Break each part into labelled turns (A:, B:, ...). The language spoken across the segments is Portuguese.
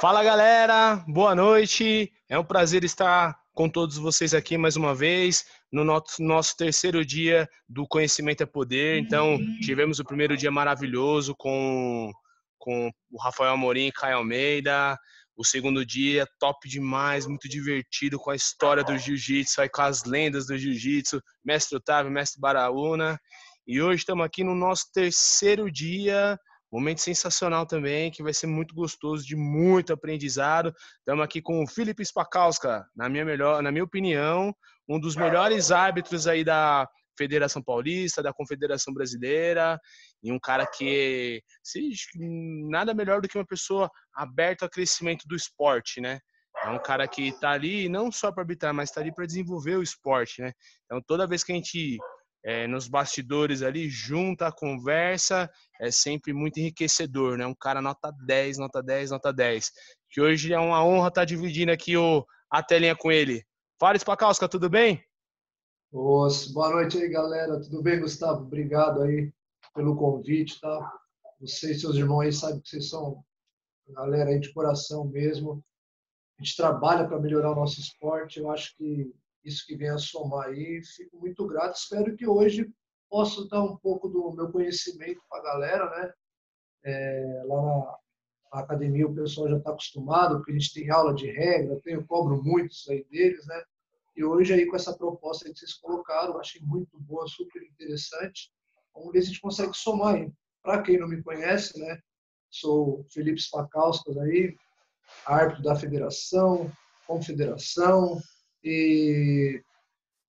A: Fala galera, boa noite. É um prazer estar com todos vocês aqui mais uma vez no nosso, nosso terceiro dia do Conhecimento é Poder. Então, tivemos o primeiro dia maravilhoso com, com o Rafael Amorim e Caio Almeida. O segundo dia, top demais, muito divertido com a história do jiu-jitsu, com as lendas do jiu-jitsu, mestre Otávio, mestre Baraúna. E hoje estamos aqui no nosso terceiro dia Momento sensacional também, que vai ser muito gostoso, de muito aprendizado. Estamos aqui com o Felipe Spakowska, na minha, melhor, na minha opinião, um dos melhores árbitros aí da Federação Paulista, da Confederação Brasileira, e um cara que se, nada melhor do que uma pessoa aberta ao crescimento do esporte, né? É um cara que está ali não só para arbitrar, mas está ali para desenvolver o esporte, né? Então toda vez que a gente é, nos bastidores ali, junta a conversa, é sempre muito enriquecedor, né? Um cara nota 10, nota 10, nota 10. Que hoje é uma honra estar dividindo aqui o, a telinha com ele. Fala, Spakowska, tudo bem?
B: Nossa, boa noite aí, galera. Tudo bem, Gustavo? Obrigado aí pelo convite, tá? Você e seus irmãos aí sabem que vocês são galera aí de coração mesmo. A gente trabalha para melhorar o nosso esporte. Eu acho que isso que vem a somar aí. Fico muito grato. Espero que hoje possa dar um pouco do meu conhecimento para a galera, né? É, lá na, na, academia o pessoal já está acostumado, porque a gente tem aula de regra, eu cobro muito isso aí deles, né? E hoje aí com essa proposta que vocês colocaram, achei muito boa, super interessante. Vamos ver se a gente consegue somar aí. Para quem não me conhece, né? Sou Felipe Spacauskas aí, árbitro da federação, confederação, e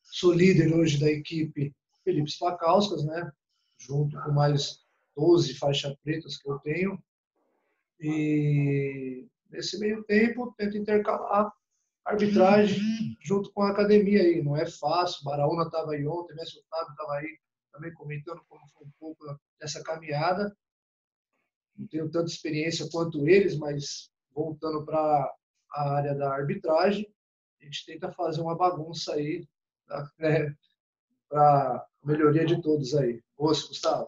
B: sou líder hoje da equipe Felipe Spacauskas, né? junto com mais 12 faixas pretas que eu tenho. E nesse meio tempo, tento intercalar arbitragem junto com a academia aí. Não é fácil. Baraúna estava aí ontem, Mestre Otávio estava aí também comentando como foi um pouco dessa caminhada. Não tenho tanta experiência quanto eles, mas voltando para a área da arbitragem, a gente tenta fazer uma bagunça aí né, para melhoria de todos aí. Osso, Gustavo.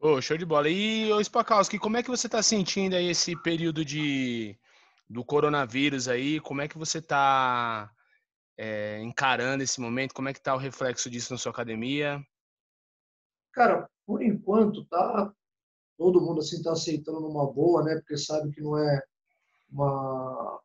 A: Oh, show de bola. E, ô Spakowski, como é que você está sentindo aí esse período de, do coronavírus aí? Como é que você está é, encarando esse momento? Como é que está o reflexo disso na sua academia?
B: Cara, por enquanto tá todo mundo assim tá aceitando numa boa, né? Porque sabe que não é uma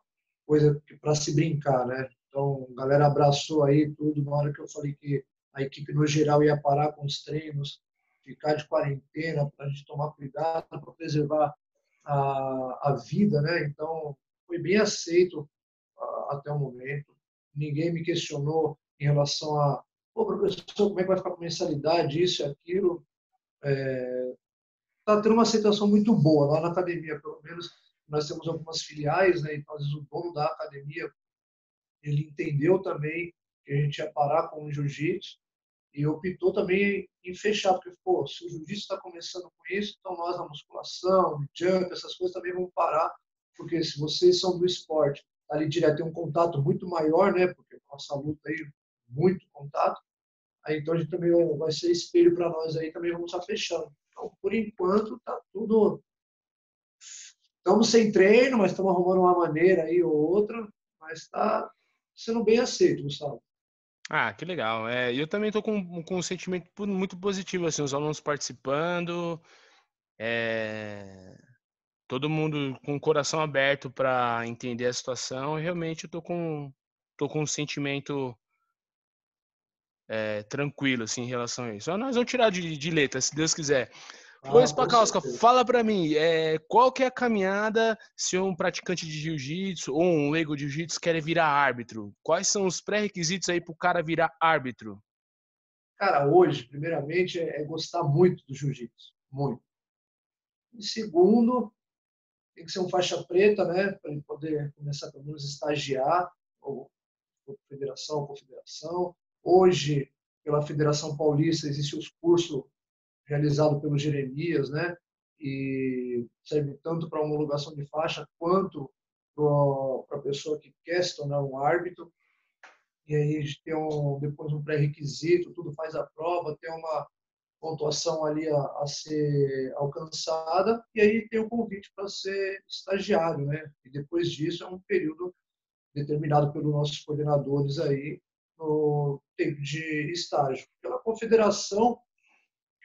B: coisa para se brincar, né? Então, a galera abraçou aí tudo na hora que eu falei que a equipe no geral ia parar com os treinos, ficar de quarentena para a gente tomar cuidado para preservar a, a vida, né? Então, foi bem aceito a, até o momento. Ninguém me questionou em relação a, pô, professor, como é que vai ficar com mensalidade, isso e aquilo. É, tá tendo uma aceitação muito boa lá na academia, pelo menos nós temos algumas filiais, né? Então, às vezes, o dono da academia, ele entendeu também que a gente ia parar com o jiu-jitsu e optou também em fechar, porque, pô, se o jiu-jitsu está começando com isso, então nós na musculação, jump, essas coisas também vão parar, porque se vocês são do esporte, tá ali direto, tem um contato muito maior, né? Porque nossa luta aí, muito contato, aí então a gente também vai ser espelho para nós aí, também vamos estar fechando. Então, por enquanto, tá tudo Estamos sem treino, mas estamos arrumando uma maneira aí ou outra, mas está sendo bem aceito, Gustavo.
A: Ah, que legal. É, eu também estou com, com um sentimento muito positivo, assim, os alunos participando, é, todo mundo com o coração aberto para entender a situação, realmente eu estou com, tô com um sentimento é, tranquilo assim, em relação a isso. Nós vamos tirar de, de letra, se Deus quiser. Ah, Ô, Spakowska, fala para mim, é, qual que é a caminhada se um praticante de jiu-jitsu ou um leigo de jiu-jitsu quer virar árbitro? Quais são os pré-requisitos aí para o cara virar árbitro?
B: Cara, hoje, primeiramente, é, é gostar muito do jiu-jitsu, muito. E segundo, tem que ser um faixa preta, né, para ele poder começar pelo menos estagiar, ou, ou federação, confederação. Hoje, pela Federação Paulista, existem os cursos realizado pelo Jeremias, né? E serve tanto para homologação de faixa quanto para a pessoa que quer se tornar um árbitro. E aí a gente tem um, depois um pré-requisito, tudo faz a prova, tem uma, pontuação ali a, a, ser alcançada e aí tem o convite para ser estagiário, né? E depois disso é um período determinado pelos nossos coordenadores aí no tempo de estágio. Pela confederação,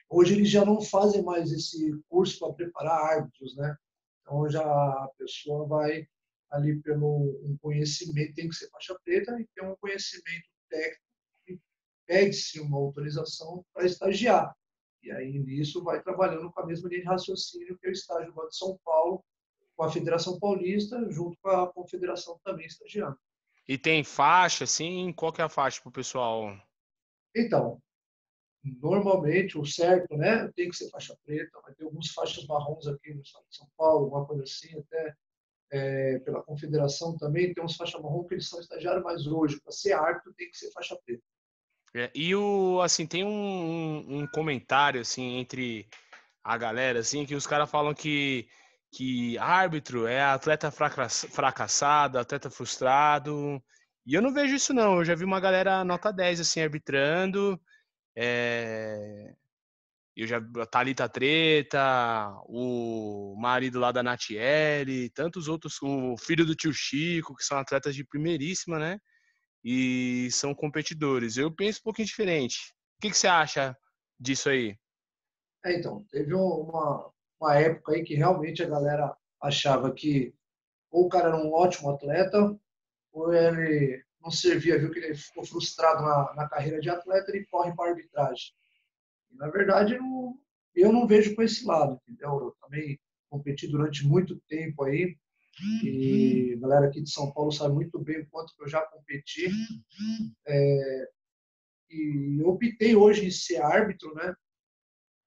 B: hoje eles já não fazem mais esse curso para preparar árbitros, né? Então já a pessoa vai ali pelo um conhecimento, tem que ser faixa preta e ter um conhecimento técnico e pede-se uma autorização para estagiar. E aí nisso vai trabalhando com a mesma linha de raciocínio que o estágio do de São Paulo, com a Federação Paulista, junto com a Confederação também estagiando.
A: E tem faixa, assim? Qual que é a faixa para o pessoal?
B: Então, normalmente o certo, né, tem que ser faixa preta, vai ter algumas faixas marrons aqui no estado de São Paulo, alguma coisa assim, até é, pela confederação também, tem uns faixa marrom que eles são estagiários, mas hoje, para ser árbitro, tem que ser faixa preta.
A: É, e o, assim, tem um, um, comentário, assim, entre a galera, assim, que os caras falam que, que árbitro é atleta fracassado, atleta frustrado, e eu não vejo isso não, eu já vi uma galera nota 10, assim, arbitrando, é, eu já Thalita Treta, o marido lá da Natiele, tantos outros, o filho do tio Chico, que são atletas de primeiríssima, né? E são competidores. Eu penso um pouquinho diferente. O que, que você acha disso aí?
B: É, então, teve uma, uma época aí que realmente a galera achava que ou o cara era um ótimo atleta, ou ele não servia, viu que ele ficou frustrado na, na carreira de atleta, ele corre para a arbitragem. Na verdade, não, eu não vejo com esse lado, entendeu? Eu também competi durante muito tempo aí, e a galera aqui de São Paulo sabe muito bem o quanto que eu já competi. É, e eu optei hoje em ser árbitro, né?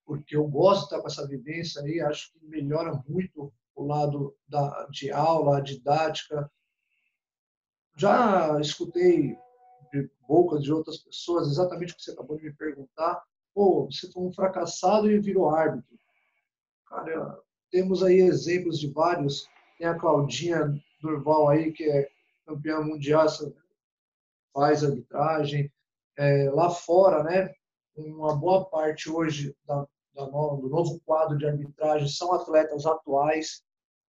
B: Porque eu gosto de estar com essa vivência aí, acho que melhora muito o lado da, de aula, didática. Já escutei de boca de outras pessoas exatamente o que você acabou de me perguntar pô, você foi um fracassado e virou árbitro. Cara, temos aí exemplos de vários. Tem a Claudinha Durval aí, que é campeã mundial, faz arbitragem. É, lá fora, né, uma boa parte hoje da, da do novo quadro de arbitragem são atletas atuais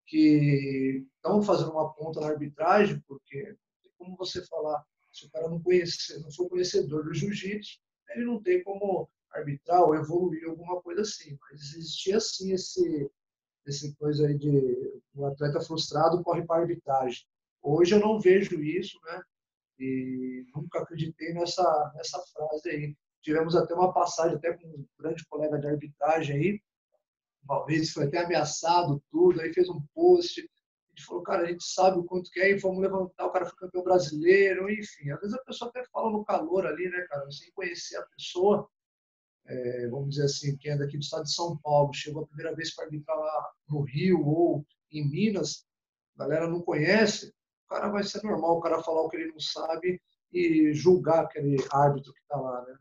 B: que estão fazendo uma ponta na arbitragem, porque como você falar, se o cara não conhecer, não for conhecedor do jiu-jitsu, ele não tem como arbitral evoluiu alguma coisa assim. Mas existia sim esse, esse coisa aí de um atleta frustrado corre para a arbitragem. Hoje eu não vejo isso, né? E nunca acreditei nessa, nessa frase aí. Tivemos até uma passagem até com um grande colega de arbitragem aí, uma vez foi até ameaçado tudo, aí fez um post, gente falou, cara, a gente sabe o quanto que é, e vamos levantar, o cara foi campeão brasileiro, enfim. Às vezes a pessoa até fala no calor ali, né, cara, sem conhecer a pessoa, é, vamos dizer assim, quem é daqui do estado de São Paulo, chegou a primeira vez para arbitrar lá no Rio ou em Minas, a galera não conhece, o cara vai ser normal o cara falar o que ele não sabe e julgar aquele árbitro que está lá, né?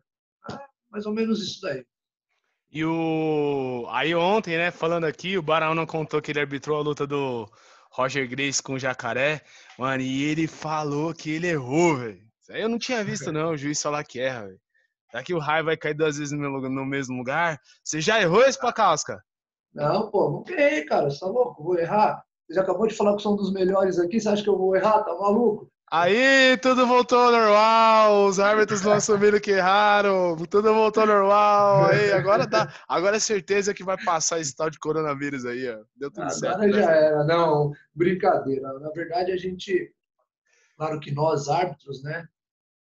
B: É mais ou menos isso daí.
A: E o. Aí ontem, né, falando aqui, o Barão não contou que ele arbitrou a luta do Roger Grace com Jacaré, mano, e ele falou que ele errou, velho. Eu não tinha visto, não, o juiz falar que erra, velho. Que o raio vai cair duas vezes no mesmo lugar? Você já errou esse Pacasca?
B: Não, pô, não errei, cara. Você tá louco? Vou errar? Você já acabou de falar que são dos melhores aqui, você acha que eu vou errar? Tá maluco?
A: Aí, tudo voltou ao normal, os árbitros não assumiram que erraram, tudo voltou ao normal. Aí, agora tá, agora é certeza que vai passar esse tal de coronavírus aí, ó. Deu tudo
B: agora
A: certo.
B: Agora já né? era, não, brincadeira. Na verdade, a gente, claro que nós árbitros, né,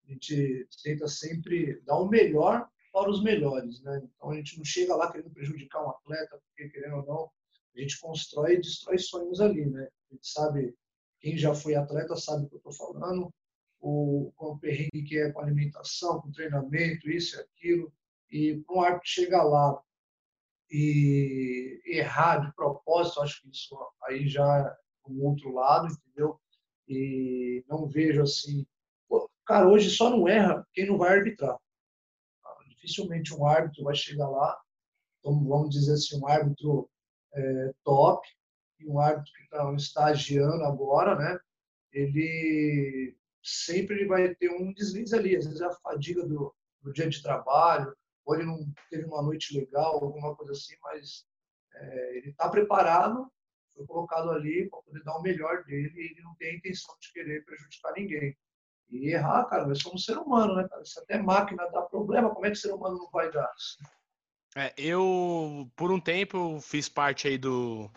B: a gente tenta sempre dar o melhor para os melhores, né? Então a gente não chega lá querendo prejudicar um atleta, porque querendo ou não, a gente constrói e destrói sonhos ali, né? A gente sabe, quem já foi atleta sabe o que eu estou falando, o, o perrengue que é com alimentação, com treinamento, isso e aquilo, e para um árbitro chegar lá e errar de propósito, acho que isso aí já é um outro lado, entendeu? E não vejo assim Cara, hoje só não erra quem não vai arbitrar. Dificilmente um árbitro vai chegar lá, então, vamos dizer assim, um árbitro é, top, e um árbitro que está estagiando agora, né? Ele sempre vai ter um deslize ali, às vezes é a fadiga do, do dia de trabalho, ou ele não teve uma noite legal, alguma coisa assim, mas é, ele está preparado, foi colocado ali para poder dar o melhor dele e ele não tem a intenção de querer prejudicar ninguém. E errar, cara, nós somos ser humano, né, cara? Se até máquina dá problema, como é que o ser humano não vai dar?
A: É, eu, por um tempo, fiz parte aí do,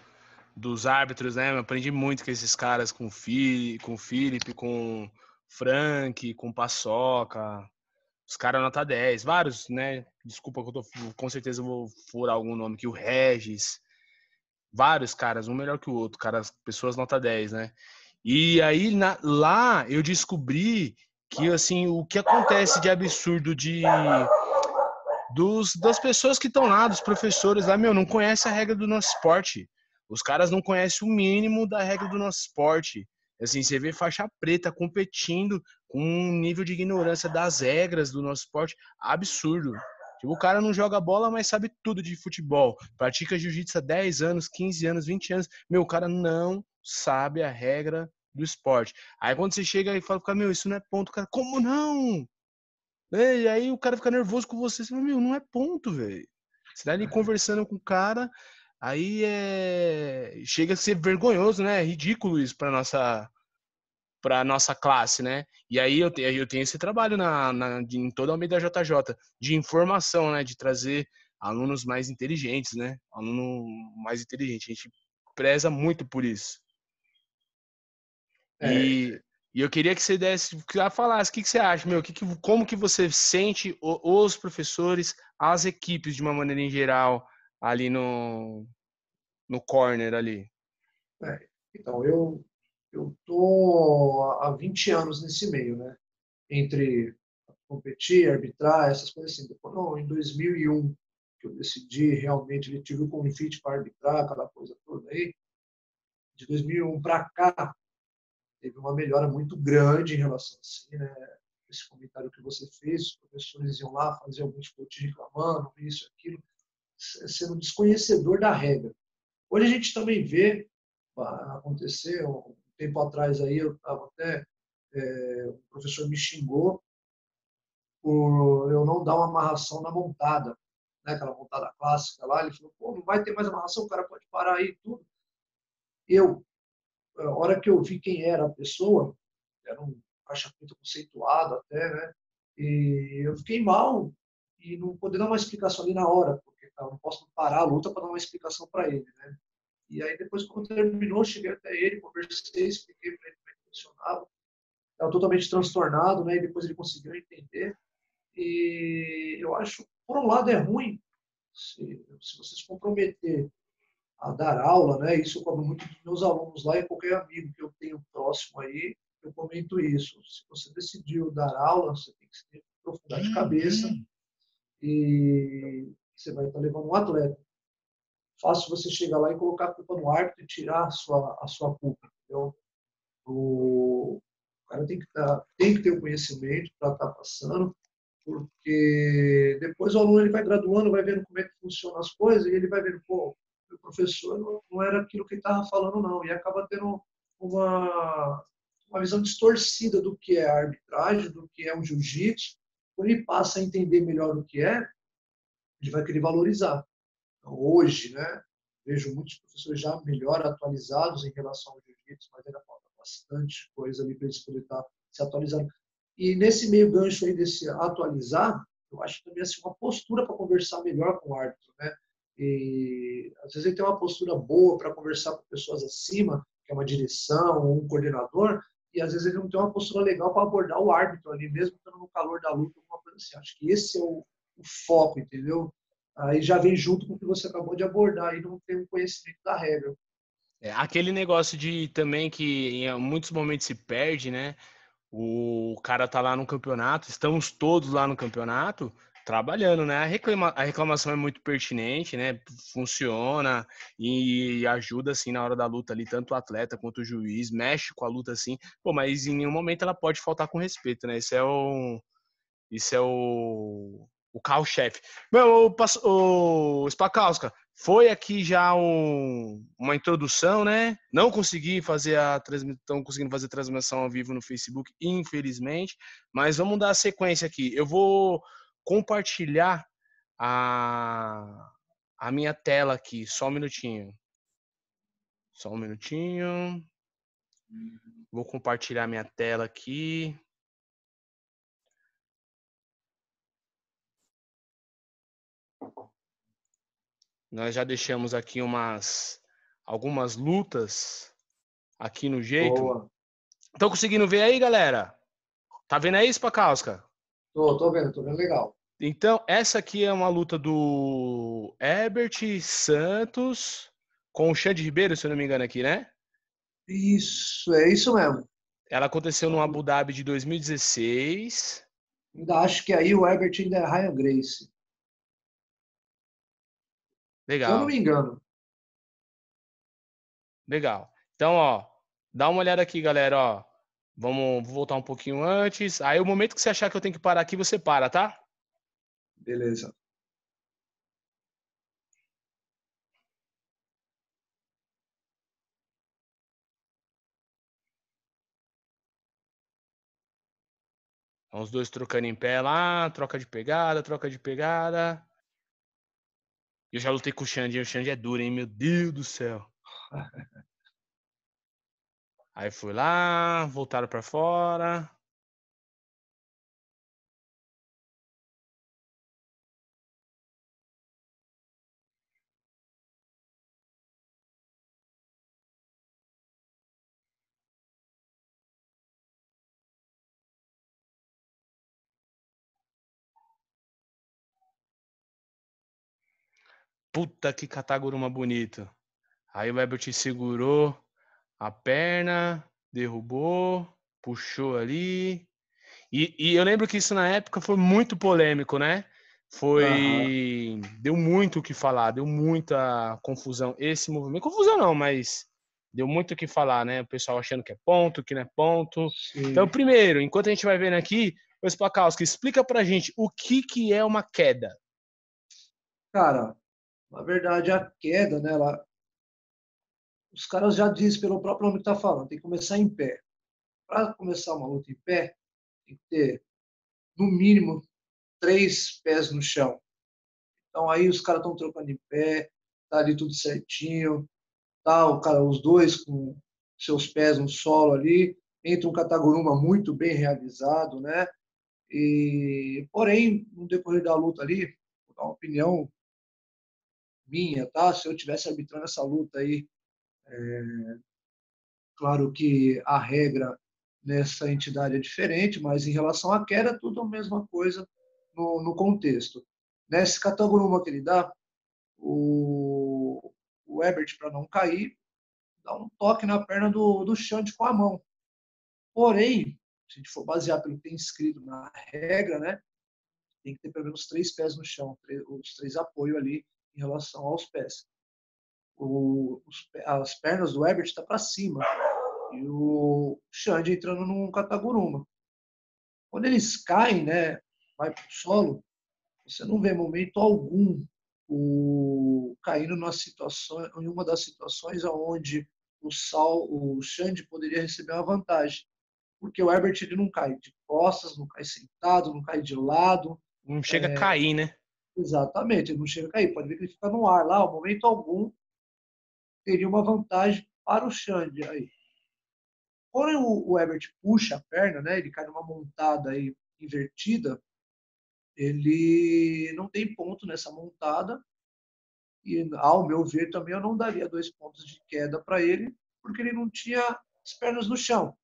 A: dos árbitros, né? Eu aprendi muito com esses caras, com o, Fi, com o Felipe, com o Frank, com o Paçoca. Os caras nota 10, vários, né? Desculpa que eu tô, com certeza vou furar algum nome aqui, o Regis. Vários caras, um melhor que o outro, caras, pessoas nota 10, né? E aí na, lá eu descobri que assim, o que acontece de absurdo de dos, das pessoas que estão lá, dos professores lá, meu, não conhece a regra do nosso esporte. Os caras não conhecem o mínimo da regra do nosso esporte. Assim, você vê faixa preta competindo com um nível de ignorância das regras do nosso esporte absurdo. Tipo, o cara não joga bola, mas sabe tudo de futebol. Pratica jiu-jitsu há 10 anos, 15 anos, 20 anos. Meu, o cara não sabe a regra do esporte. Aí quando você chega e fala, meu, isso não é ponto, cara, como não? E aí o cara fica nervoso com você, você fala, meu, não é ponto, velho. Você tá ali conversando com o cara, aí é... chega a ser vergonhoso, né? É ridículo isso para nossa para nossa classe, né? E aí eu tenho, eu tenho esse trabalho na, na, em toda a Almeida JJ de informação, né? De trazer alunos mais inteligentes, né? Aluno mais inteligente. A gente preza muito por isso. É. E e eu queria que você desse, que falasse o que, que você acha, meu, que, que, como que você sente os professores, as equipes de uma maneira em geral ali no, no corner ali.
B: É, então, eu eu tô há 20 anos nesse meio, né? Entre competir, arbitrar, essas coisas assim. Depois, não, em 2001, que eu decidi realmente, ele tive o convite para arbitrar, aquela coisa toda aí. De 2001 para cá, teve uma melhora muito grande em relação assim, né? Esse comentário que você fez, os professores iam lá fazer alguns pontos reclamando, isso, aquilo, sendo desconhecedor da regra. Hoje a gente também vê acontecer, um tempo atrás aí eu estava até, é, o professor me xingou por eu não dar uma amarração na montada, né, aquela montada clássica lá, ele falou, pô, não vai ter mais amarração, o cara pode parar aí tudo. Eu, a hora que eu vi quem era a pessoa, era um caixa preta conceituado até, né? E eu fiquei mal e não poder dar uma explicação ali na hora, eu não posso parar a luta para dar uma explicação para ele, né? E aí depois quando terminou, cheguei até ele, conversei, expliquei para ele como é que funcionava. Estava totalmente transtornado, né? E depois ele conseguiu entender. E eu acho, por um lado, é ruim se, se você se comprometer a dar aula, né? Isso eu cobro muito dos meus alunos lá e qualquer amigo que eu tenho próximo aí, eu comento isso. Se você decidiu dar aula, você tem que se aprofundar de cabeça uhum. e você vai estar levando um atleta. Fácil você chegar lá e colocar a culpa no árbitro e tirar a sua, a sua culpa, entendeu? O, cara tem que, tá, tem que ter o conhecimento para estar tá passando, porque depois o aluno ele vai graduando, vai vendo como é que funcionam as coisas e ele vai vendo, pô, o professor não, não era aquilo que ele estava falando, não. E acaba tendo uma, uma visão distorcida do que é a arbitragem, do que é um jiu-jitsu. Quando ele passa a entender melhor o que é, ele vai querer valorizar. Então, hoje, né, vejo muitos professores já melhor atualizados em relação ao jiu-jitsu, mas ainda falta bastante coisa ali para eles poderem estar se atualizando. E nesse meio gancho aí desse atualizar, eu acho também assim, uma postura para conversar melhor com o árbitro, né? E às vezes ele tem uma postura boa para conversar com pessoas acima, que é uma direção ou um coordenador, e às vezes ele não tem uma postura legal para abordar o árbitro ali, mesmo estando no calor da luta, alguma coisa assim. Acho que esse é o, o foco, entendeu? Aí já vem junto com o que você acabou de abordar, e não tem um conhecimento da regra.
A: É, aquele negócio de também que em muitos momentos se perde, né? O cara tá lá no campeonato, estamos todos lá no campeonato, trabalhando, né? A, reclama, a reclamação é muito pertinente, né? Funciona e ajuda, assim, na hora da luta ali, tanto o atleta quanto o juiz, mexe com a luta, assim. Pô, mas em nenhum momento ela pode faltar com respeito, né? Isso é o... Isso é o... O carro-chefe. Meu, o, o Spakowska, foi aqui já um, uma introdução, né? Não consegui fazer a transmissão, conseguindo fazer a transmissão ao vivo no Facebook, infelizmente. Mas vamos dar a sequência aqui. Eu vou compartilhar a, a minha tela aqui, só um minutinho. Só um minutinho. Vou compartilhar minha tela aqui. Nós já deixamos aqui umas algumas lutas aqui no jeito. Estão conseguindo ver aí, galera? Tá vendo aí, Spakowska?
B: Tô, tô vendo, tô vendo legal.
A: Então, essa aqui é uma luta do Herbert Santos com o Xande Ribeiro, se eu não me engano aqui, né?
B: Isso, é isso mesmo.
A: Ela aconteceu no Abu Dhabi de 2016.
B: Ainda acho que aí o Herbert ainda é Ryan Grace.
A: Legal.
B: Se eu não me engano.
A: Legal. Então, ó, dá uma olhada aqui, galera, ó. Vamos voltar um pouquinho antes. Aí, o momento que você achar que eu tenho que parar aqui, você para, tá?
B: Beleza.
A: Os dois trocando em pé lá, troca de pegada, troca de pegada. Eu já lutei com o Xande, o Xande é duro, hein? Meu Deus do céu. Aí fui lá, voltaram para fora. Puta que cataguruma bonito. Aí o Ebert segurou a perna, derrubou, puxou ali. E, e, eu lembro que isso na época foi muito polêmico, né? Foi. Uhum. Deu muito o que falar, deu muita confusão. Esse movimento. Confusão não, mas deu muito o que falar, né? O pessoal achando que é ponto, que não é ponto. Sim. Então, primeiro, enquanto a gente vai vendo aqui, o Spakowski, explica pra gente o que, que é uma queda.
B: Cara, na verdade, a queda, né, ela, os caras já dizem pelo próprio nome que está falando, tem que começar em pé. Para começar uma luta em pé, tem que ter, no mínimo, três pés no chão. Então aí os caras estão trocando em pé, tá ali tudo certinho, tá o cara, os dois com seus pés no solo ali, entra um kataguruma muito bem realizado, né? E porém, no decorrer da luta ali, vou dar uma opinião minha, tá? Se eu tivesse arbitrando essa luta aí, é, claro que a regra nessa entidade é diferente, mas em relação à queda, é tudo a mesma coisa no, no contexto. Nesse catagoruma que ele dá, o, o Ebert, para não cair, dá um toque na perna do, do Xande com a mão. Porém, se a gente for basear pelo que tem escrito na regra, né, tem que ter pelo menos três pés no chão, os três apoios ali em relação aos pés. O, os, as pernas do Ebert estão tá para cima e o Xande entrando num cataguruma. Quando eles caem, né, vai para o solo, você não vê momento algum o caindo numa situação, em uma das situações onde o Sal, o Xande poderia receber uma vantagem, porque o Herbert ele não cai de costas, não cai sentado, não cai de lado,
A: não chega é, a cair, né?
B: Exatamente, ele não chega a cair. Pode ver que ele fica no ar lá, ao momento algum, teria uma vantagem para o Xande aí. Quando o, o Ebert puxa a perna, né, ele cai numa montada aí invertida, ele não tem ponto nessa montada. E, ao meu ver, também eu não daria dois pontos de queda para ele, porque ele não tinha as pernas no chão.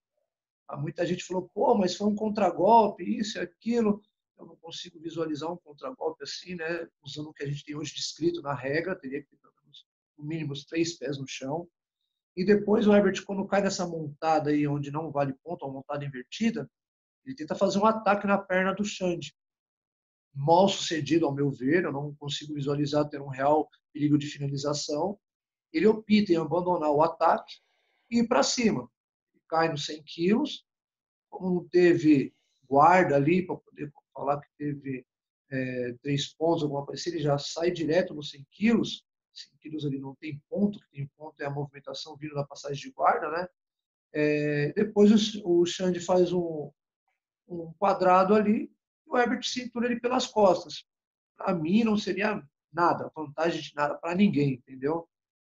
B: Muita gente falou, pô, mas foi um contragolpe, isso e aquilo eu não consigo visualizar um contragolpe assim, né? Usando o que a gente tem hoje descrito na regra, teria que ter pelo menos, no mínimo três pés no chão. E depois o Herbert, quando cai nessa montada aí, onde não vale ponto, uma montada invertida, ele tenta fazer um ataque na perna do Xande. Mal sucedido, ao meu ver, eu não consigo visualizar ter um real perigo de finalização. Ele opta em abandonar o ataque e ir para cima. Ele cai nos 100 quilos, como não teve guarda ali para poder falar que teve é, três pontos, alguma coisa assim, ele já sai direto nos 100 quilos. 100 quilos ali não tem ponto, que tem ponto é a movimentação vindo da passagem de guarda, né? É, depois o, o Xande faz um, um quadrado ali, e o Herbert cintura ele pelas costas. para mim não seria nada, vantagem de nada para ninguém, entendeu?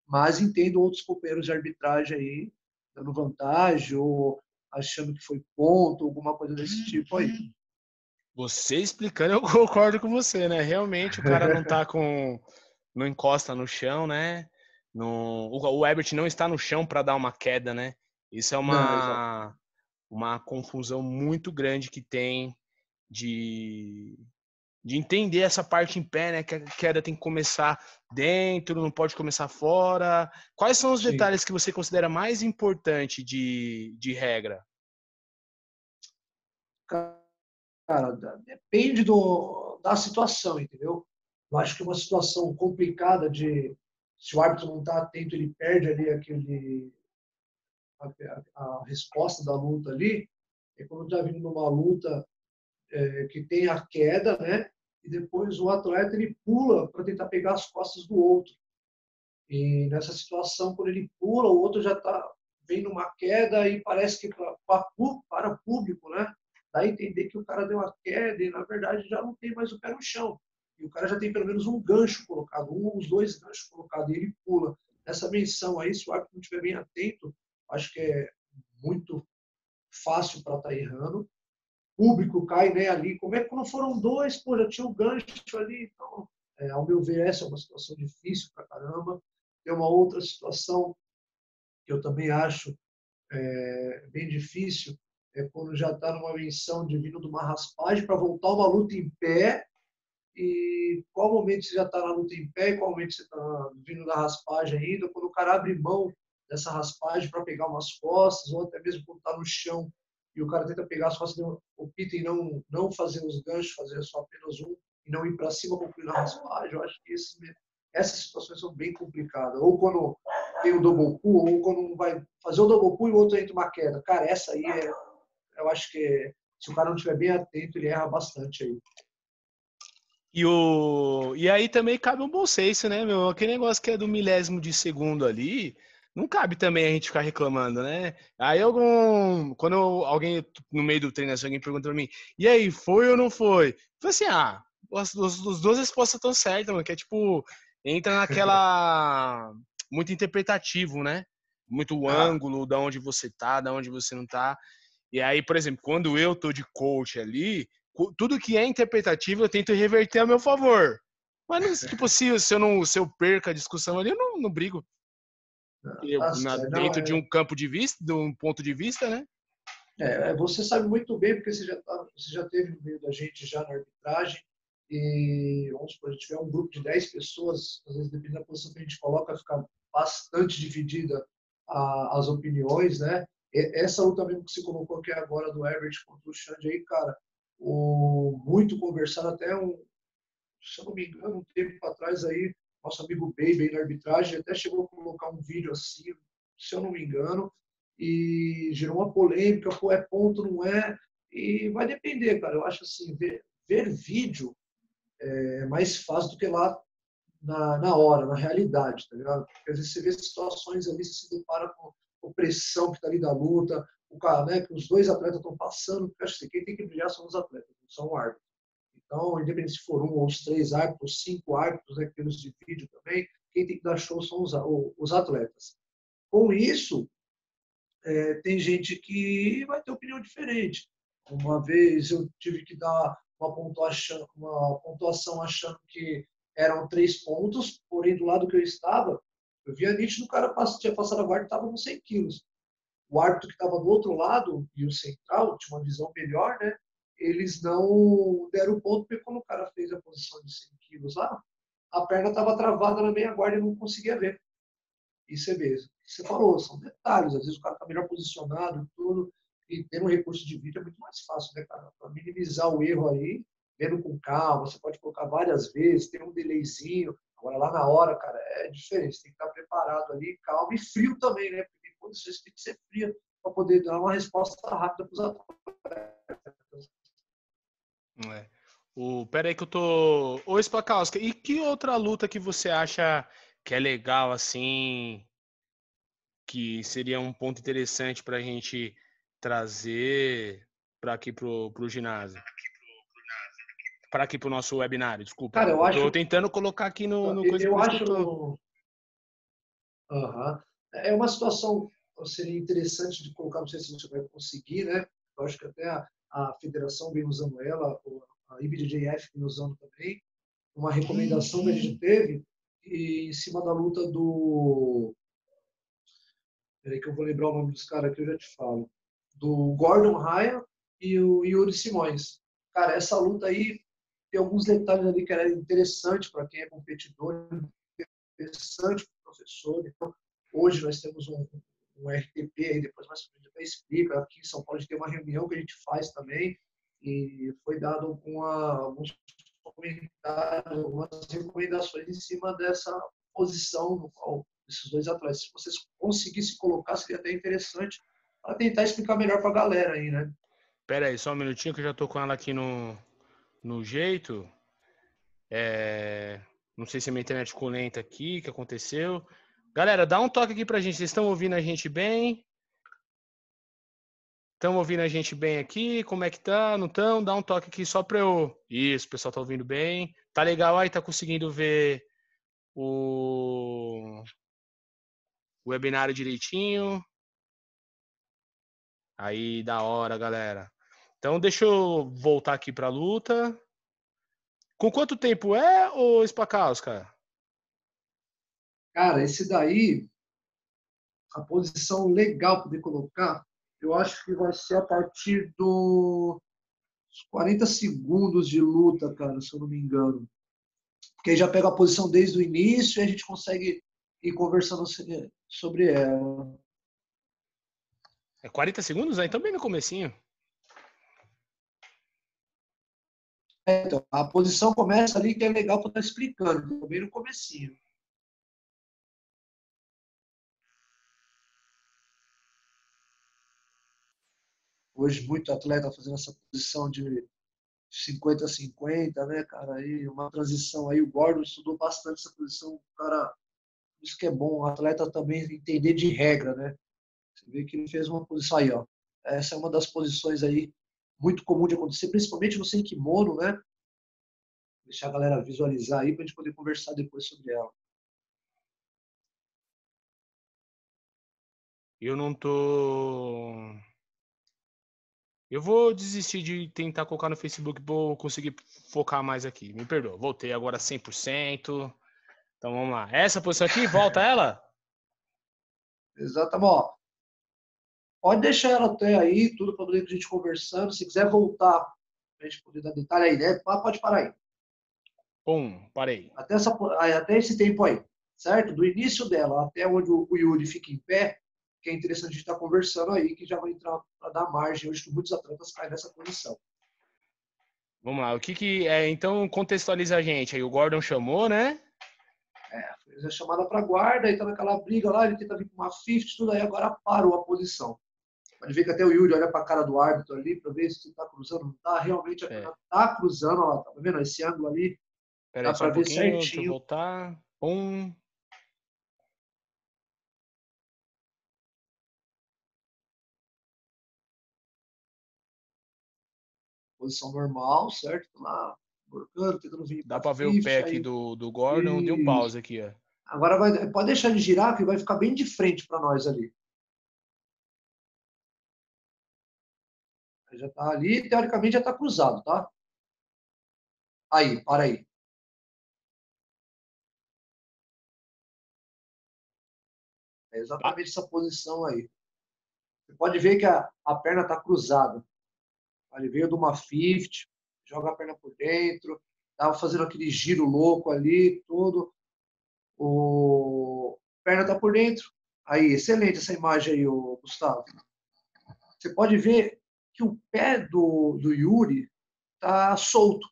B: Mas entendo outros companheiros de arbitragem aí dando vantagem ou achando que foi ponto, alguma coisa desse tipo aí.
A: Você explicando, eu concordo com você, né? Realmente o cara não tá com. não encosta no chão, né? No, o Ebert não está no chão para dar uma queda, né? Isso é uma, não, uma confusão muito grande que tem de, de entender essa parte em pé, né? Que a queda tem que começar dentro, não pode começar fora. Quais são os Sim. detalhes que você considera mais importante de, de regra?
B: Cara, depende do, da situação, entendeu? Eu acho que uma situação complicada de se o árbitro não está atento, ele perde ali aquele a, a, resposta da luta ali. É quando está vindo numa luta é, que tem a queda, né? E depois o atleta ele pula para tentar pegar as costas do outro. E nessa situação, quando ele pula, o outro já está vendo uma queda e parece que para, para o público, né? Dá a entender que o cara deu uma queda e, na verdade, já não tem mais o pé no chão. E o cara já tem pelo menos um gancho colocado, um ou os dois ganchos colocados, e ele pula. Nessa menção aí, se o árbitro não estiver bem atento, acho que é muito fácil para estar tá errando. Público cai né, ali. Como é que quando foram dois, pô, já tinha o um gancho ali. Então, é, ao meu ver, essa é uma situação difícil para caramba. Tem uma outra situação que eu também acho é, bem difícil, é quando já está numa menção vindo de uma raspagem para voltar uma luta em pé e qual momento você já está na luta em pé e qual momento você está vindo da raspagem ainda, quando o cara abre mão dessa raspagem para pegar umas costas ou até mesmo quando está no chão e o cara tenta pegar as costas, opta em não, não fazer os ganchos, fazer só apenas um e não ir para cima concluir na raspagem. Eu acho que esse, essas situações são bem complicadas. Ou quando tem o double pull, ou quando vai fazer o double pull e o outro entra uma queda. Cara, essa aí é eu acho que se o cara não estiver bem atento, ele erra bastante aí.
A: E, o... e aí também cabe um bom senso, né, meu? Aquele negócio que é do milésimo de segundo ali, não cabe também a gente ficar reclamando, né? Aí algum. Quando alguém no meio do treino, assim, alguém pergunta pra mim, e aí, foi ou não foi? Eu falei assim, ah, as, as, as duas respostas estão certas, mano, que é tipo, entra naquela. muito interpretativo, né? Muito o ah. ângulo, da onde você tá, da onde você não tá. E aí, por exemplo, quando eu tô de coach ali, tudo que é interpretativo eu tento reverter a meu favor. Mas, tipo, se, se, eu não, se eu perco a discussão ali, eu não, não brigo. Eu, na, dentro não, de é um campo de vista, de um ponto de vista, né?
B: É, é, você sabe muito bem, porque você já, tá, você já teve no meio da gente já na arbitragem, e vamos supor, a gente tiver um grupo de 10 pessoas, às vezes dependendo da posição que a gente coloca, fica bastante dividida a, as opiniões, né? Essa luta mesmo que se colocou aqui agora do Everett contra o Xande aí, cara, o, muito conversado até um, se eu não me engano, um tempo atrás aí, nosso amigo Baby aí na arbitragem até chegou a colocar um vídeo assim, se eu não me engano, e gerou uma polêmica, pô, é ponto, não é, e vai depender, cara, eu acho assim, ver, ver vídeo é mais fácil do que lá na, na hora, na realidade, tá ligado? Porque às vezes você vê situações ali, você se depara com opressão que está ali da luta, o cara, né, que os dois atletas estão passando, acho que quem tem que brilhar são os atletas, não são o árbitro. Então, independente se for um ou os três árbitros, cinco árbitros, né, que de vídeo também, quem tem que dar show são os, os atletas. Com isso, é, tem gente que vai ter opinião diferente. Uma vez eu tive que dar uma pontuação, uma pontuação achando que eram três pontos, porém do lado que eu estava, eu via nítido o cara tinha passado a guarda e estava nos 100 quilos. O árbitro que estava do outro lado, e o central, tinha uma visão melhor, né? Eles não deram ponto, porque quando o cara fez a posição de 100 quilos lá, a perna estava travada na meia guarda e não conseguia ver. Isso é mesmo. Você falou, são detalhes. Às vezes o cara está melhor posicionado e tudo. E ter um recurso de vídeo é muito mais fácil, né, cara? Para minimizar o erro aí, vendo com calma, você pode colocar várias vezes, tem um delayzinho, Agora, lá na hora, cara, é diferente. Tem que estar preparado ali, calmo e frio também, né? Porque condições tem que ser fria para poder dar uma resposta rápida para os atletas.
A: É. O, pera aí que eu tô... Ô, Splakowska, e que outra luta que você acha que é legal, assim, que seria um ponto interessante para a gente trazer para aqui pro, pro ginásio? Para aqui para o nosso webinário? Desculpa.
B: Cara, eu acho.
A: Estou tentando colocar aqui no, no
B: coisa eu acho. Uhum. É uma situação seria interessante de colocar, não sei se você vai conseguir, né? Eu acho que até a, a federação vem usando ela, a IBJJF vem usando também, uma recomendação que a gente teve e em cima da luta do. Peraí que eu vou lembrar o nome dos caras que eu já te falo. Do Gordon Raya e o Yuri Simões. Cara, essa luta aí tem alguns detalhes ali que era interessante para quem é competidor, interessante para o professor. Então, hoje nós temos um, um RTP, aí depois mais até explica. Aqui em São Paulo a gente tem uma reunião que a gente faz também e foi dado alguma, alguns comentários, algumas recomendações em cima dessa posição no qual esses dois atletas, se vocês conseguissem colocar, seria até interessante para tentar explicar melhor para a galera aí, né?
A: Pera aí, só um minutinho que eu já tô com ela aqui no, no jeito. É... Não sei se a minha internet ficou lenta aqui, o que aconteceu. Galera, dá um toque aqui pra gente. Vocês estão ouvindo a gente bem? Estão ouvindo a gente bem aqui? Como é que tá? Não estão? Dá um toque aqui só para eu. Isso, o pessoal tá ouvindo bem. Tá legal aí? Tá conseguindo ver o, o webinário direitinho? Aí, da hora, galera. Então, deixa eu voltar aqui para a luta. Com quanto tempo é, o Spacaus, cara?
B: Cara, esse daí, a posição legal poder colocar eu acho que vai ser a partir dos 40 segundos de luta, cara, se eu não me engano. Porque aí já pega a posição desde o início e a gente consegue ir conversando sobre ela.
A: É 40 segundos? Aí também no comecinho.
B: É, então, a posição começa ali que é legal para estar explicando, também no comecinho. Hoje, muito atleta fazendo essa posição de 50 a 50, né, cara? Aí, uma transição aí. O Gordon estudou bastante essa posição. Cara, isso que é bom. O atleta também entender de regra, né? Você vê que ele fez uma posição aí, ó. Essa é uma das posições aí muito comum de acontecer, principalmente no sem kimono, né? Deixar a galera visualizar aí para a gente poder conversar depois sobre ela.
A: Eu não tô eu vou desistir de tentar colocar no Facebook, vou conseguir focar mais aqui. Me perdoa, voltei agora 100%. Então vamos lá. Essa posição aqui, volta ela?
B: Exatamente. Pode deixar ela até aí, tudo para poder a gente conversando. Se quiser voltar, para a gente poder dar detalhe aí, né? Pode parar aí.
A: Um, parei.
B: Até, essa, até esse tempo aí, certo? Do início dela até onde o Yuri fica em pé, que é interessante a gente estar tá conversando aí, que já vai entrar para dar margem hoje que muitos atletas caem nessa posição.
A: Vamos lá, o que que é, então contextualiza a gente aí, o Gordon chamou, né?
B: É, fez a chamada para guarda, aí tá naquela briga lá, ele tenta vir com uma 50, tudo aí agora parou a posição. Pode ver que até o Yuri olha para a cara do árbitro ali para ver se está cruzando, não está, realmente a é. tá cruzando, ó, tá vendo esse ângulo ali?
A: Pera dá para um ver certinho. Voltar. Um,
B: posição normal, certo? lá,
A: borcando, tentando vir. Dá para ver o pé aqui do, do Gordon, e... deu um pause aqui, ó.
B: Agora vai, pode deixar ele girar, que vai ficar bem de frente para nós ali. Já está ali, teoricamente já está cruzado, tá? Aí, para aí. É exatamente essa posição aí. Você pode ver que a, a perna está cruzada. Ele veio de uma 50, joga a perna por dentro, tava fazendo aquele giro louco ali, tudo. O perna tá por dentro. Aí, excelente essa imagem aí, Gustavo. Você pode ver que o pé do, do Yuri tá solto.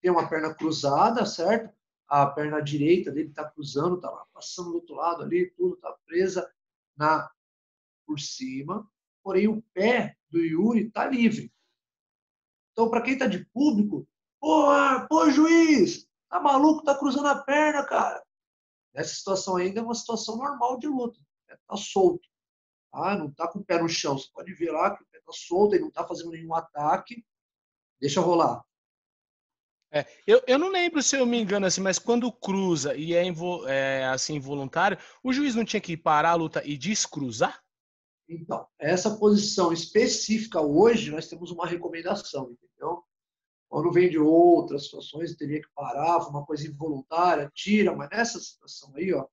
B: Tem uma perna cruzada, certo? A perna direita dele tá cruzando, tá lá, passando do outro lado ali, tudo tá presa na por cima. Porém, o pé do Yuri tá livre. Então, para quem está de público, pô, pô, juiz, tá maluco, tá cruzando a perna, cara. Nessa situação ainda é uma situação normal de luta. Tá solto. Tá? Não tá com o pé no chão. Você pode ver lá que tá solto, ele não tá fazendo nenhum ataque. Deixa rolar.
A: É, eu, eu não lembro se eu me engano assim, mas quando cruza e é, é assim voluntário, o juiz não tinha que parar a luta e descruzar?
B: Então, essa posição específica hoje, nós temos uma recomendação, entendeu? Quando vem de outras situações, teria que parar, uma coisa involuntária, tira, mas nessa situação aí, ó,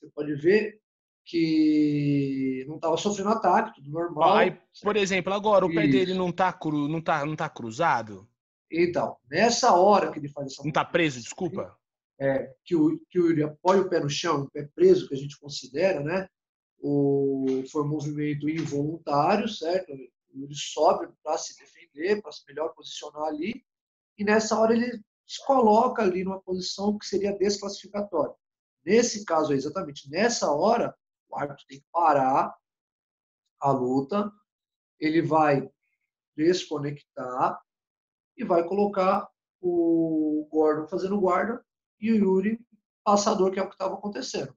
B: você pode ver que não estava sofrendo ataque, tudo normal. Aí,
A: por exemplo, agora o pé dele não está cru, não tá, não tá cruzado?
B: Então, nessa hora que ele faz essa.
A: Não está preso, desculpa?
B: É, que o, que o Yuri apoia o pé no chão, o pé preso, que a gente considera, né? O, foi um movimento involuntário, certo? O Yuri sobe para se defender, para se melhor posicionar ali, e nessa hora ele se coloca ali numa posição que seria desclassificatória. Nesse caso, exatamente nessa hora, o árbitro tem que parar a luta, ele vai desconectar e vai colocar o Gordon fazendo guarda e o Yuri passador, que é o que estava acontecendo.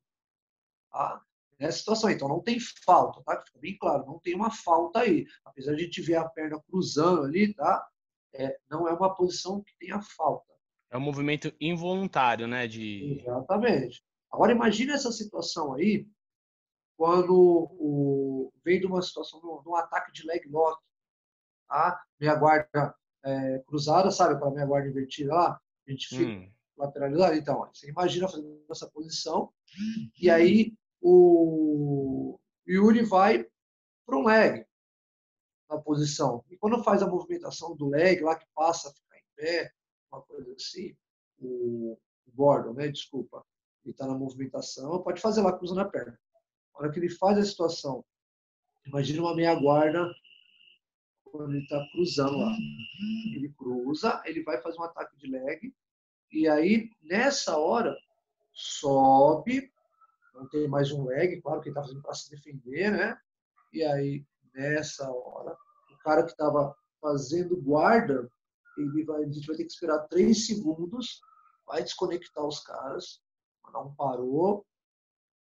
B: Tá? Nessa situação. Então não tem falta, tá? Fica bem claro, não tem uma falta aí. Apesar de a gente ver a perna cruzando ali, tá? É, não é uma posição que tenha falta.
A: É um movimento involuntário, né? De...
B: Exatamente. Agora imagine essa situação aí, quando o, vem de uma situação, de um ataque de leg lock, tá? Meia guarda é, cruzada, sabe aquela minha guarda invertida lá? A gente fica hum. lateralizado. Então, você imagina fazendo essa posição, e aí o Yuri vai para um leg na posição. E quando faz a movimentação do leg, lá que passa a ficar em pé, uma coisa assim, o, o Gordon, né? Desculpa, ele está na movimentação, pode fazer lá cruzando a perna. Hora que ele faz a situação, imagina uma meia guarda quando ele está cruzando lá. Ele cruza, ele vai fazer um ataque de leg, e aí, nessa hora, sobe, não tem mais um leg, claro que ele está fazendo para se defender, né? E aí, nessa hora, o cara que estava fazendo guarda, ele vai, a gente vai ter que esperar três segundos, vai desconectar os caras, mandar um parou,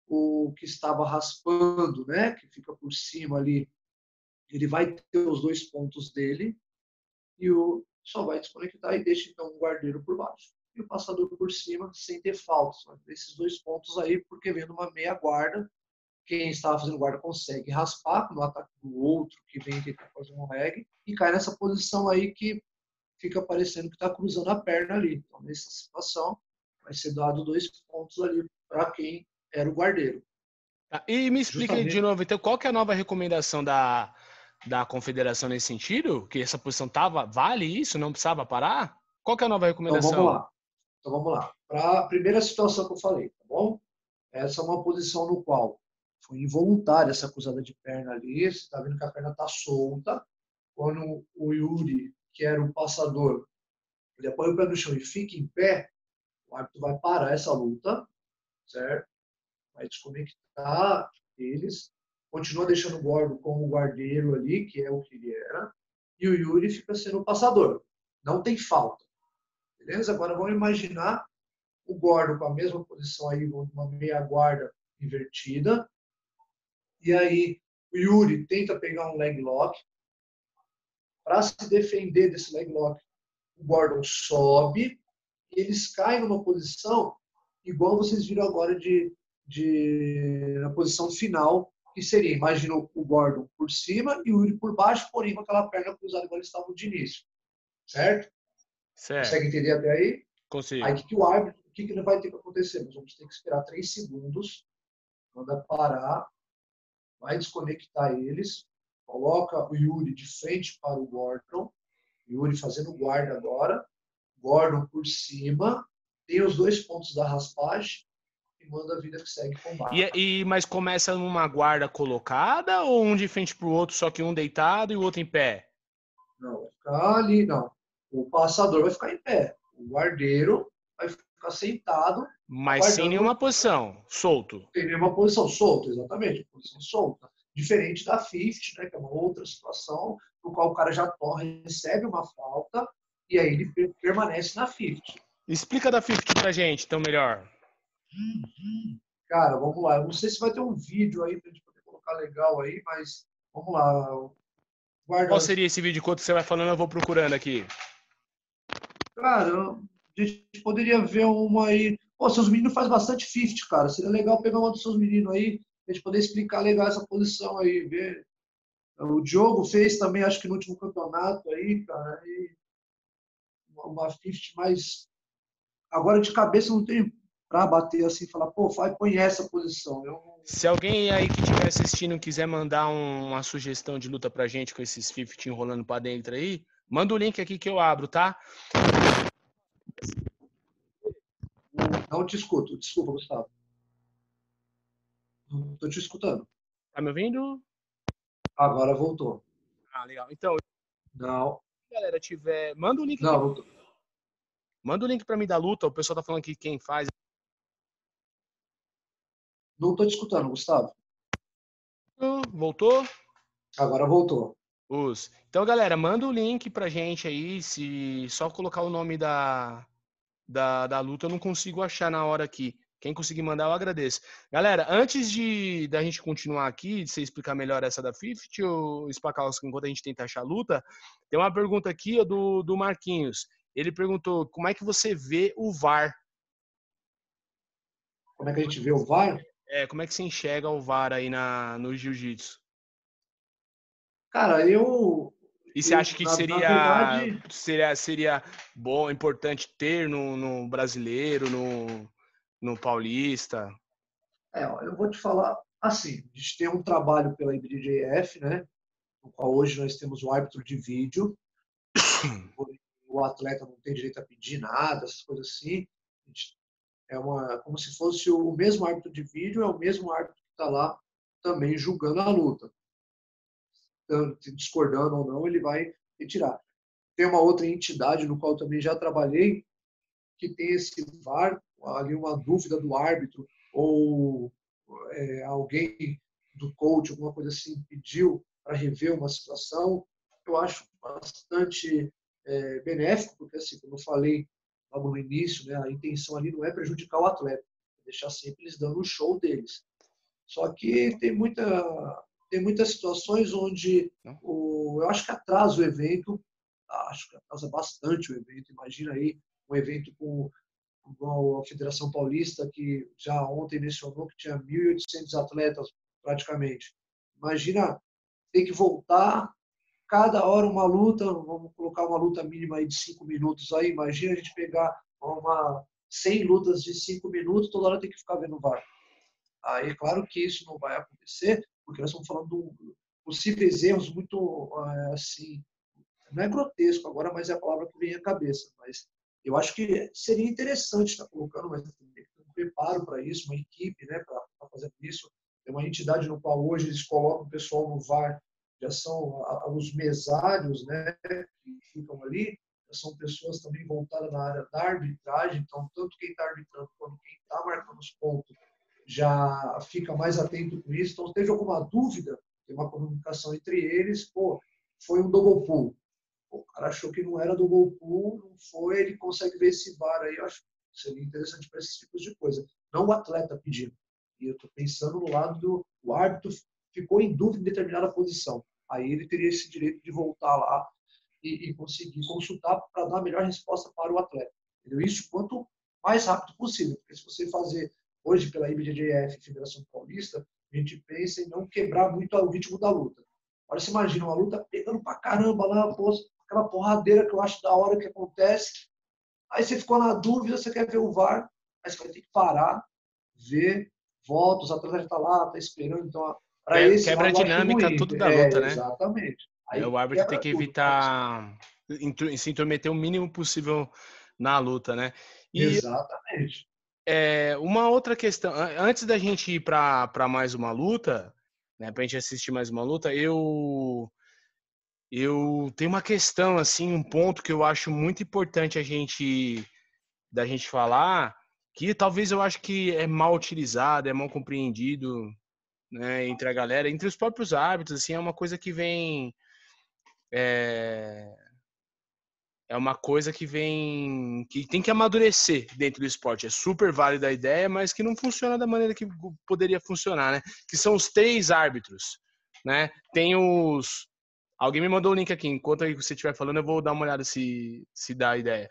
B: o que estava raspando, né, que fica por cima ali, ele vai ter os dois pontos dele e o só vai desconectar e deixa então um guardeiro por baixo e o passador por cima sem ter faltas. Esses dois pontos aí, porque vendo uma meia guarda, quem estava fazendo guarda consegue raspar no ataque do outro que vem tentar fazer um leg e cai nessa posição aí que fica parecendo que está cruzando a perna ali. Então, nessa situação, vai ser dado dois pontos ali para quem era o guardeiro.
A: Tá, e me explica Justamente. de novo, então, qual que é a nova recomendação da, da confederação nesse sentido? Que essa posição tava, vale isso? Não precisava parar? Qual que é a nova recomendação?
B: Então vamos lá. Então vamos lá. Para a primeira situação que eu falei, tá bom? Essa é uma posição no qual foi involuntária essa cruzada de perna ali. Você está vendo que a perna está solta. Quando o Yuri, que era o passador, ele apoia o pé no chão e fica em pé, o árbitro vai parar essa luta, certo? Vai desconectar eles continua deixando o Gordo como guardeiro ali, que é o que ele era, e o Yuri fica sendo o passador. Não tem falta. Beleza? Agora vamos imaginar o Gordo com a mesma posição aí, uma meia guarda invertida. E aí o Yuri tenta pegar um leg lock. Para se defender desse leg lock, o Gordon sobe e eles caem numa posição igual vocês viram agora de, de na posição final que seria, imagina o Gordon por cima e o Yuri por baixo, porém com aquela perna cruzada igual eles estavam de início. Certo?
A: certo.
B: Consegue entender até aí?
A: Consigo.
B: Aí o que, o árbitro, o que, que vai ter que acontecer? Nós vamos ter que esperar três segundos, manda parar, vai desconectar eles, coloca o Yuri de frente para o Gordon, Yuri fazendo guarda agora, Gordon por cima, tem os dois pontos da raspagem, e manda a vida que segue combate.
A: E, e, mas começa numa guarda colocada ou um de frente para o outro, só que um deitado e o outro em pé?
B: Não, vai ficar ali, não. O passador vai ficar em pé. O guardeiro vai ficar sentado.
A: Mas sem nenhuma posição, solto.
B: Sem nenhuma posição, solto, exatamente. Posição solta. Diferente da 50, né, que é uma outra situação, no qual o cara já torre, recebe uma falta e aí ele permanece na 50.
A: Explica da 50 pra gente, então, melhor.
B: Cara, vamos lá. Eu não sei se vai ter um vídeo aí pra gente poder colocar legal aí, mas vamos lá.
A: Guarda... Qual seria esse vídeo? Enquanto você vai falando, eu vou procurando aqui.
B: Cara, a gente poderia ver uma aí. Pô, seus meninos fazem bastante 50, cara. Seria legal pegar uma dos seus meninos aí, a gente poder explicar legal essa posição aí, ver. O Diogo fez também, acho que no último campeonato aí, cara. Uma 50 mais. Agora de cabeça não tem para bater assim, falar, pô, vai, põe essa posição. Eu...
A: Se alguém aí que estiver assistindo quiser mandar um, uma sugestão de luta pra gente com esses 50 enrolando para dentro aí, manda o link aqui que eu abro, tá?
B: Não te escuto, desculpa, Gustavo. Não tô te escutando.
A: Tá me ouvindo?
B: Agora voltou.
A: Ah, legal. Então,
B: não.
A: Se a galera tiver, manda o link.
B: Não, voltou.
A: Manda o link para mim da luta. O pessoal tá falando que quem faz
B: não tô te escutando, Gustavo.
A: Voltou?
B: Agora voltou.
A: Us. Então, galera, manda o link pra gente aí. Se só colocar o nome da, da, da luta, eu não consigo achar na hora aqui. Quem conseguir mandar, eu agradeço. Galera, antes de da gente continuar aqui, de você explicar melhor essa da 50, ou Spakowski, enquanto a gente tenta achar a luta, tem uma pergunta aqui do, do Marquinhos. Ele perguntou como é que você vê o VAR?
B: Como é que a gente vê o VAR?
A: É, como é que você enxerga o VAR aí na, no jiu-jitsu?
B: Cara, eu.
A: E você acha que na, seria, na verdade... seria, seria bom, importante ter no, no brasileiro, no, no paulista?
B: É, eu vou te falar assim: a gente tem um trabalho pela IBJJF, né? No qual hoje nós temos o árbitro de vídeo. o atleta não tem direito a pedir nada, essas coisas assim. A gente é uma, como se fosse o mesmo árbitro de vídeo, é o mesmo árbitro que está lá também julgando a luta. Discordando ou não, ele vai retirar. Tem uma outra entidade no qual também já trabalhei, que tem esse VAR, ali uma dúvida do árbitro, ou é, alguém do coach, alguma coisa assim, pediu para rever uma situação. Eu acho bastante é, benéfico, porque, assim, como eu falei, logo no início, né, a intenção ali não é prejudicar o atleta, é deixar sempre eles dando o show deles. Só que tem muita tem muitas situações onde o, eu acho que atrasa o evento, acho que atrasa bastante o evento. Imagina aí um evento com igual a Federação Paulista, que já ontem mencionou que tinha 1.800 atletas praticamente. Imagina ter que voltar cada hora uma luta, vamos colocar uma luta mínima aí de cinco minutos aí, imagina a gente pegar uma 100 lutas de cinco minutos, toda hora tem que ficar vendo VAR. Aí, é claro que isso não vai acontecer, porque nós estamos falando de possíveis erros muito, eh, assim, não é grotesco agora, mas é a palavra que vem à cabeça. Mas eu acho que seria interessante estar colocando, mas tem um preparo para isso, uma equipe, né, para fazer isso. Tem uma entidade no qual hoje eles colocam o pessoal no VAR já são os mesários né, que ficam ali, são pessoas também voltadas na área da arbitragem, então tanto quem está arbitrando quanto quem está marcando os pontos já fica mais atento com isso. Então, teve alguma dúvida, tem uma comunicação entre eles, pô, foi um double pull. o cara achou que não era double pull, não foi, ele consegue ver esse VAR aí, eu acho que seria interessante para esses tipos de coisa. Não o atleta pedindo. E eu estou pensando no lado do o árbitro ficou em dúvida em determinada posição. Aí ele teria esse direito de voltar lá e, e conseguir consultar para dar a melhor resposta para o atleta. Entendeu? Isso quanto mais rápido possível, porque se você fazer hoje pela IBJJF, Federação Paulista, a gente pensa em não quebrar muito o ritmo da luta. Agora você imagina uma luta pegando pra caramba lá, aquela porradeira que eu acho da hora que acontece. Aí você ficou na dúvida, você quer ver o VAR, aí você vai ter que parar, ver, volta, os atletas já estão tá lá, tá esperando, então
A: É, esse quebra a dinâmica tudo da luta,
B: é,
A: né?
B: Exatamente.
A: Aí é, o árbitro tem que evitar tudo. se intrometer o mínimo possível na luta, né?
B: E, exatamente.
A: É, uma outra questão, antes da gente ir para mais uma luta, né, para a gente assistir mais uma luta, eu eu tenho uma questão assim, um ponto que eu acho muito importante a gente da gente falar, que talvez eu acho que é mal utilizado, é mal compreendido né, entre a galera, entre os próprios árbitros, assim, é uma coisa que vem é, é uma coisa que vem que tem que amadurecer dentro do esporte. É super válida a ideia, mas que não funciona da maneira que poderia funcionar, né? Que são os três árbitros, né? Tem os Alguém me mandou o link aqui. Enquanto aí você estiver falando, eu vou dar uma olhada se se dá a ideia.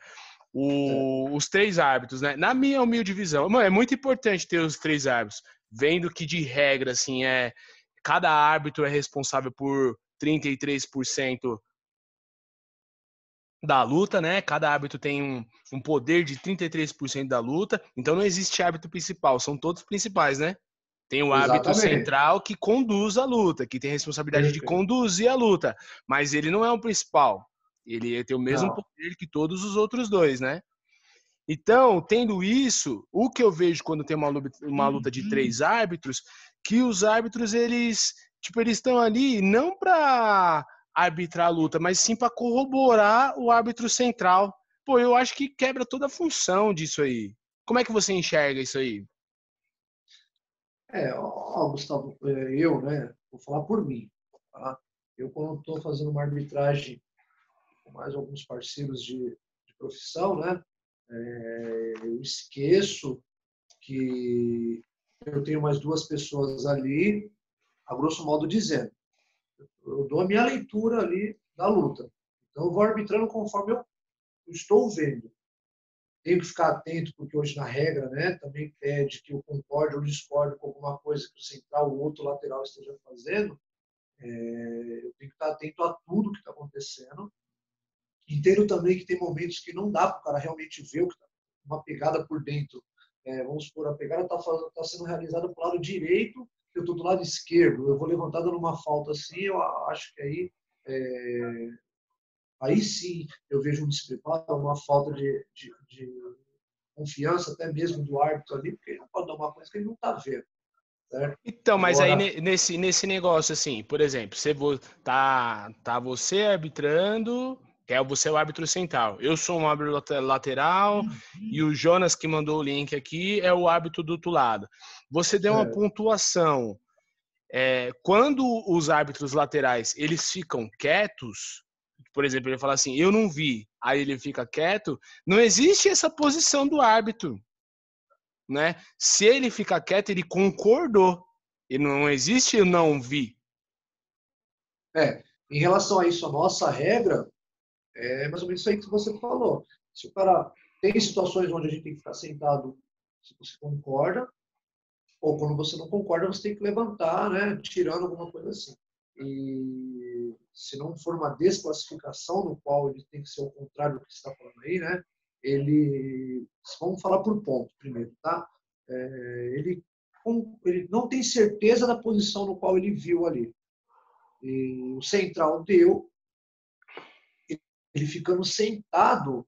A: o, os três árbitros, né? Na minha humilde visão, mano, é muito importante ter os três árbitros, vendo que de regra, assim, é cada árbitro é responsável por 33% da luta, né? Cada árbitro tem um, um poder de 33% da luta, então não existe árbitro principal, são todos principais, né? Tem o árbitro Exatamente. central que conduz a luta, que tem a responsabilidade Perfeito. de conduzir a luta, mas ele não é o principal. Ele tem o mesmo não. poder que todos os outros dois, né? Então, tendo isso, o que eu vejo quando tem uma luta, uma luta de três uhum. árbitros, que os árbitros eles, tipo, eles estão ali não para arbitrar a luta, mas sim para corroborar o árbitro central. Pô, eu acho que quebra toda a função disso aí. Como é que você enxerga isso aí?
B: É, ó, Gustavo, é, eu, né, vou falar por mim, tá? Eu, quando estou fazendo uma arbitragem com mais alguns parceiros de, de profissão, né, é, eu esqueço que eu tenho mais duas pessoas ali, a grosso modo dizendo. Eu dou a minha leitura ali da luta. Então, eu vou arbitrando conforme eu estou vendo. Tenho que ficar atento, porque hoje, na regra, né, também pede que eu concorde ou discorde com alguma coisa que o central ou outro lateral esteja fazendo. É, eu tenho que estar atento a tudo que está acontecendo. Entendo também que tem momentos que não dá para o cara realmente ver o que tá, uma pegada por dentro. É, vamos supor, a pegada está tá sendo realizada para o lado direito, eu estou do lado esquerdo, eu vou levantar dando uma falta assim, eu acho que aí é, aí sim eu vejo um despreparo, uma falta de, de, de, confiança até mesmo do árbitro ali, porque ele não pode dar uma coisa que ele não está vendo. Certo?
A: Então, mas Agora... aí nesse, nesse negócio assim, por exemplo, você tá, tá você arbitrando, que é você é o árbitro central. Eu sou um árbitro lateral uhum. e o Jonas que mandou o link aqui é o árbitro do outro lado. Você deu uma pontuação. É, quando os árbitros laterais eles ficam quietos, por exemplo, ele fala assim, eu não vi, aí ele fica quieto, não existe essa posição do árbitro, né? Se ele fica quieto, ele concordou. E não existe eu não vi.
B: É, em relação a isso, a nossa regra é mais ou menos isso aí que você falou. Se o cara tem situações onde a gente tem que ficar sentado, se você concorda, ou quando você não concorda, você tem que levantar, né, tirando alguma coisa assim. E se não for uma desclassificação, no qual ele tem que ser o contrário do que está falando aí, né? Ele, vamos falar por ponto primeiro, tá? É, ele, ele não tem certeza da posição no qual ele viu ali. E o central deu, ele ficando sentado,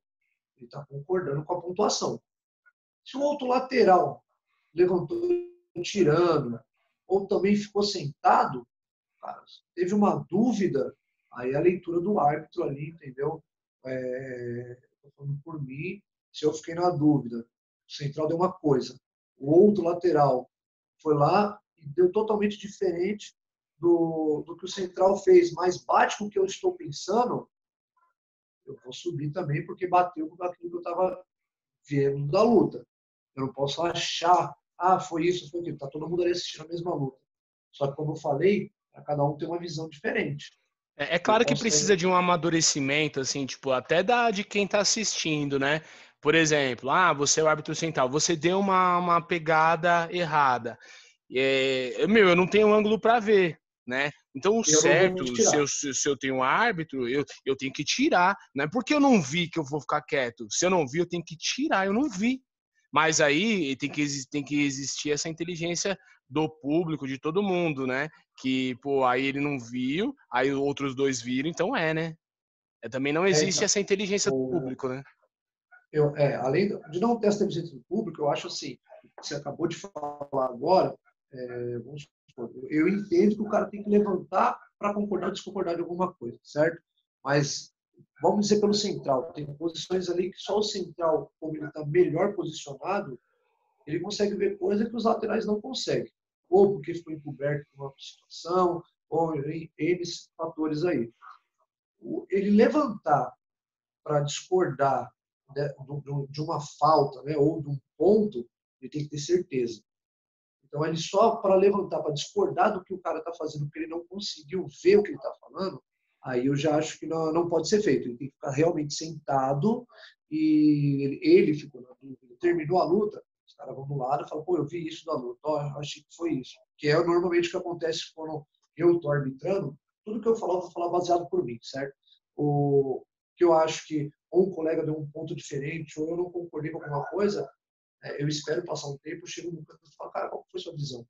B: ele está concordando com a pontuação. Se o outro lateral levantou tirando, ou também ficou sentado, cara, teve uma dúvida, aí a leitura do árbitro ali, entendeu? É, falando por mim, se eu fiquei na dúvida, o central deu uma coisa, o outro lateral foi lá e deu totalmente diferente do, do que o central fez, mas bate com o que eu estou pensando, eu vou subir também porque bateu com aquilo que eu estava vendo da luta. Eu não posso achar, ah, foi isso, foi aquilo. Está todo mundo ali assistindo a mesma luta. Só que, como eu falei, cada um tem uma visão diferente.
A: É, é claro que precisa ter... de um amadurecimento, assim, tipo, até da, de quem está assistindo, né? Por exemplo, ah, você é o árbitro central, você deu uma, uma pegada errada. É, meu, eu não tenho ângulo para ver né? Então, o eu certo, se eu, se eu tenho um árbitro, eu, eu tenho que tirar. Não é porque eu não vi que eu vou ficar quieto. Se eu não vi, eu tenho que tirar. Eu não vi. Mas aí tem que, tem que existir essa inteligência do público, de todo mundo, né? Que, pô, aí ele não viu, aí outros dois viram, então é, né? É, também não é, existe é, então, essa inteligência o, do público, né?
B: Eu, é, além de não ter essa inteligência do público, eu acho assim, você acabou de falar agora, é, vamos eu entendo que o cara tem que levantar para concordar ou discordar de alguma coisa, certo? Mas vamos dizer pelo central, tem posições ali que só o central, como ele está melhor posicionado, ele consegue ver coisa que os laterais não conseguem. Ou porque foi encoberto por uma situação, ou N fatores aí. Ele levantar para discordar de uma falta, né, ou de um ponto, ele tem que ter certeza. Então, ele só para levantar, para discordar do que o cara está fazendo, porque ele não conseguiu ver o que ele está falando, aí eu já acho que não, não pode ser feito. Ele tem que ficar realmente sentado e, ele, ele ficou na dúvida. Terminou a luta, os caras vão do lado e falam, pô, eu vi isso da luta, ó, eu achei que foi isso. Que é normalmente o que acontece quando eu estou arbitrando, tudo que eu falar, eu vou falar baseado por mim, certo? O que eu acho que ou um colega deu um ponto diferente, ou eu não concordei com alguma coisa, eu espero passar um tempo, chego no canto e falo, cara, qual foi a sua visão?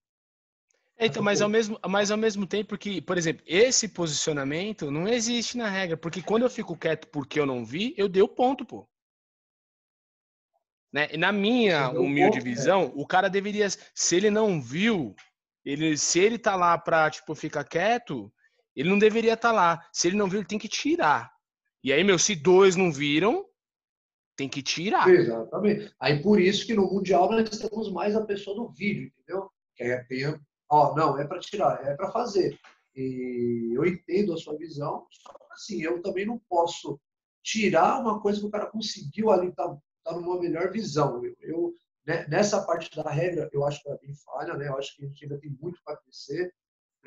A: Então, mas ao, mesmo, mas ao mesmo tempo que, por exemplo, esse posicionamento não existe na regra, porque quando eu fico quieto porque eu não vi, eu dei o ponto, pô. Né? E na minha humilde ponto, é. visão, é. o cara deveria, se ele não viu, ele, se ele tá lá pra, tipo, ficar quieto, ele não deveria estar tá lá. Se ele não viu, ele tem que tirar. E aí, meu, se dois não viram, tem que tirar.
B: Exatamente. Aí por isso que no Mundial nós temos mais a pessoa do vídeo, entendeu? Que é ó, não, é para tirar, é para fazer. E eu entendo a sua visão, só que assim, eu também não posso tirar uma coisa que o cara conseguiu ali, tá, tá numa melhor visão. Eu, eu né, nessa parte da regra, eu acho que ela é bem falha, né? Eu acho que a gente ainda tem muito para crescer,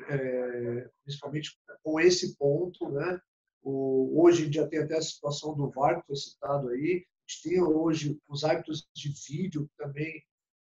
B: é, principalmente com esse ponto, né? O, hoje a gente já tem até a situação do VAR, que foi citado aí. Tem hoje os hábitos de vídeo também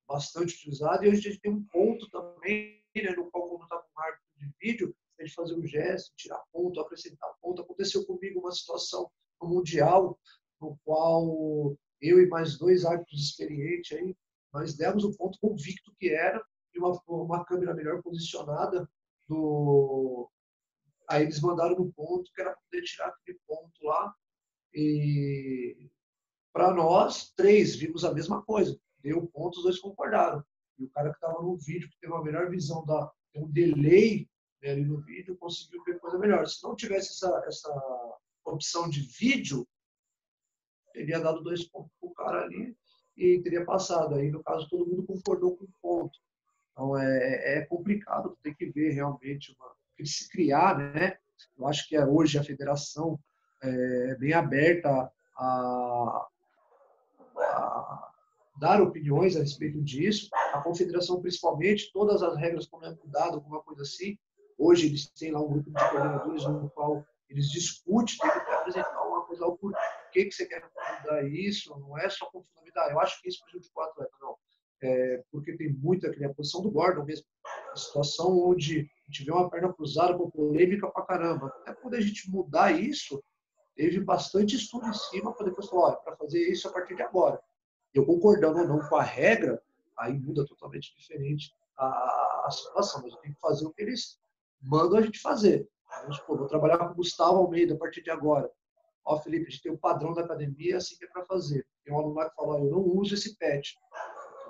B: bastante utilizado. E hoje a gente tem um ponto também, né, no qual, como está com hábito de vídeo, a gente fazer um gesto, tirar ponto, acrescentar ponto. Aconteceu comigo uma situação no Mundial, no qual eu e mais dois árbitros experientes aí, nós demos o ponto convicto que era, e uma, uma câmera melhor posicionada do, Aí eles mandaram no ponto que era poder tirar aquele ponto lá. E para nós, três vimos a mesma coisa. Deu ponto, os dois concordaram. E o cara que estava no vídeo, que teve uma melhor visão, da, um delay né, ali no vídeo, conseguiu ver coisa melhor. Se não tivesse essa, essa opção de vídeo, teria dado dois pontos para o cara ali e teria passado. Aí, no caso, todo mundo concordou com o ponto. Então, é, é complicado, tem que ver realmente uma, se criar, né? Eu acho que é hoje a federação é bem aberta a, dar opiniões a respeito disso. A confederação, principalmente, todas as regras como é mudado, alguma coisa assim. Hoje eles têm lá um grupo de coordenadores no qual eles discutem, tem que apresentar uma coisa, o porquê que você quer mudar isso, não é só conformidade. Eu acho que isso prejudicou o atleta, não. É, porque tem muita, a posição do Gordon mesmo, a situação onde vê uma perna cruzada com polêmica pra caramba. Até quando a gente mudar isso, teve bastante estudo em cima para depois falar, olha, para fazer isso a partir de agora. Eu concordando ou não com a regra, aí muda totalmente diferente a, a situação, mas eu tenho que fazer o que eles mandam a gente fazer. Vamos supor, vou trabalhar com o Gustavo Almeida a partir de agora. Ó, Felipe, a gente tem o padrão da academia, é assim que é para fazer. Tem um aluno lá que fala, eu não uso esse pet,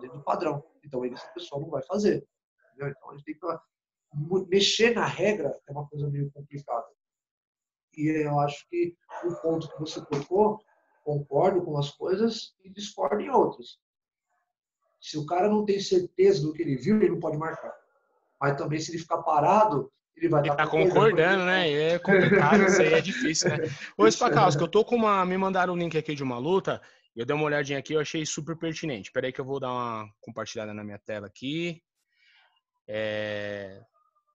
B: dentro do padrão. Então, ele, essa pessoa não vai fazer. Entendeu? Então, a gente tem que mexer na regra é uma coisa meio complicada. E eu acho que o ponto que você tocou, concordo com as coisas e discordo em outras. Se o cara não tem certeza do que ele viu, ele não pode marcar. Mas também, se ele ficar parado, ele vai
A: estar tá concordando, né? É complicado, isso aí é difícil, né? Ô, que eu tô com uma. Me mandaram um link aqui de uma luta. Eu dei uma olhadinha aqui, eu achei super pertinente. Espera aí que eu vou dar uma compartilhada na minha tela aqui. É,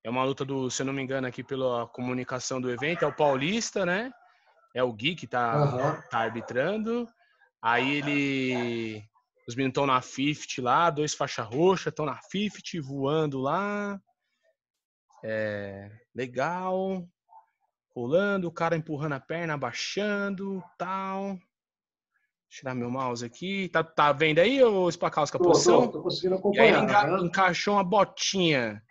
A: é uma luta do, se eu não me engano, aqui pela comunicação do evento, é o Paulista, né? É o Gui que tá, uhum. tá arbitrando. Aí ele. Os meninos estão na 50 lá, dois faixa roxa, estão na 50, voando lá. É, legal. Rolando, o cara empurrando a perna, abaixando, tal. Tirar meu mouse aqui. Tá, tá vendo aí, ô Spacausca, a posição?
B: Tô, tô conseguindo acompanhar.
A: E aí enca, né? encaixou uma botinha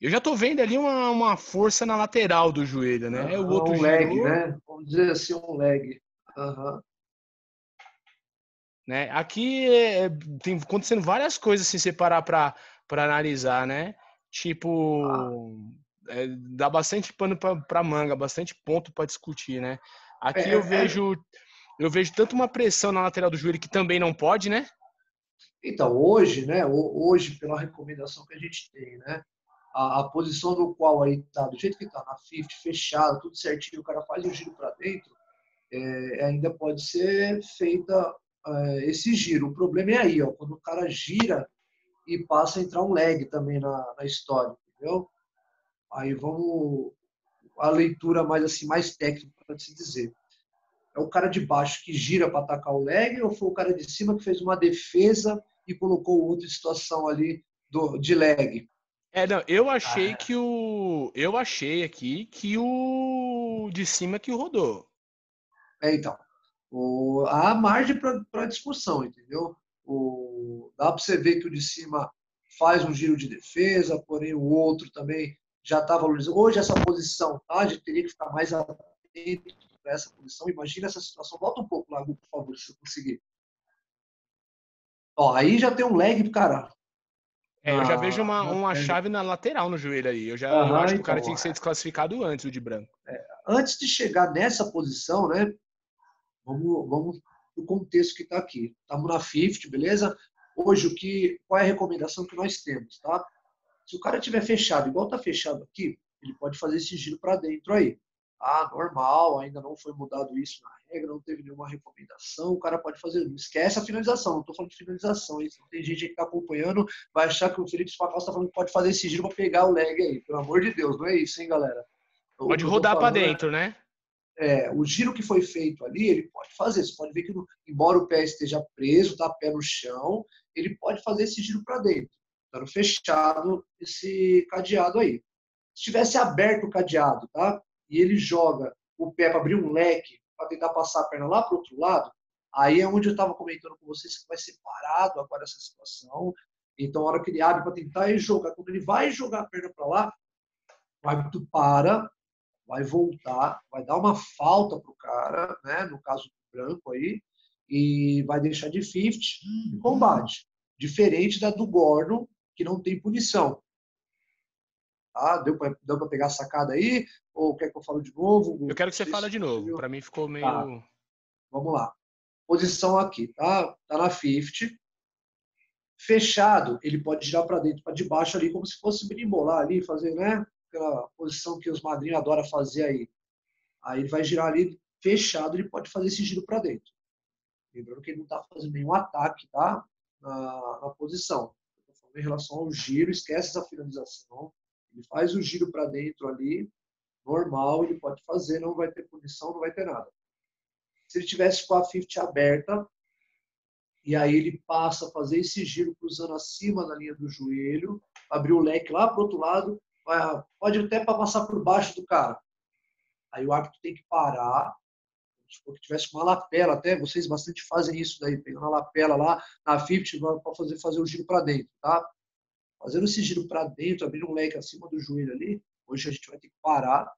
A: eu já tô vendo ali uma, uma força na lateral do joelho, né?
B: É o outro um leg, girou, né? Vamos dizer assim, um leg. Uhum.
A: Né? Aqui é, tem acontecendo várias coisas se assim, separar para analisar, né? Tipo, ah. é, dá bastante pano para manga, bastante ponto para discutir, né? Aqui é, eu é. vejo eu vejo tanto uma pressão na lateral do joelho que também não pode, né?
B: Então, hoje, né, hoje, pela recomendação que a gente tem, né, a, a, posição no qual aí tá, do jeito que tá, na 50, fechado, tudo certinho, o cara faz o giro para dentro, é, ainda pode ser feita é, esse giro. O problema é aí, ó, quando o cara gira e passa a entrar um lag também na, na história, entendeu? Aí vamos a leitura mais assim mais técnica para se dizer. É o cara de baixo que gira para atacar o leg ou foi o cara de cima que fez uma defesa e colocou o outro em situação ali do, de leg?
A: É, não, eu achei ah. que o. Eu achei aqui que o de cima que rodou.
B: É, então. O, há margem para discussão, entendeu? O, dá para você ver que o de cima faz um giro de defesa, porém o outro também já está valorizando. Hoje essa posição, tá? A gente teria que ficar mais atento para essa posição. Imagina essa situação. Volta um pouco lá, por favor, se eu conseguir. Ó, aí já tem um lag do caralho.
A: É, eu já ah, vejo uma, uma chave na lateral no joelho aí. Eu já eu acho que o cara então, tinha que ser desclassificado antes, o de branco.
B: É, antes de chegar nessa posição, né? Vamos, vamos no contexto que está aqui. Estamos na 50, beleza? Hoje, o que, qual é a recomendação que nós temos, tá? Se o cara tiver fechado, igual está fechado aqui, ele pode fazer esse giro para dentro aí. Ah, normal, ainda não foi mudado isso na regra, não teve nenhuma recomendação, o cara pode fazer. Não esquece a finalização, não estou falando de finalização. Tem gente que está acompanhando, vai achar que o Felipe Spacal está falando que pode fazer esse giro para pegar o leg aí. Pelo amor de Deus, não é isso, hein, galera?
A: Pode rodar para é dentro, né?
B: É, o giro que foi feito ali, ele pode fazer. Você pode ver que, embora o pé esteja preso, tá pé no chão, ele pode fazer esse giro para dentro. Estando fechado esse cadeado aí. Se tivesse aberto o cadeado, tá? E ele joga o pé para abrir um leque, para tentar passar a perna lá para o outro lado, aí é onde eu estava comentando com vocês que vai ser parado agora essa situação. Então, a hora que ele abre para tentar jogar, quando ele vai jogar a perna para lá, o árbitro para, vai voltar, vai dar uma falta para o cara, né, no caso do branco aí, e vai deixar de 50 em combate. Diferente da do Gordon, que não tem punição. Tá? Deu para pegar a sacada aí? Ou quer que eu fale de novo?
A: Eu quero que você fale de novo. Para mim ficou meio. Tá.
B: Vamos lá. Posição aqui, tá? Tá na 50. Fechado, ele pode girar para dentro, para de baixo ali, como se fosse birimbolar ali, fazer, né? Aquela posição que os madrinhos adoram fazer aí. Aí ele vai girar ali fechado, ele pode fazer esse giro para dentro. Lembrando que ele não está fazendo nenhum ataque, tá? Na, na posição. Em relação ao giro, esquece essa finalização. Ele faz o giro para dentro ali, normal, ele pode fazer, não vai ter punição, não vai ter nada. Se ele tivesse com a 50 aberta, e aí ele passa a fazer esse giro cruzando acima da linha do joelho, abrir o leque lá para o outro lado, pode até passar por baixo do cara. Aí o árbitro tem que parar, se que tivesse uma lapela, até vocês bastante fazem isso daí, pegando a lapela lá na 50 para fazer, fazer o giro para dentro, tá? Fazendo esse giro para dentro, abrindo um leque acima do joelho ali, hoje a gente vai ter que parar,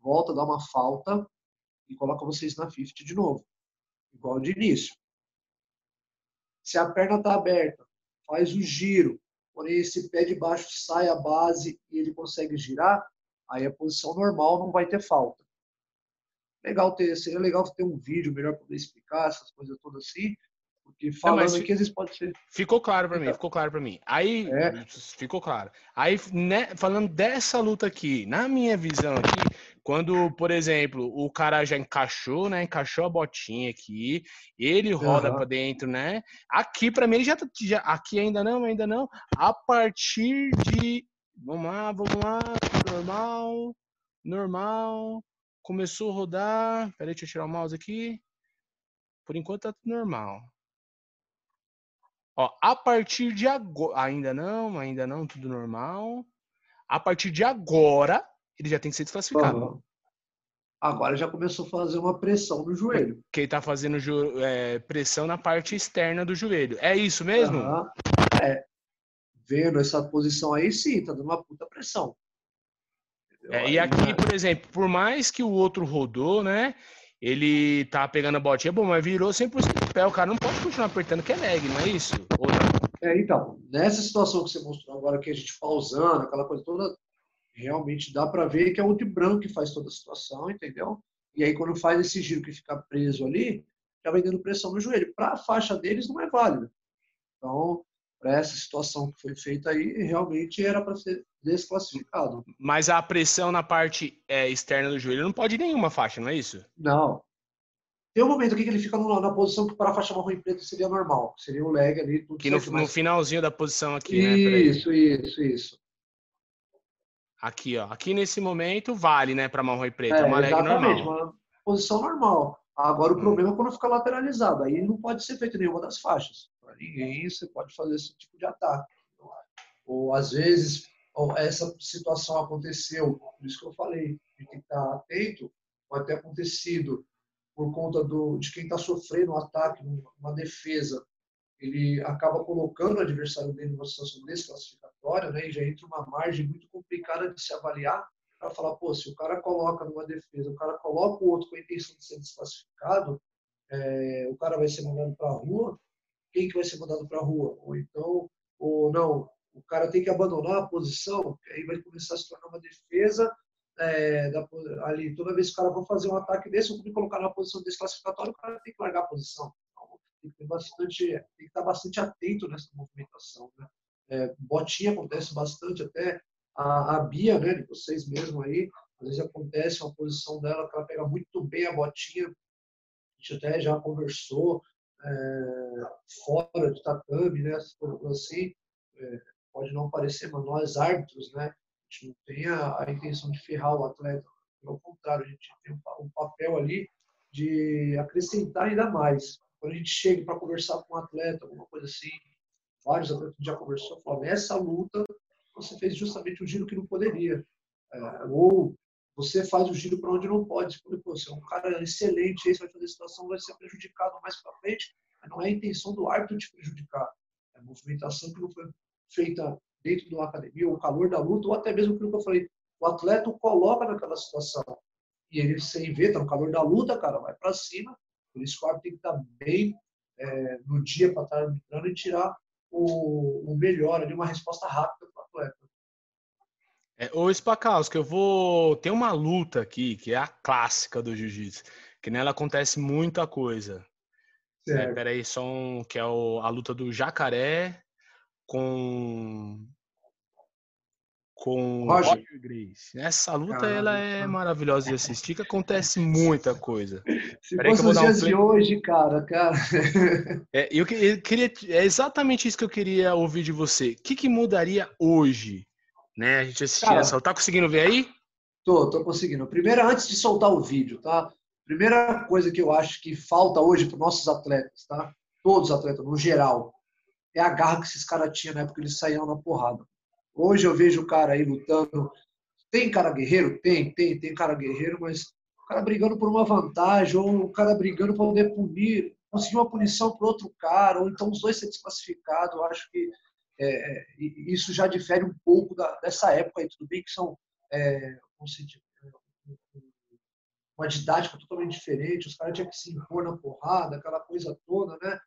B: volta, dá uma falta e coloca vocês na 50 de novo, igual de início. Se a perna está aberta, faz o giro, porém esse pé de baixo sai a base e ele consegue girar, aí a posição normal não vai ter falta. Legal ter, seria legal ter um vídeo melhor para poder explicar essas coisas todas assim, porque falando aqui, às vezes pode ser.
A: Ficou claro para mim, ficou claro para mim. Aí, é. ficou claro. Aí, né, falando dessa luta aqui, na minha visão aqui, quando, por exemplo, o cara já encaixou, né? Encaixou a botinha aqui, ele roda uhum. para dentro, né? Aqui, para mim, ele já, tá, já. Aqui ainda não, ainda não. A partir de. Vamos lá, vamos lá. Normal. Normal. Começou a rodar. Peraí, deixa eu tirar o mouse aqui. Por enquanto tá tudo normal. Ó, a partir de agora, ainda não, ainda não, tudo normal. A partir de agora, ele já tem que ser desclassificado. Uhum.
B: Agora já começou a fazer uma pressão no joelho.
A: Que ele tá fazendo é, pressão na parte externa do joelho. É isso mesmo? Uhum.
B: É. Vendo essa posição aí, sim, tá dando uma puta pressão.
A: É, e aqui, por exemplo, por mais que o outro rodou, né? ele tá pegando a botinha, bom, mas virou 100% do pé. O cara não pode continuar apertando, que é leg, não é isso? Ou?
B: É, então, nessa situação que você mostrou agora, que a gente pausando, aquela coisa toda, realmente dá para ver que é o de branco que faz toda a situação, entendeu? E aí, quando faz esse giro que fica preso ali, já vai dando pressão no joelho. Para a faixa deles, não é válido. Então, para essa situação que foi feita aí, realmente era para ser desclassificado.
A: Mas a pressão na parte é, externa do joelho não pode ir nenhuma faixa, não é isso?
B: Não. Tem um momento aqui que ele fica na posição que para a faixa marrom e preto seria normal. Seria o leg ali.
A: Tudo que no, no, finalzinho da posição aqui,
B: né? Isso, isso, isso.
A: Aqui, ó. Aqui nesse momento vale, né, para marrom e preto. É, é uma leg normal.
B: Uma posição normal. Agora, o hum. problema é quando fica lateralizado. Aí não pode ser feito nenhuma das faixas. Para ninguém você pode fazer esse tipo de ataque. Ou, às vezes, ou essa situação aconteceu, por isso que eu falei, tem que estar atento, pode ter acontecido por conta do, de quem está sofrendo um ataque, uma defesa, ele acaba colocando o adversário dele numa situação desclassificatória, né, e já entra uma margem muito complicada de se avaliar para falar, pô, se o cara coloca numa defesa, o cara coloca o outro com a intenção de ser desclassificado, é, o cara vai ser mandado para a rua, quem que vai ser mandado para a rua? Ou então, ou não, o cara tem que abandonar a posição, aí vai começar a se tornar uma defesa é, da, ali, toda vez que o cara for fazer um ataque desse, eu vou colocar na posição desclassificatória, o cara tem que largar a posição. Então, tem que, bastante, tem que estar bastante atento nessa movimentação. Né? É, botinha acontece bastante, até a, a Bia, né, de vocês mesmo aí, às vezes acontece uma posição dela que ela pega muito bem a botinha, a gente até já conversou é, fora de tatame, né, assim, é, pode não parecer, mas nós árbitros, né, gente não tem a, a intenção de ferrar o atleta, pelo contrário, a gente tem um, um papel ali de acrescentar ainda mais. Quando a gente chega para conversar com um atleta, alguma coisa assim, vários atletas já conversou, falam, nessa luta você fez justamente o giro que não poderia. É, ou você faz o giro para onde não pode. Porque, pô, você é um cara excelente, aí você vai fazer a situação, vai ser prejudicado mais para frente, mas não é a intenção do árbitro te prejudicar. É a movimentação que não foi feita dentro da academia, o calor da luta, ou até mesmo aquilo que eu falei, o atleta o coloca naquela situação. E ele, sem ver, tá no calor da luta, cara, vai para cima. Por isso que o árbitro tem que estar tá bem é, no dia para estar tá arbitrando e tirar o, o melhor ali, uma resposta rápida para o atleta.
A: É, ô Spacaus, que eu vou. Tem uma luta aqui, que é a clássica do jiu-jitsu, que nela acontece muita coisa. É, peraí, só um. Que é o, a luta do jacaré com. Com Roger, Roger Grace. Essa luta Caramba. ela é maravilhosa de assistir, que acontece muita coisa.
B: Se Peraí fosse os dias um de hoje, cara, cara.
A: É, eu, eu, queria, é exatamente isso que eu queria ouvir de você. O que, que mudaria hoje, né? A gente assistir essa. Tá conseguindo ver aí?
B: Tô, tô conseguindo. Primeiro, antes de soltar o vídeo, tá? Primeira coisa que eu acho que falta hoje para nossos atletas, tá? Todos os atletas, no geral, é a garra que esses caras tinham na época que eles saíam na porrada. Hoje eu vejo o cara aí lutando. Tem cara guerreiro? Tem, tem, tem cara guerreiro, mas o cara brigando por uma vantagem, ou o cara brigando para poder punir, conseguir uma punição para outro cara, ou então os dois ser desclassificados. Eu acho que é, é isso já difere um pouco da, dessa época aí. Tudo bem que são é, uma didática totalmente diferente, os caras tinham que se impor na porrada, aquela coisa toda, né?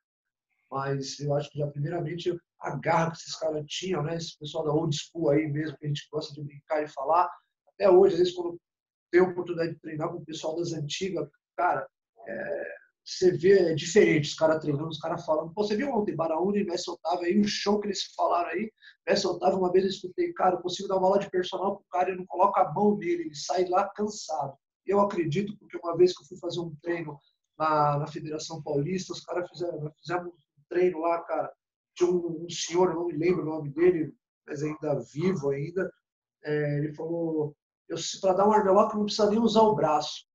B: Mas eu acho que já primeiramente a garra que esses caras tinham, né? Esse pessoal da old school aí mesmo, que a gente gosta de brincar e falar. Até hoje, às vezes, quando tem a oportunidade de treinar com o pessoal das antigas, cara, é, você vê é diferente os caras treinando, os caras falando. Pô, você viu ontem Baraúna e Messi Otávio aí, o show que eles falaram aí. Messi Otávio, uma vez eu escutei, cara, eu consigo dar uma aula de personal pro cara e não coloco a mão nele, ele sai lá cansado. Eu acredito, porque uma vez que eu fui fazer um treino na, na Federação Paulista, os caras fizeram, fizemos um treino lá, cara, tinha um, um, senhor, eu não me lembro o nome dele, mas ainda vivo ainda, é, ele falou, para dar um armlock não precisa nem usar o braço.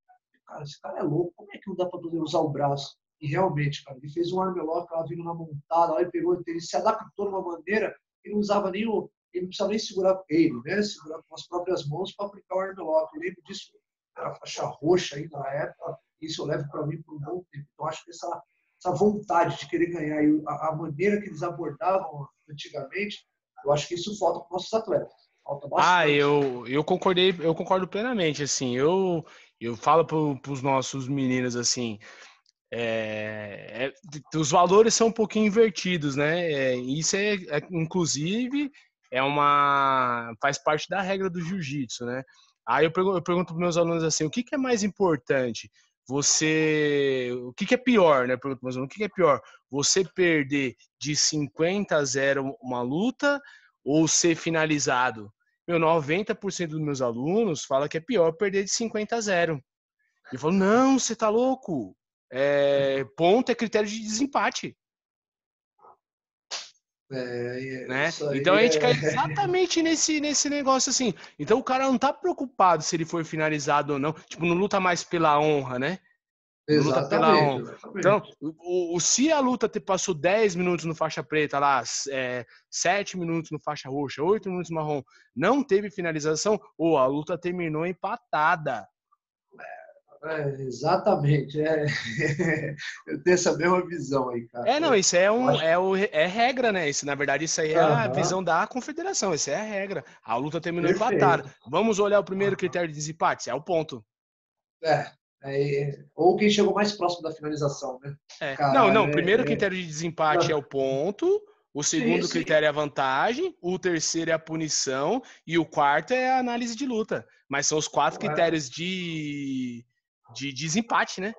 B: Cara, esse cara é louco, como é que não dá para poder usar o braço? E realmente, cara, ele fez um armlock lá vindo na montada, lá ele pegou, ele se adaptou de uma maneira que não usava nem o, ele não precisava nem segurar ele, né? Segurar com as próprias mãos para aplicar o armlock. Eu lembro disso, era faixa roxa aí na época, isso eu levo para mim por um bom tempo. Então, acho que essa essa vontade de querer ganhar e a, a, maneira que eles abordavam antigamente, eu acho que isso falta para nossos atletas.
A: Ah, eu, eu concordei, eu concordo plenamente. Assim, eu, eu falo para os nossos meninos assim. É, é, os valores são um pouquinho invertidos, né? É, isso é, é, inclusive, é uma faz parte da regra do jiu-jitsu, né? Aí eu pergunto, eu pergunto para meus alunos assim, o que, que é mais importante? Você. O que, que é pior, né? Pergunta mais o que, que é pior? Você perder de 50 a 0 uma luta ou ser finalizado? Meu, 90% dos meus alunos fala que é pior perder de 50 a 0. E falo, não, você tá louco. É, ponto é critério de desempate. É, né? Então a gente é... cai exatamente nesse, nesse negócio assim. Então o cara não tá preocupado se ele foi finalizado ou não. Tipo, não luta mais pela honra, né? Luta pela honra. Então, o, o, se a luta te passou 10 minutos no faixa preta lá, é, 7 minutos no faixa roxa, 8 minutos marrom, não teve finalização, ou a luta terminou empatada.
B: É, exatamente. É. Eu tenho essa mesma visão aí, cara.
A: É, não, isso é, um, é, o, é regra, né? Isso, na verdade, isso aí é uhum. a visão da confederação, isso é a regra. A luta terminou Perfeito. empatada. Vamos olhar o primeiro critério de desempate, é o ponto.
B: É, é, ou quem chegou mais próximo da finalização, né?
A: É. Cara, não, não, o primeiro é, critério de desempate é o ponto, o segundo sim, critério é a vantagem, o terceiro é a punição e o quarto é a análise de luta. Mas são os quatro critérios de de desempate, né?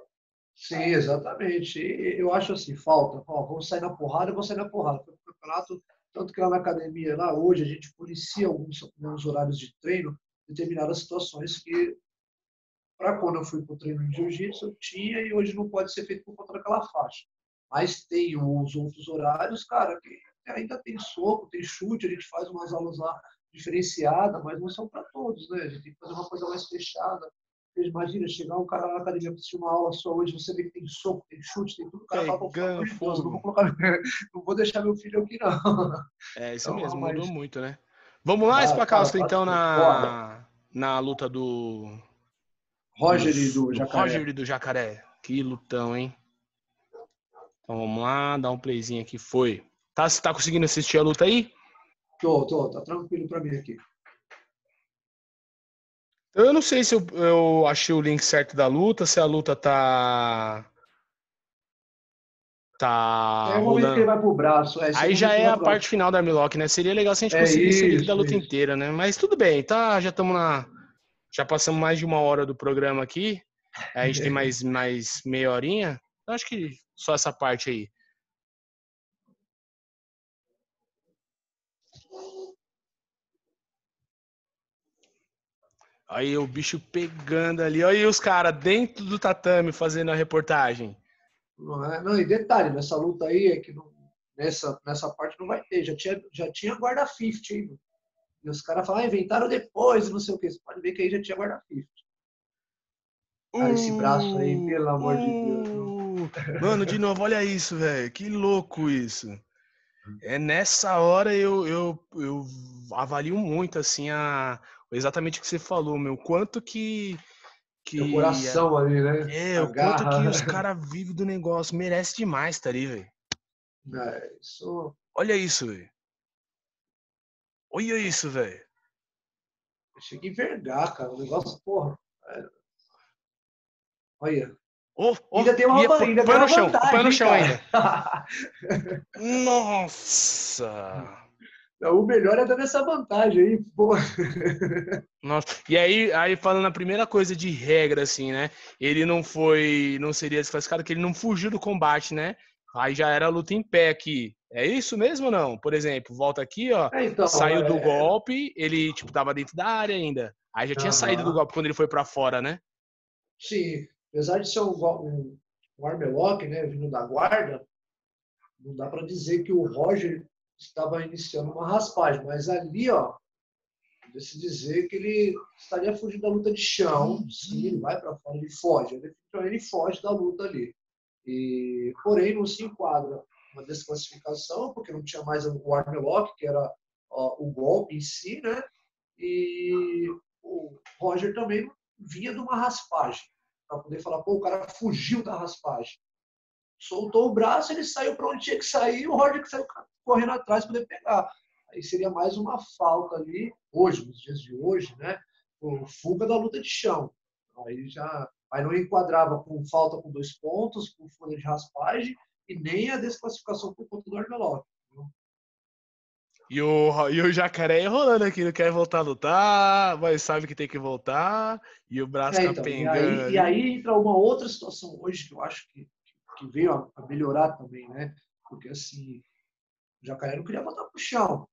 B: Sim, exatamente. Eu acho assim, falta. Ó, vamos sair na porrada, vamos sair na porrada. Foi um campeonato, tanto que lá na academia, lá hoje, a gente policia alguns, alguns horários de treino, determinadas situações que, para quando eu fui para o treino de jiu-jitsu, eu tinha e hoje não pode ser feito por conta daquela faixa. Mas tem os outros horários, cara, que ainda tem soco, tem chute, a gente faz umas aulas lá diferenciadas, mas não são para todos, né? A gente tem que fazer uma coisa mais fechada Imagina chegar um cara na academia para assistir uma aula só hoje, você vê que tem soco, tem chute, tem tudo. O cara fala, Deus, não, vou colocar, não vou deixar meu filho aqui, não.
A: É, isso então, mesmo, mas... mudou muito, né? Vamos lá, ah, então, na, na luta do.
B: Roger e do Jacaré.
A: Roger e do Jacaré. Que lutão, hein? Então vamos lá, dar um playzinho aqui. Foi. Tá, você tá conseguindo assistir a luta aí?
B: Tô, tô, tá tranquilo pra mim aqui.
A: Eu não sei se eu, eu achei o link certo da luta, se a luta tá. Tá.
B: É o momento que ele vai pro braço.
A: É, Aí já é a parte final da Armlock, né? Seria legal se a gente é conseguisse isso, link da luta isso. inteira, né? Mas tudo bem, tá? Já estamos na. Já passamos mais de uma hora do programa aqui. A gente tem mais, mais meia horinha. Eu acho que só essa parte aí. Aí o bicho pegando ali. Olha os caras dentro do tatame fazendo a reportagem.
B: Não, é, não, e detalhe, nessa luta aí é que não, nessa, nessa parte não vai ter. Já tinha, já tinha guarda 50, hein? E os caras falam, ah, inventaram depois, não sei o que. Você pode ver que aí já tinha guarda 50. Cara, esse braço aí, pelo amor uh, de Deus.
A: Uh. Mano, de novo, olha isso, velho. Que louco isso. É nessa hora eu, eu, eu avalio muito assim a, exatamente o que você falou, meu. Quanto que. que
B: o coração
A: é,
B: ali, né?
A: É, a o garra. quanto que os caras vivem do negócio. Merece demais, tá ali, velho.
B: É, isso...
A: Olha isso, velho. Olha isso, velho.
B: Chega a envergar, cara. O negócio, porra. É... Olha.
A: Oh, oh,
B: ainda tem uma,
A: ia,
B: ainda põe
A: no chão,
B: vantagem,
A: põe no chão ainda. Nossa!
B: O melhor é dando essa vantagem aí, pô.
A: Nossa, e aí, aí falando a primeira coisa de regra, assim, né? Ele não foi, não seria desclassificado, que ele não fugiu do combate, né? Aí já era luta em pé aqui. É isso mesmo ou não? Por exemplo, volta aqui, ó, é, então, saiu é... do golpe, ele, tipo, tava dentro da área ainda. Aí já tinha uhum. saído do golpe quando ele foi para fora, né?
B: Sim, apesar de ser um, um, um né, vindo da guarda, não dá para dizer que o Roger estava iniciando uma raspagem, mas ali, ó, se dizer que ele estaria fugindo da luta de chão, sim, ele vai para fora, ele foge, ele, ele foge da luta ali. E, porém, não se enquadra uma desclassificação, porque não tinha mais o armlock, que era ó, o golpe em si, né? E o Roger também vinha de uma raspagem, para poder falar, pô, o cara fugiu da raspagem. Soltou o braço, ele saiu para onde tinha que sair, o que saiu correndo atrás para poder pegar. Aí seria mais uma falta ali, hoje, nos dias de hoje, né? Fuga da luta de chão. Aí já aí não enquadrava com falta com dois pontos, com folha de raspagem e nem a desclassificação por conta do Armelock.
A: E o, e o jacaré enrolando aqui, não quer voltar a lutar, mas sabe que tem que voltar, e o braço é, então, capengando.
B: E aí, e aí, entra uma outra situação hoje que eu acho que, que veio a, a melhorar também, né? Porque assim, o Jacaré não queria voltar para o chão.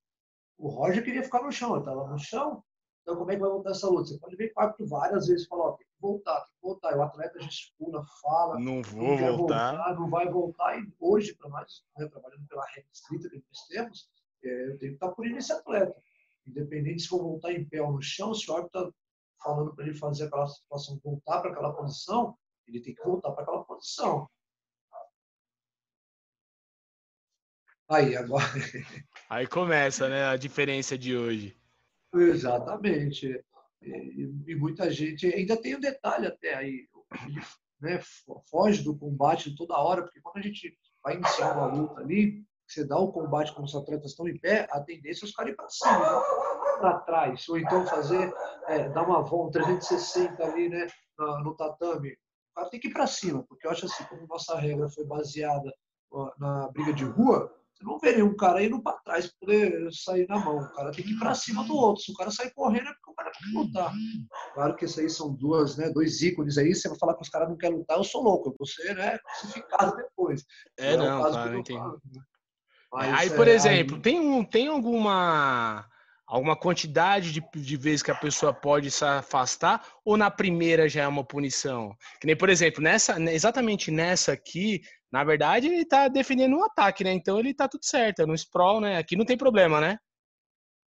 B: O Roger queria ficar no chão, ele estava no chão. Então, como é que vai voltar essa luta? Você pode ver quatro várias vezes e falar: ó, tem que voltar, tem que voltar. E o atleta gesticula, fala.
A: Não vou não voltar. voltar.
B: Não vai voltar. E hoje, para nós, né, trabalhando pela regra estrita que nós temos, eu tenho que estar por esse atleta. Independente se for voltar em pé ou no chão, se o árbitro está falando para ele fazer aquela situação, voltar para aquela posição, Ele tem que voltar para aquela posição. Aí, agora.
A: Aí começa, né, a diferença de hoje.
B: Exatamente. E, e muita gente. Ainda tem um detalhe até aí. Ele né, foge do combate toda hora, porque quando a gente vai iniciar uma luta ali, você dá o combate como os atletas estão em pé, a tendência é os caras ir para cima, né? para trás, ou então fazer, é, dar uma volta 360 ali né, no tatame. O cara tem que ir para cima, porque eu acho assim, como nossa regra foi baseada na briga de rua, você não vê nenhum cara indo para trás para poder sair na mão. O cara tem que ir para cima do outro. Se o cara sair correndo, é porque o cara tem que lutar. Claro que isso aí são duas, né, dois ícones aí. Você vai falar que os caras não querem lutar, eu sou louco. Eu vou ser né, crucificado depois.
A: É, não, é cara, entendi. Falo, né? Aí, por é, exemplo, aí... tem, um, tem alguma alguma quantidade de, de vezes que a pessoa pode se afastar ou na primeira já é uma punição? Que nem, por exemplo, nessa, exatamente nessa aqui, na verdade, ele tá defendendo um ataque, né? Então ele tá tudo certo, é no sprawl, né? Aqui não tem problema, né?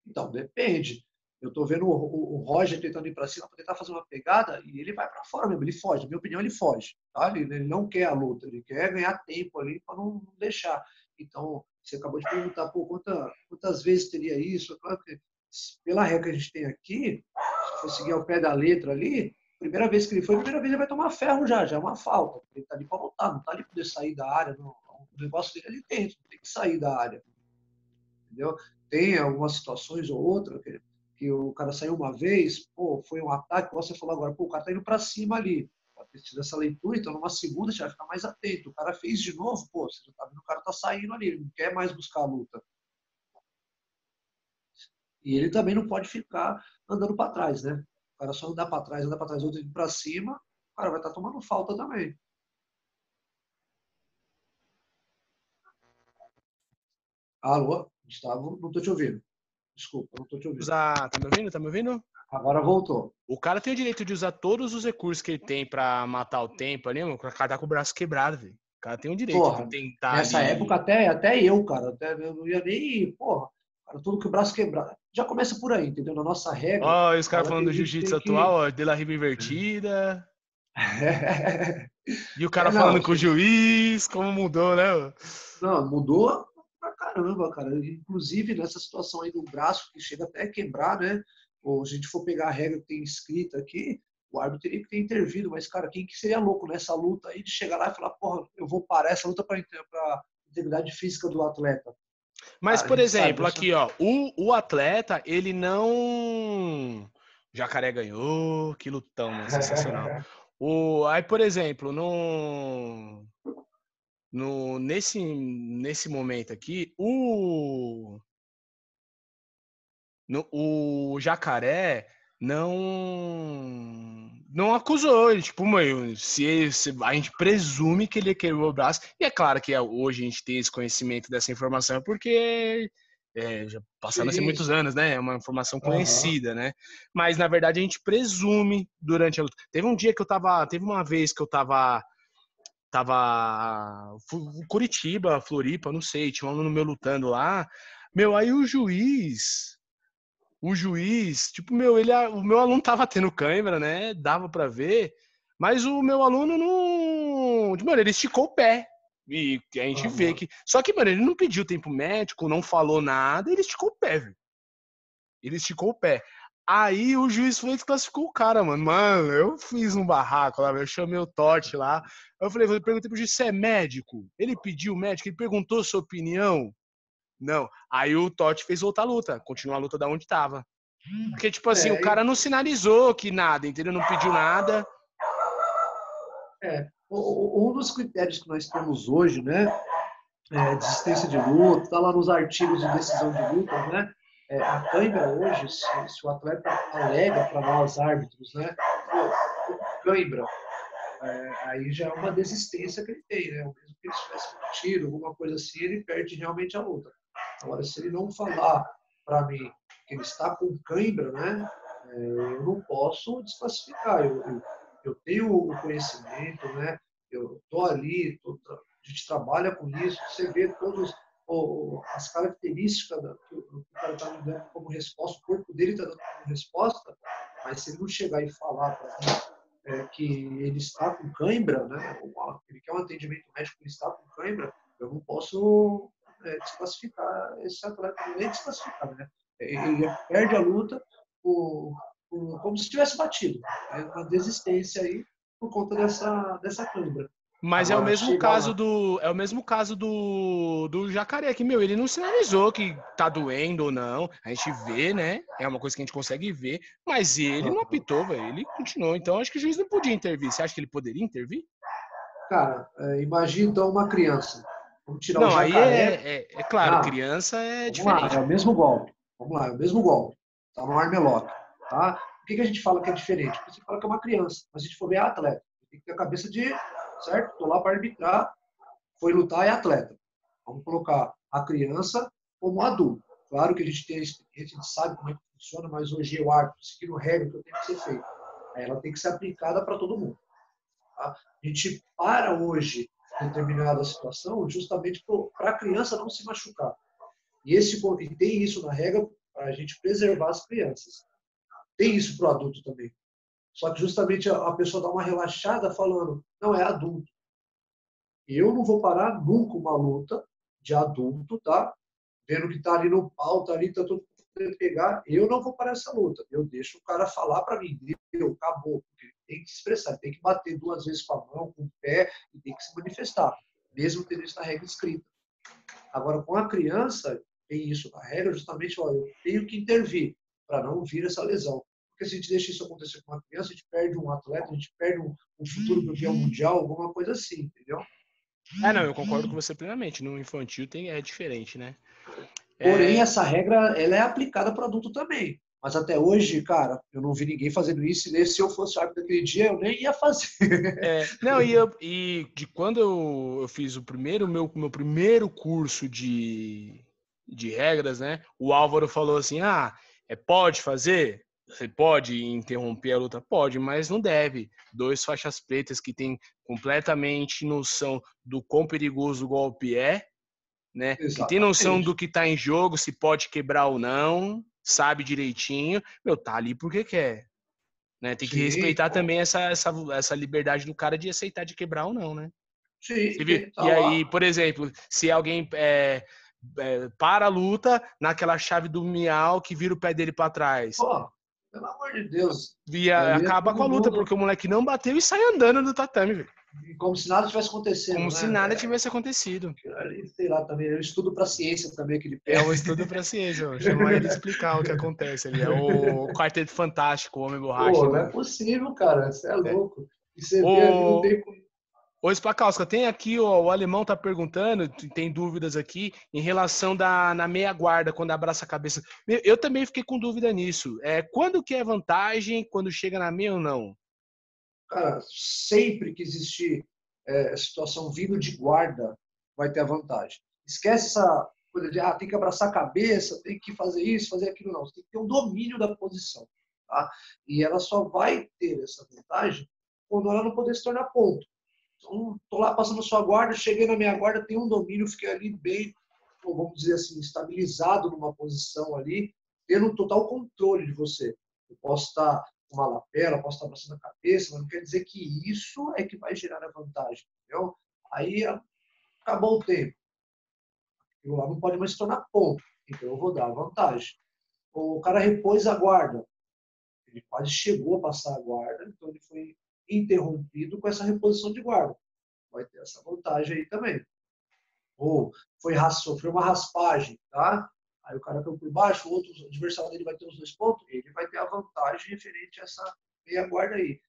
B: Então, depende. Eu tô vendo o, o, o Roger tentando ir para cima para tentar fazer uma pegada e ele vai para fora mesmo, ele foge. Na minha opinião, ele foge. Tá? Ele, ele não quer a luta, ele quer ganhar tempo ali para não, deixar. Então, você acabou de perguntar, pô, quanta, quantas vezes teria isso? Claro que, pela regra que a gente tem aqui, se for seguir ao pé da letra ali, primeira vez que ele foi, primeira vez ele vai tomar ferro já, já é uma falta. Ele está ali para voltar, não está ali para poder sair da área. Não. O negócio dele é ali dentro, tem que sair da área. Entendeu? Tem algumas situações ou outra que, que o cara saiu uma vez, pô, foi um ataque, você falou agora, pô, o cara tá indo para cima ali. Tido essa leitura, então numa segunda você vai ficar mais atento. O cara fez de novo, pô, você já tá vendo o cara tá saindo ali, ele não quer mais buscar a luta. E ele também não pode ficar andando para trás, né? O cara só andar para trás, andar para trás, outro indo para cima, o cara vai estar tá tomando falta também. Alô, Gustavo, não estou te ouvindo. Desculpa, não estou te ouvindo.
A: Usar... Tá me ouvindo? Tá me ouvindo?
B: Agora voltou.
A: O cara tem o direito de usar todos os recursos que ele tem para matar o tempo ali, o cara tá com o braço quebrado, velho. O cara tem o direito
B: porra,
A: de tentar.
B: Nessa ali... época, até, até eu, cara, até eu não ia nem. Porra, cara, tudo com o braço quebrado. Já começa por aí, entendeu? Na nossa regra.
A: Ó, oh, os caras falando do jiu-jitsu atual, ó, de la riba invertida. e o cara é, não, falando com o juiz, como mudou, né?
B: Não, mudou caramba, cara. Inclusive nessa situação aí do braço, que chega até a quebrar, né? Ou se a gente for pegar a regra que tem escrita aqui, o árbitro teria que ter intervido, mas, cara, quem que seria louco nessa luta aí de chegar lá e falar, porra, eu vou parar essa luta para integridade física do atleta?
A: Mas, por exemplo, aqui, ó, o, o atleta, ele não. Jacaré ganhou, que lutão, né? sensacional. o, aí, por exemplo, no, no, nesse, nesse momento aqui, o, no, o Jacaré não não acusou ele, tipo, mãe, se, se, a gente presume que ele quebrou o braço, e é claro que hoje a gente tem esse conhecimento dessa informação porque é, já passaram assim muitos anos, né? É uma informação conhecida, uhum. né? Mas na verdade a gente presume durante a luta. Teve um dia que eu tava, teve uma vez que eu tava tava Curitiba, Floripa, não sei, tinha um aluno meu lutando lá. Meu, aí o juiz o juiz, tipo, meu, ele, o meu aluno tava tendo câimbra, né? Dava para ver, mas o meu aluno não, mano, ele esticou o pé. E a gente ah, vê mano. que, só que, mano, ele não pediu tempo médico, não falou nada, ele esticou o pé, velho. Ele esticou o pé. Aí o juiz foi e desclassificou o cara, mano. Mano, eu fiz um barraco lá, eu chamei o Totti lá. Eu falei, eu perguntei pro juiz, você é médico? Ele pediu médico, ele perguntou sua opinião. Não. Aí o Totti fez outra luta, continuou a luta da onde estava. Porque, tipo assim, é, o cara não sinalizou que nada, entendeu? Não pediu nada.
B: É. Um dos critérios que nós temos hoje, né? É, desistência de luta, tá lá nos artigos de decisão de luta, né? É, a cãibra hoje, se, se, o atleta alega para nós árbitros, né? Cãibra, é, aí já é uma desistência que ele tem, né? Mesmo que ele tivesse um tiro, alguma coisa assim, ele perde realmente a luta. Agora, se ele não falar para mim que ele está com cãibra, né, é, eu não posso desclassificar. Eu, eu, eu tenho o conhecimento, né, eu estou ali, tô, a gente trabalha com isso, você vê todas as características que o cara está me dando como resposta, o corpo dele está dando como resposta, mas se ele não chegar e falar para mim é, que ele está com cãibra, né? Ele quer um atendimento médico, ele está com cãibra, eu não posso é, desclassificar esse atleta, nem desclassificar, né? Ele perde a luta como se tivesse batido. É uma desistência aí por conta dessa, dessa cãibra.
A: Mas Agora, é o mesmo caso lá. do é o mesmo caso do, do jacaré que meu, ele não sinalizou que tá doendo ou não. A gente vê, né? É uma coisa que a gente consegue ver, mas ele não apitou, velho. Ele continuou. Então acho que o juiz não podia intervir. Você acha que ele poderia intervir?
B: Cara, é, imagina então uma criança.
A: Vamos tirar não, o jacaré. aí é, é, é claro, ah, criança é diferente.
B: Lá, é o mesmo golpe. Vamos lá, é o mesmo golpe. Tá no armlock, tá? Por que, que a gente fala que é diferente? Porque você fala que é uma criança, mas a gente for ver a atleta. Tem que ter a cabeça de certo? Estou lá para arbitrar, foi lutar é atleta. Vamos colocar a criança como adulto. Claro que a gente tem a gente sabe como é que funciona, mas hoje eu árbitro, seguindo regra que tenho que ser feito. Ela tem que ser aplicada para todo mundo. Tá? A gente para hoje determinada situação justamente para a criança não se machucar. E, esse, e tem isso na regra para a gente preservar as crianças. Tem isso para o adulto também. Só que justamente a, pessoa dá uma relaxada falando, não, é adulto. Eu não vou parar nunca uma luta de adulto, tá? Vendo que tá ali no pau, tá ali, tá todo mundo pegar. Eu não vou parar essa luta. Eu deixo o cara falar para mim, deu, acabou. Porque tem que expressar, tem que bater duas vezes com a mão, com o pé, e tem que se manifestar, mesmo tendo isso na regra escrita. Agora, com a criança, tem isso na regra, justamente, ó, eu tenho que intervir para não vir essa lesão. Porque se a gente deixa isso acontecer com uma criança, a gente perde um atleta, a gente perde um, um futuro campeão mundial, alguma coisa assim, entendeu?
A: É, não, eu concordo com você plenamente. No infantil tem, é diferente, né?
B: Porém, é... essa regra ela é aplicada para adulto também. Mas até hoje, cara, eu não vi ninguém fazendo isso. E se eu fosse árbitro daquele dia, eu nem ia fazer.
A: É, não, e, eu, e de quando eu, eu fiz o primeiro, meu, meu primeiro curso de, de regras, né? O Álvaro falou assim: ah, é, pode fazer? Você pode interromper a luta? Pode, mas não deve. Dois faixas pretas que têm completamente noção do quão perigoso o golpe é, né? Exatamente. Que tem noção do que está em jogo, se pode quebrar ou não, sabe direitinho. Meu, tá ali porque quer. Né? Tem que Sim, respeitar pô. também essa, essa, essa liberdade do cara de aceitar de quebrar ou não, né?
B: Sim.
A: Tá e aí, por exemplo, se alguém é, é, para a luta naquela chave do miau que vira o pé dele para trás.
B: Pô, pelo amor de Deus.
A: Via, acaba com a luta, mundo... porque o moleque não bateu e sai andando no tatame, velho.
B: Como se nada tivesse acontecido.
A: Como
B: né?
A: se nada tivesse acontecido.
B: Sei lá, também. Eu estudo para ciência também, aquele
A: pé. É o estudo para ciência, chama ele explicar o que acontece ali. É o Quarteto Fantástico, o Homem Borracha.
B: Pô, não é possível, cara. Você é, é. louco. E você o... vê ali, não tem
A: Ô, Spakowska, tem aqui, ó, o alemão tá perguntando, tem dúvidas aqui, em relação da na meia guarda, quando abraça a cabeça. Eu também fiquei com dúvida nisso. É, quando que é vantagem, quando chega na meia ou não?
B: Cara, sempre que existir é, situação vindo de guarda, vai ter a vantagem. Esquece essa coisa de, ah, tem que abraçar a cabeça, tem que fazer isso, fazer aquilo. Não, você tem que ter um domínio da posição. Tá? E ela só vai ter essa vantagem quando ela não poder se tornar ponto. Então, tô lá passando sua guarda, cheguei na minha guarda, tem um domínio, fiquei ali bem, vamos dizer assim, estabilizado numa posição ali, tendo total controle de você. Eu posso estar com uma lapela, posso estar abraçando a cabeça, mas não quer dizer que isso é que vai gerar a vantagem, entendeu? Aí acabou o tempo. Aquilo lá não pode mais se tornar ponto, então eu vou dar a vantagem. O cara repôs a guarda, ele quase chegou a passar a guarda, então ele foi interrompido com essa reposição de guarda. Vai ter essa vantagem aí também. Ou foi sofreu uma raspagem, tá? Aí o cara caiu por baixo, o outro adversário dele vai ter os dois pontos, ele vai ter a vantagem referente a essa meia guarda aí.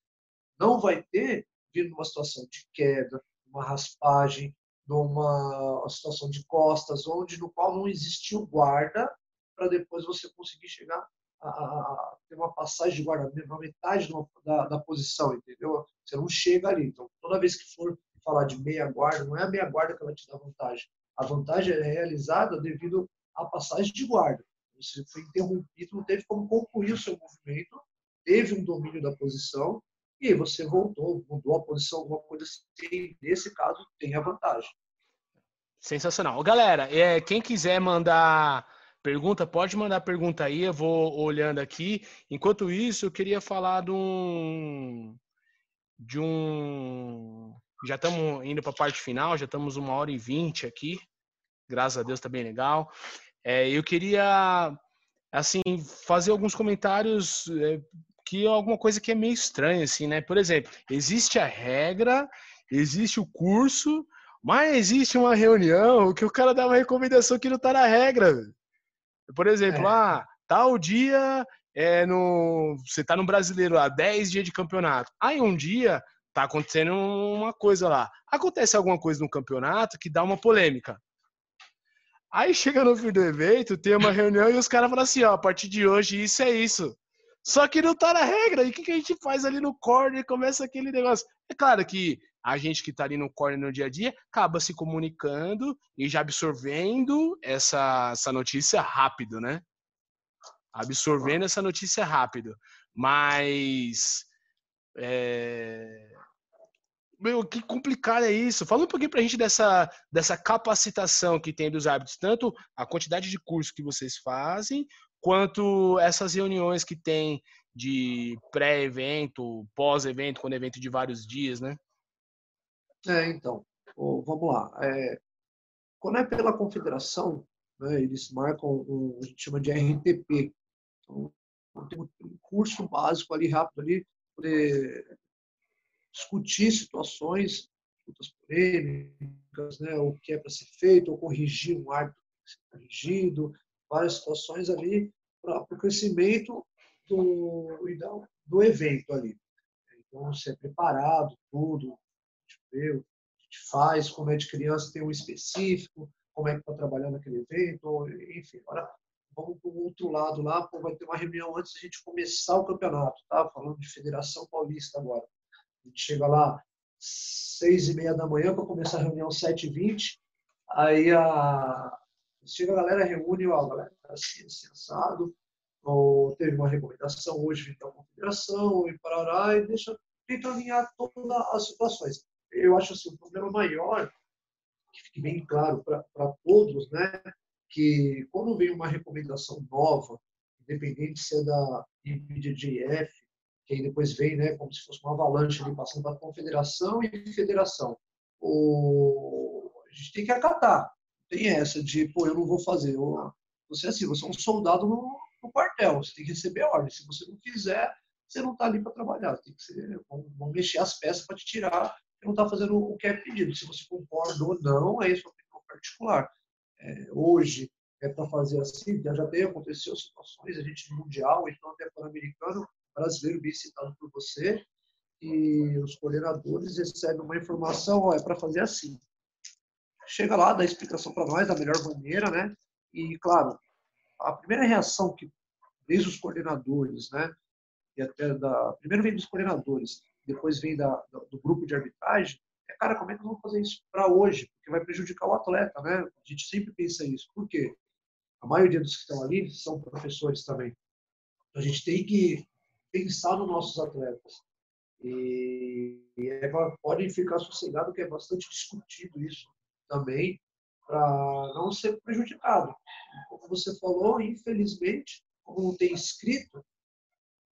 B: Não vai ter vindo numa situação de queda, uma raspagem, numa situação de costas, onde no qual não existiu guarda para depois você conseguir chegar a, ter uma passagem de guarda na metade da, da posição, entendeu? Você não chega ali. Então, toda vez que for falar de meia guarda, não é a meia guarda que vai te dar vantagem. A vantagem é realizada devido à passagem de guarda. Você foi interrompido, não teve como concluir o seu movimento, teve um domínio da posição e você voltou, mudou a posição, alguma coisa assim. Nesse caso, tem a vantagem.
A: Sensacional. Galera, é, quem quiser mandar pergunta, pode mandar pergunta aí, eu vou olhando aqui. Enquanto isso, eu queria falar de um, de um. Já estamos indo para a parte final, já estamos uma hora e vinte aqui. Graças a Deus, está bem legal. É, eu queria, assim, fazer alguns comentários é, que é alguma coisa que é meio estranha, assim, né? Por exemplo, existe a regra, existe o curso, mas existe uma reunião que o cara dá uma recomendação que não está na regra. Por exemplo, é. ah, tal dia é no, você está no brasileiro lá, 10 dias de campeonato. Aí um dia tá acontecendo uma coisa lá. Acontece alguma coisa no campeonato que dá uma polêmica. Aí chega no fim do evento, tem uma reunião e os caras falam assim, ó, a partir de hoje isso é isso. Só que não tá na regra. E o que, que a gente faz ali no corner? Começa aquele negócio. É claro que a gente que tá ali no corner no dia a dia acaba se comunicando e já absorvendo essa, essa notícia rápido, né? Absorvendo essa notícia rápido. Mas. É... Meu, que complicado é isso. Fala um pouquinho pra gente dessa, dessa capacitação que tem dos árbitros, tanto a quantidade de curso que vocês fazem, quanto essas reuniões que tem de pré-evento, pós-evento, quando é evento de vários dias, né?
B: É, então, vamos lá. É, quando é pela confederação, né, eles marcam um, a gente chama de RTP. Então, tem um curso básico ali, rápido ali, poder discutir situações, disputas polêmicas, né, o que é para ser feito, ou corrigir um árbitro que ser corrigido, várias situações ali para o crescimento do, do evento ali. Então, ser preparado, tudo, a vê, a gente faz, como é de criança, tem um específico, como é que está trabalhando aquele evento, enfim. Agora, vamos para o outro lado lá, pô, vai ter uma reunião antes da gente começar o campeonato, tá? Falando de Federação Paulista agora. A gente chega lá seis e meia da manhã para começar a reunião sete e vinte, aí a, Chega a galera, reúne, ó, galera, tá assim, assado, ou teve uma recomendação hoje da confederação, e parará, e deixa, tenta alinhar todas as situações. Eu acho assim, o problema maior, que fique bem claro para todos, né, que quando vem uma recomendação nova, independente se é da IBJJF, que aí depois vem, né, como se fosse uma avalanche ali, passando para confederação e federação, o... a gente tem que acatar tem essa de, pô, eu não vou fazer. Eu, você é assim, você é um soldado no, no, quartel, você tem que receber ordem. Se você não fizer, você não está ali para trabalhar. Tem que ser, vão mexer as peças para te tirar está fazendo o que é pedido. Se você concorda ou não, é isso opinião particular. É, hoje, é para fazer assim, já, já tem acontecido situações, a gente Mundial, então até Pan-Americano, brasileiro bem citado por você, e os coordenadores recebem uma informação, ó, é para fazer assim chega lá, dá explicação para nós da melhor maneira, né? E, claro, a primeira reação que desde os coordenadores, né? E até da primeiro vem dos coordenadores, depois vem da, do grupo de arbitragem, é cara, como é que nós vamos fazer isso para hoje? Porque vai prejudicar o atleta, né? A gente sempre pensa isso. Por quê? A maioria dos que estão ali são professores também. Então, a gente tem que pensar nos nossos atletas. E, e é, podem ficar sossegados que é bastante discutido isso também para não ser prejudicado. Como você falou, infelizmente, como não tem escrito,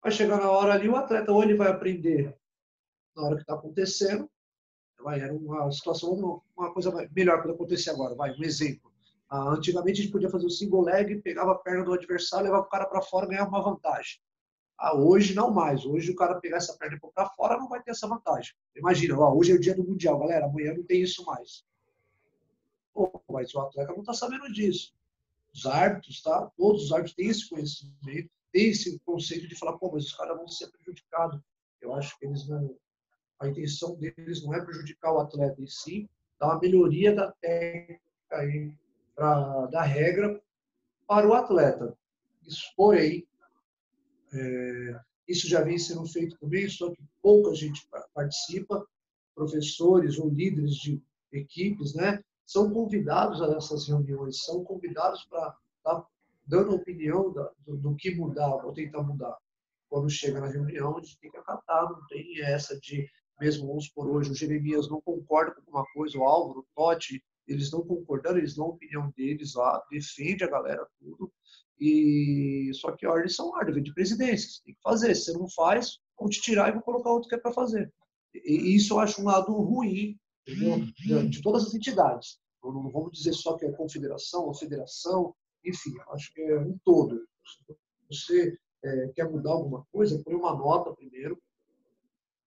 B: vai chegar na hora ali, o atleta ou ele vai aprender na hora que está acontecendo, vai, era uma situação, uma, uma coisa melhor para acontecer agora, vai, um exemplo. Ah, antigamente a gente podia fazer o single leg, pegava a perna do adversário, levava o cara para fora, ganhava uma vantagem. Ah, hoje não mais. Hoje o cara pegar essa perna para fora não vai ter essa vantagem. Imagina, ó, hoje é o dia do Mundial, galera, amanhã não tem isso mais. Pô, mas o atleta não está sabendo disso. Os árbitros, tá? Todos os árbitros têm esse conhecimento, têm esse conceito de falar, pô, mas os caras vão ser prejudicados. Eu acho que eles não. A intenção deles não é prejudicar o atleta em si, dar uma melhoria da técnica aí, pra, da regra para o atleta. Isso, porém, é, isso já vem sendo feito também, só que pouca gente participa, professores ou líderes de equipes, né? são convidados a essas reuniões, são convidados para estar tá dando opinião da, do, do, que mudar, ou tentar mudar. Quando chega na reunião, a gente tem que acatar, não tem essa de, mesmo vamos por hoje, o Jeremias não concorda com alguma coisa, o Álvaro, o Totti, eles não concordando, eles dão a opinião deles lá, defende a galera tudo, e só que ordens são ordens, vem de presidência, você tem que fazer, se você não faz, vão te tirar e vão colocar outro que é para fazer. E isso eu acho um lado ruim entendeu? De, de todas as entidades. Não vamos dizer só que é confederação ou federação, enfim, acho que é um todo. Você é, quer mudar alguma coisa, põe uma nota primeiro,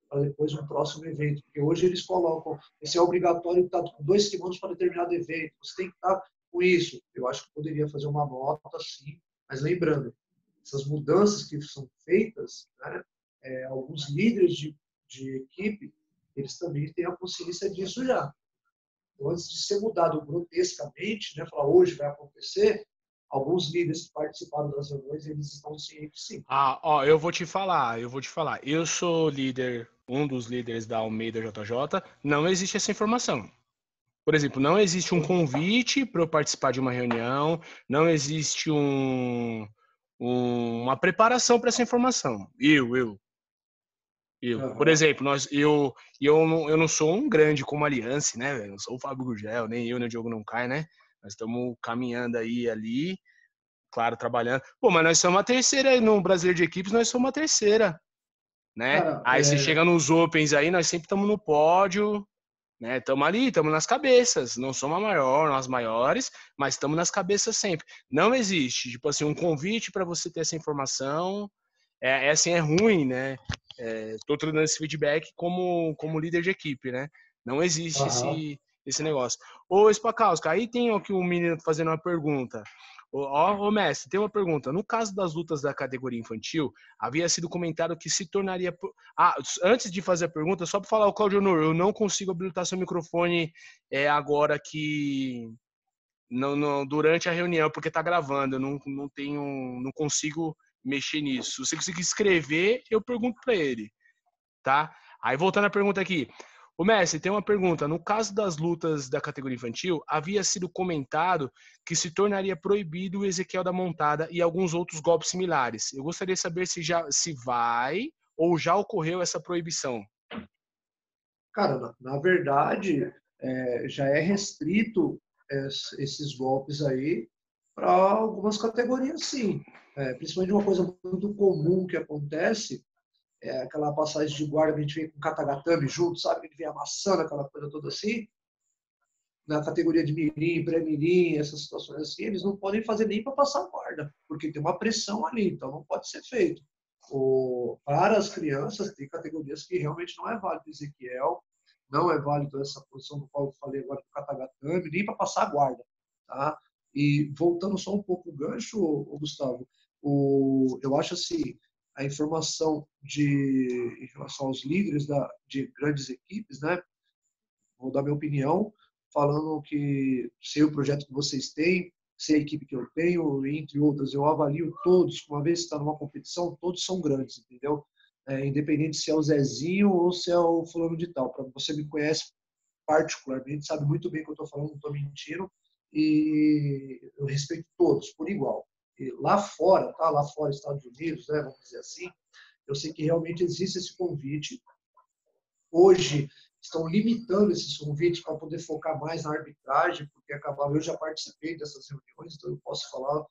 B: para depois um próximo evento. Porque hoje eles colocam, esse é obrigatório estar com dois segundos para determinado evento, você tem que estar com isso. Eu acho que poderia fazer uma nota sim, mas lembrando, essas mudanças que são feitas, né, é, alguns líderes de, de equipe, eles também têm a consciência disso já. Então, antes de ser mudado grotescamente, né, falar hoje vai acontecer, alguns líderes que participaram das reuniões, eles estão cientes sim.
A: Ah, ó, eu vou te falar, eu vou te falar. Eu sou líder, um dos líderes da Almeida JJ, não existe essa informação. Por exemplo, não existe um convite para eu participar de uma reunião, não existe um, um, uma preparação para essa informação. Eu, eu. Eu, uhum. Por exemplo, nós, eu, eu, não, eu não sou um grande como aliança, né? Eu não sou o Fábio Gurgel, nem eu, nem o Diogo não cai, né? Nós estamos caminhando aí ali, claro, trabalhando. Pô, mas nós somos uma terceira no Brasileiro de Equipes, nós somos uma terceira, né? Cara, aí é... você chega nos Opens aí, nós sempre estamos no pódio, né? Estamos ali, estamos nas cabeças. Não somos a maior, nós maiores, mas estamos nas cabeças sempre. Não existe, tipo assim, um convite para você ter essa informação. É, é assim, é ruim, né? Estou é, dando esse feedback como, como líder de equipe, né? Não existe uhum. esse, esse negócio. Ô, Spakowska, aí tem aqui um menino fazendo uma pergunta. Ó, ô, mestre, tem uma pergunta. No caso das lutas da categoria infantil, havia sido comentado que se tornaria. Ah, antes de fazer a pergunta, só para falar, o Claudio Honor, eu não consigo habilitar seu microfone é, agora que. No, no, durante a reunião, porque está gravando, eu não, não tenho. não consigo mexer nisso. Se você conseguir escrever, eu pergunto para ele. Tá? Aí voltando à pergunta aqui. O Messi, tem uma pergunta. No caso das lutas da categoria infantil, havia sido comentado que se tornaria proibido o Ezequiel da montada e alguns outros golpes similares. Eu gostaria de saber se já se vai ou já ocorreu essa proibição.
B: Cara, na, na verdade, é, já é restrito esses golpes aí para algumas categorias, sim. É, principalmente uma coisa muito comum que acontece é, aquela passagem de guarda que a gente vê com katagatame junto, sabe? Ele vem amassando aquela coisa toda assim. Na categoria de mirim, pré-mirim, essas situações assim, eles não podem fazer nem para passar a guarda, porque tem uma pressão ali, então não pode ser feito. O, para as crianças, tem categorias que realmente não é válido Ezequiel, não é válido essa posição do qual eu falei agora do katagatame, nem para passar a guarda. Tá? E voltando só um pouco o gancho, o Gustavo, o, eu acho assim, a informação de, em relação aos líderes da, de grandes equipes, né? Vou dar minha opinião, falando que sei o projeto que vocês têm, sei a equipe que eu tenho, entre outras, eu avalio todos, uma vez que está numa competição, todos são grandes, entendeu? É, independente se é o Zezinho ou se é o fulano de tal. Para você me conhece particularmente, sabe muito bem o que eu estou falando, não estou mentindo, e eu respeito todos por igual lá fora, tá? lá fora, Estados Unidos, né? vamos dizer assim, eu sei que realmente existe esse convite. Hoje estão limitando esses convites para poder focar mais na arbitragem, porque acabava, eu já participei dessas reuniões, então eu posso falar,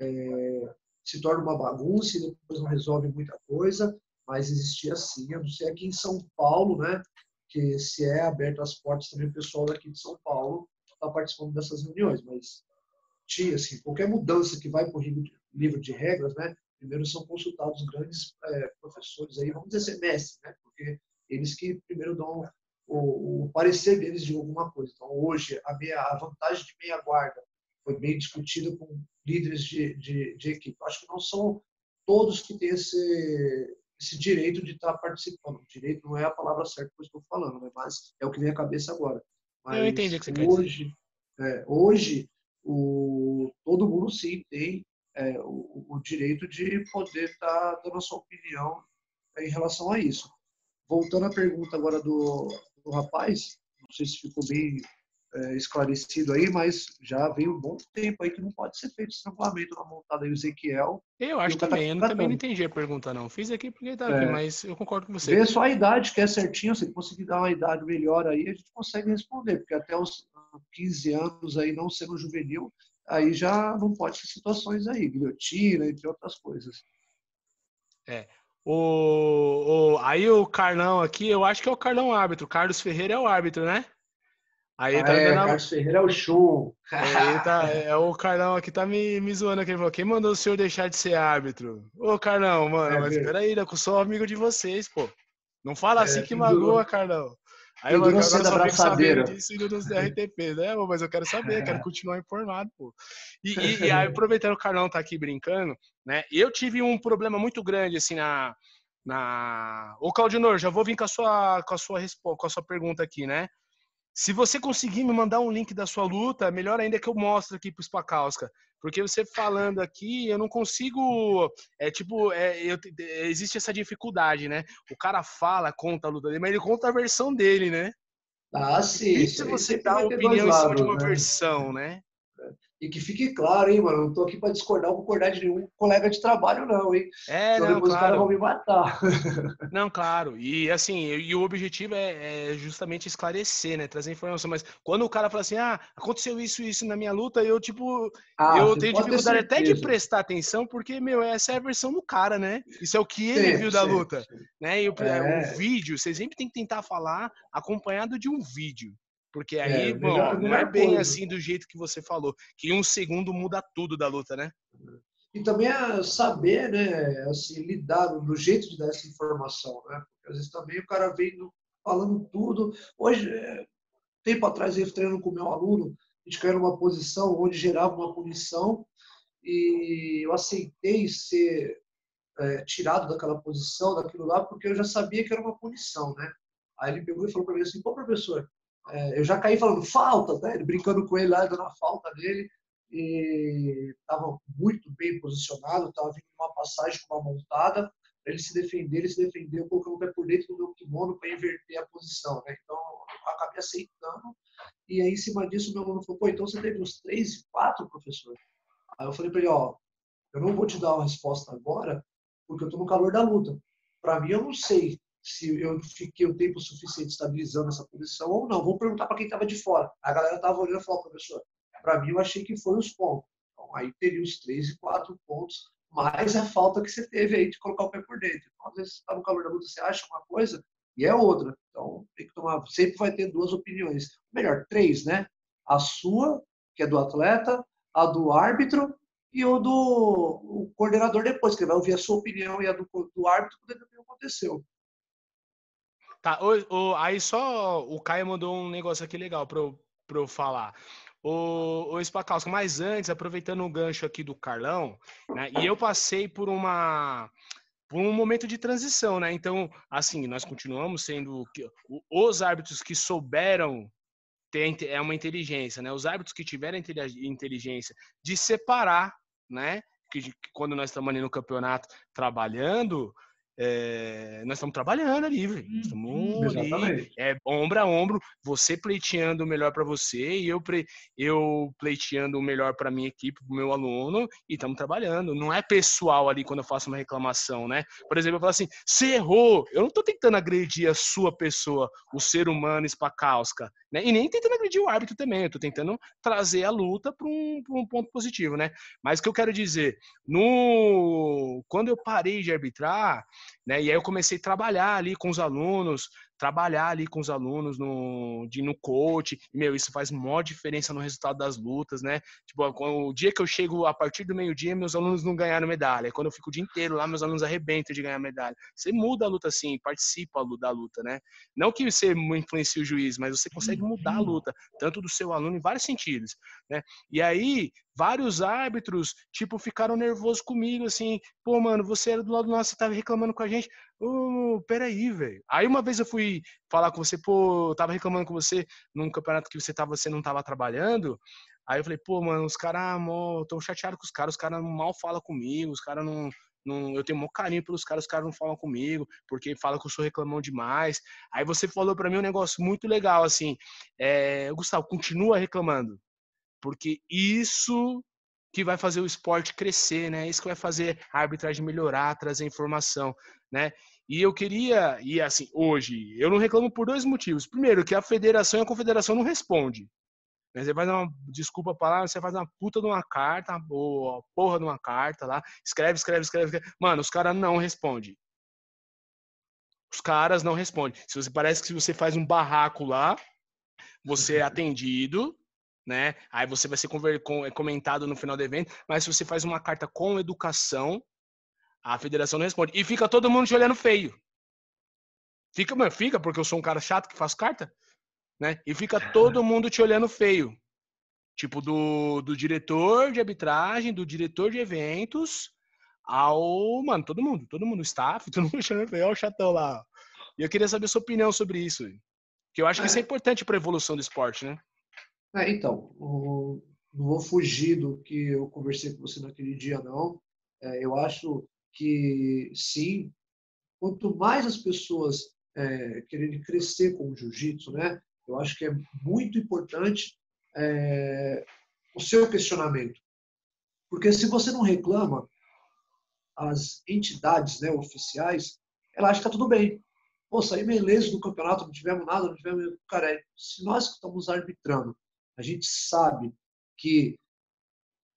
B: é, se torna uma bagunça e depois não resolve muita coisa, mas existia sim, eu não sei aqui em São Paulo, né, que se é aberto as portas também o pessoal daqui de São Paulo está participando dessas reuniões, mas assim, qualquer mudança que vai para o livro de regras, né, primeiro são consultados grandes é, professores aí, vamos dizer semestre, né, porque eles que primeiro dão o, o, parecer deles de alguma coisa. Então, hoje, a, meia, a vantagem de meia guarda foi bem discutida com líderes de, de, de equipe. Acho que não são todos que têm esse, esse direito de estar participando. Direito não é a palavra certa que eu estou falando, né? mas é o que vem à cabeça agora. Mas
A: eu entendi o que você
B: hoje, quer dizer. É, hoje, o, todo mundo sim tem é, o, o, direito de poder estar tá dando a sua opinião em relação a isso. Voltando à pergunta agora do, do rapaz, não sei se ficou bem é, esclarecido aí, mas já vem um bom tempo aí que não pode ser feito estrangulamento na montada aí, o Ezequiel.
A: Eu acho também, eu também não entendi a pergunta não. Fiz aqui porque tá aqui, é, mas eu concordo com você.
B: Vê só a idade que é certinho, se conseguir dar uma idade melhor aí, a gente consegue responder, porque até os 15 anos aí não sendo juvenil, aí já não pode ter situações aí, guilhotina, entre outras coisas.
A: É. O, o, aí o Carlão aqui, eu acho que é o Carlão árbitro. Carlos Ferreira é o árbitro, né?
B: Aí ah, tá é, dando... Carlos Ferreira é o show.
A: É, tá, é o Carlão aqui tá me, me zoando aqui. Ele falou, quem mandou o senhor deixar de ser árbitro? Ô, Carlão, mano, é, mas peraí, né? Eu sou amigo de vocês, pô. Não fala é, assim que magoa, Carlão. Aí eu agora só fico sabendo disso indo nos RTP, né? Mas eu quero saber, quero continuar informado, pô. E, e, e aí, aproveitando que o Carlão tá aqui brincando, né? Eu tive um problema muito grande, assim, na... na... Ô, Claudinor, já vou vir com a sua, com a sua, com a sua pergunta aqui, né? Se você conseguir me mandar um link da sua luta, melhor ainda que eu mostre aqui para o Spakowska. Porque você falando aqui, eu não consigo. É tipo, é, eu, existe essa dificuldade, né? O cara fala, conta a luta dele, mas ele conta a versão dele, né?
B: Ah, sim.
A: se você dá opinião em cima de uma né? versão, né?
B: E que fique claro, hein, mano, não tô aqui para discordar ou concordar de nenhum colega de trabalho, não, hein?
A: É, Senão
B: não, depois
A: claro.
B: os caras vão me matar.
A: Não, claro. E assim, e o objetivo é, é, justamente esclarecer, né? Trazer informação. Mas quando o cara fala assim, ah, aconteceu isso isso na minha luta, eu, tipo, ah, eu tenho dificuldade até de prestar atenção, porque, meu, essa é a versão do cara, né? Isso é o que ele sim, viu da luta. Sim. Né? E o, é. o vídeo, você sempre tem que tentar falar acompanhado de um vídeo. Porque é, aí, é, bom, não é bem coisa. assim do jeito que você falou, que um segundo muda tudo da luta, né?
B: E também é saber, né, assim, lidar no jeito de dar essa informação, né? Porque às vezes também o cara vem falando tudo. Hoje, é, tempo atrás, eu treinando com o meu aluno, a gente caiu numa posição onde gerava uma punição e eu aceitei ser é, tirado daquela posição, daquilo lá, porque eu já sabia que era uma punição, né? Aí ele pegou e falou para mim assim, pô, professor, é, eu já caí falando falta, né? brincando com ele lá, dando a falta dele. E estava muito bem posicionado, estava vindo uma passagem com uma montada, para ele se defender, ele se defendeu colocando o pé por dentro do meu kimono para inverter a posição. Né? Então, acabei aceitando. E aí, em cima disso, meu aluno falou: pô, então você teve uns três quatro, professor? Aí eu falei para ele: ó, eu não vou te dar uma resposta agora, porque eu estou no calor da luta. Para mim, eu não sei se eu fiquei o tempo suficiente estabilizando essa posição ou não. Vou perguntar para quem estava de fora. A galera estava olhando e falou, professor, para mim eu achei que foi os pontos. Então, aí teria os três e quatro pontos, mais a falta que você teve aí de colocar o pé por dentro. Então, às vezes você está no calor da luta, você acha uma coisa e é outra. Então, tem que tomar, sempre vai ter duas opiniões. Melhor, três, né? A sua, que é do atleta, a do árbitro e o do o coordenador depois, que ele vai ouvir a sua opinião e a do, do árbitro quando aconteceu.
A: Tá, o, o, aí só o Caio mandou um negócio aqui legal para eu, falar. O, o Spacalska, mas antes, aproveitando o gancho aqui do Carlão, né, e eu passei por uma por um momento de transição, né? Então, assim, nós continuamos sendo os árbitros que souberam ter é uma inteligência, né? Os árbitros que tiveram inteligência de separar, né? Que quando nós estamos ali no campeonato trabalhando, é, nós estamos trabalhando ali, velho. Uhum. Estamos ali, é, ombro a ombro, você pleiteando o melhor para você e eu, eu pleiteando o melhor para minha equipe, para o meu aluno, e estamos trabalhando. Não é pessoal ali quando eu faço uma reclamação, né? Por exemplo, eu falo assim: você errou. Eu não estou tentando agredir a sua pessoa, o ser humano espacalsca, né? E nem tentando agredir o árbitro também. Eu estou tentando trazer a luta para um, um ponto positivo, né? Mas o que eu quero dizer, no quando eu parei de arbitrar, né? E aí eu comecei a trabalhar ali com os alunos, trabalhar ali com os alunos no, de, no coach. E, meu, isso faz maior diferença no resultado das lutas, né? Tipo, o dia que eu chego a partir do meio-dia, meus alunos não ganharam medalha. Quando eu fico o dia inteiro lá, meus alunos arrebentam de ganhar medalha. Você muda a luta assim, participa da luta, né? Não que você influencie o juiz, mas você consegue mudar a uhum. luta, tanto do seu aluno em vários sentidos, né? E aí, vários árbitros, tipo, ficaram nervosos comigo, assim, pô, mano, você era do lado nosso, você tava reclamando com a gente. Ô, oh, peraí, velho. Aí uma vez eu fui falar com você, pô, eu tava reclamando com você num campeonato que você tava, você não tava trabalhando. Aí eu falei, pô, mano, os caras, tô chateado com os caras, os caras mal falam comigo, os caras não, não, eu tenho um carinho pelos caras, os caras não falam comigo, porque falam que eu sou reclamão demais. Aí você falou para mim um negócio muito legal, assim, é, Gustavo, continua reclamando, porque isso que vai fazer o esporte crescer, né? Isso que vai fazer a arbitragem melhorar, trazer informação, né? E eu queria, e assim, hoje, eu não reclamo por dois motivos. Primeiro, que a federação e a confederação não respondem. Né? Você faz uma, desculpa a palavra, você faz uma puta de uma carta, ou porra de uma carta lá, escreve, escreve, escreve. escreve. Mano, os caras não respondem. os caras não respondem. Se você parece que se você faz um barraco lá, você é atendido, né? Aí você vai ser é comentado no final do evento. Mas se você faz uma carta com educação, a federação não responde. E fica todo mundo te olhando feio. Fica, mano, fica, porque eu sou um cara chato que faz carta, né? E fica todo mundo te olhando feio. Tipo, do, do diretor de arbitragem, do diretor de eventos, ao. Mano, todo mundo, todo mundo, staff, todo mundo chamando feio, olha o chatão lá. E eu queria saber sua opinião sobre isso. Que eu acho que isso é, é. importante para a evolução do esporte, né?
B: É, então, não vou fugir do que eu conversei com você naquele dia, não. É, eu acho que sim, quanto mais as pessoas é, quererem crescer com o jiu-jitsu, né? Eu acho que é muito importante é, o seu questionamento. Porque se você não reclama, as entidades né, oficiais, ela acha que está tudo bem. Pô, saí beleza do campeonato, não tivemos nada, não tivemos. Cara, é, se nós que estamos arbitrando, a gente sabe que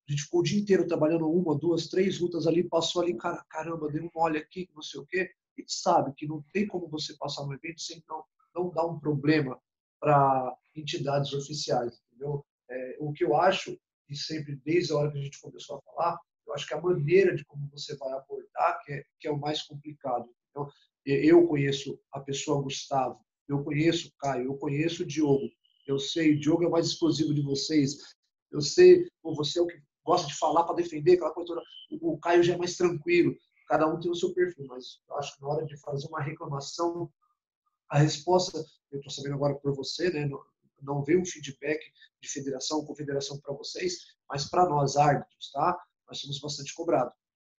B: a gente ficou o dia inteiro trabalhando uma, duas, três lutas ali, passou ali, cara, caramba, deu um olho aqui, não sei o quê. A gente sabe que não tem como você passar um evento sem não, não dar um problema para entidades oficiais, entendeu? É, o que eu acho, e sempre desde a hora que a gente começou a falar, eu acho que a maneira de como você vai abordar que é, que é o mais complicado. Então, eu conheço a pessoa Gustavo, eu conheço o Caio, eu conheço o Diogo. Eu sei, o Diogo é o mais explosivo de vocês. Eu sei, pô, você é o que gosta de falar para defender, aquela coisa toda. O Caio já é mais tranquilo. Cada um tem o seu perfil, mas acho que na hora de fazer uma reclamação, a resposta, eu estou sabendo agora por você, né? Não, não veio um feedback de federação, confederação para vocês, mas para nós árbitros, tá? nós somos bastante cobrados.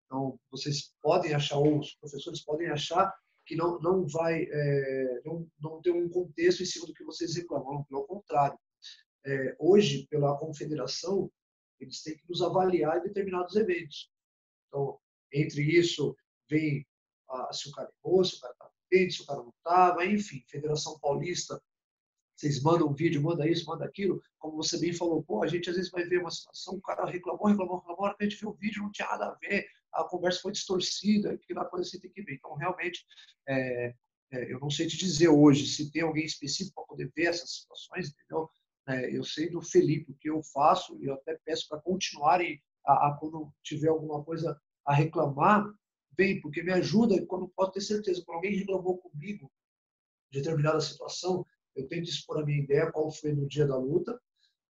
B: Então, vocês podem achar, ou os professores podem achar que não, não vai, é, não, não tem um contexto em cima do que vocês reclamam, pelo contrário. É, hoje, pela confederação, eles têm que nos avaliar em determinados eventos. Então, entre isso, vem se o cara errou, se o cara estava bem, se o cara não estava, enfim, Federação Paulista vocês mandam um vídeo, manda isso, manda aquilo. Como você bem falou, pô, a gente às vezes vai ver uma situação, o cara reclamou, reclamou, reclamou, a gente viu o vídeo não tinha nada a ver, a conversa foi distorcida, que lá coisa você tem que ver. Então, realmente, é, é, eu não sei te dizer hoje se tem alguém específico para poder ver essas situações, entendeu? É, eu sei do Felipe, o que eu faço, e eu até peço para continuarem a, a, quando tiver alguma coisa a reclamar, vem, porque me ajuda, quando posso ter certeza, quando alguém reclamou comigo de determinada situação, eu tento expor a minha ideia, qual foi no dia da luta,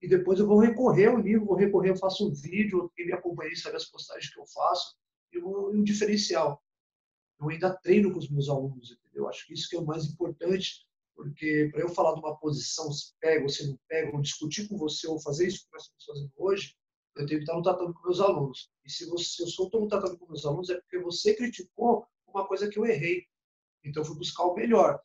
B: e depois eu vou recorrer ao livro, vou recorrer, eu faço um vídeo, quem me acompanha sabe as postagens que eu faço, e um diferencial. Eu ainda treino com os meus alunos, entendeu? Acho que isso que é o mais importante, porque para eu falar de uma posição, se pega ou se não pega, ou discutir com você, ou fazer isso que nós estamos fazendo hoje, eu tenho que estar lutando com meus alunos. E se, você, se eu só estou lutando com meus alunos, é porque você criticou uma coisa que eu errei. Então, eu fui buscar o melhor.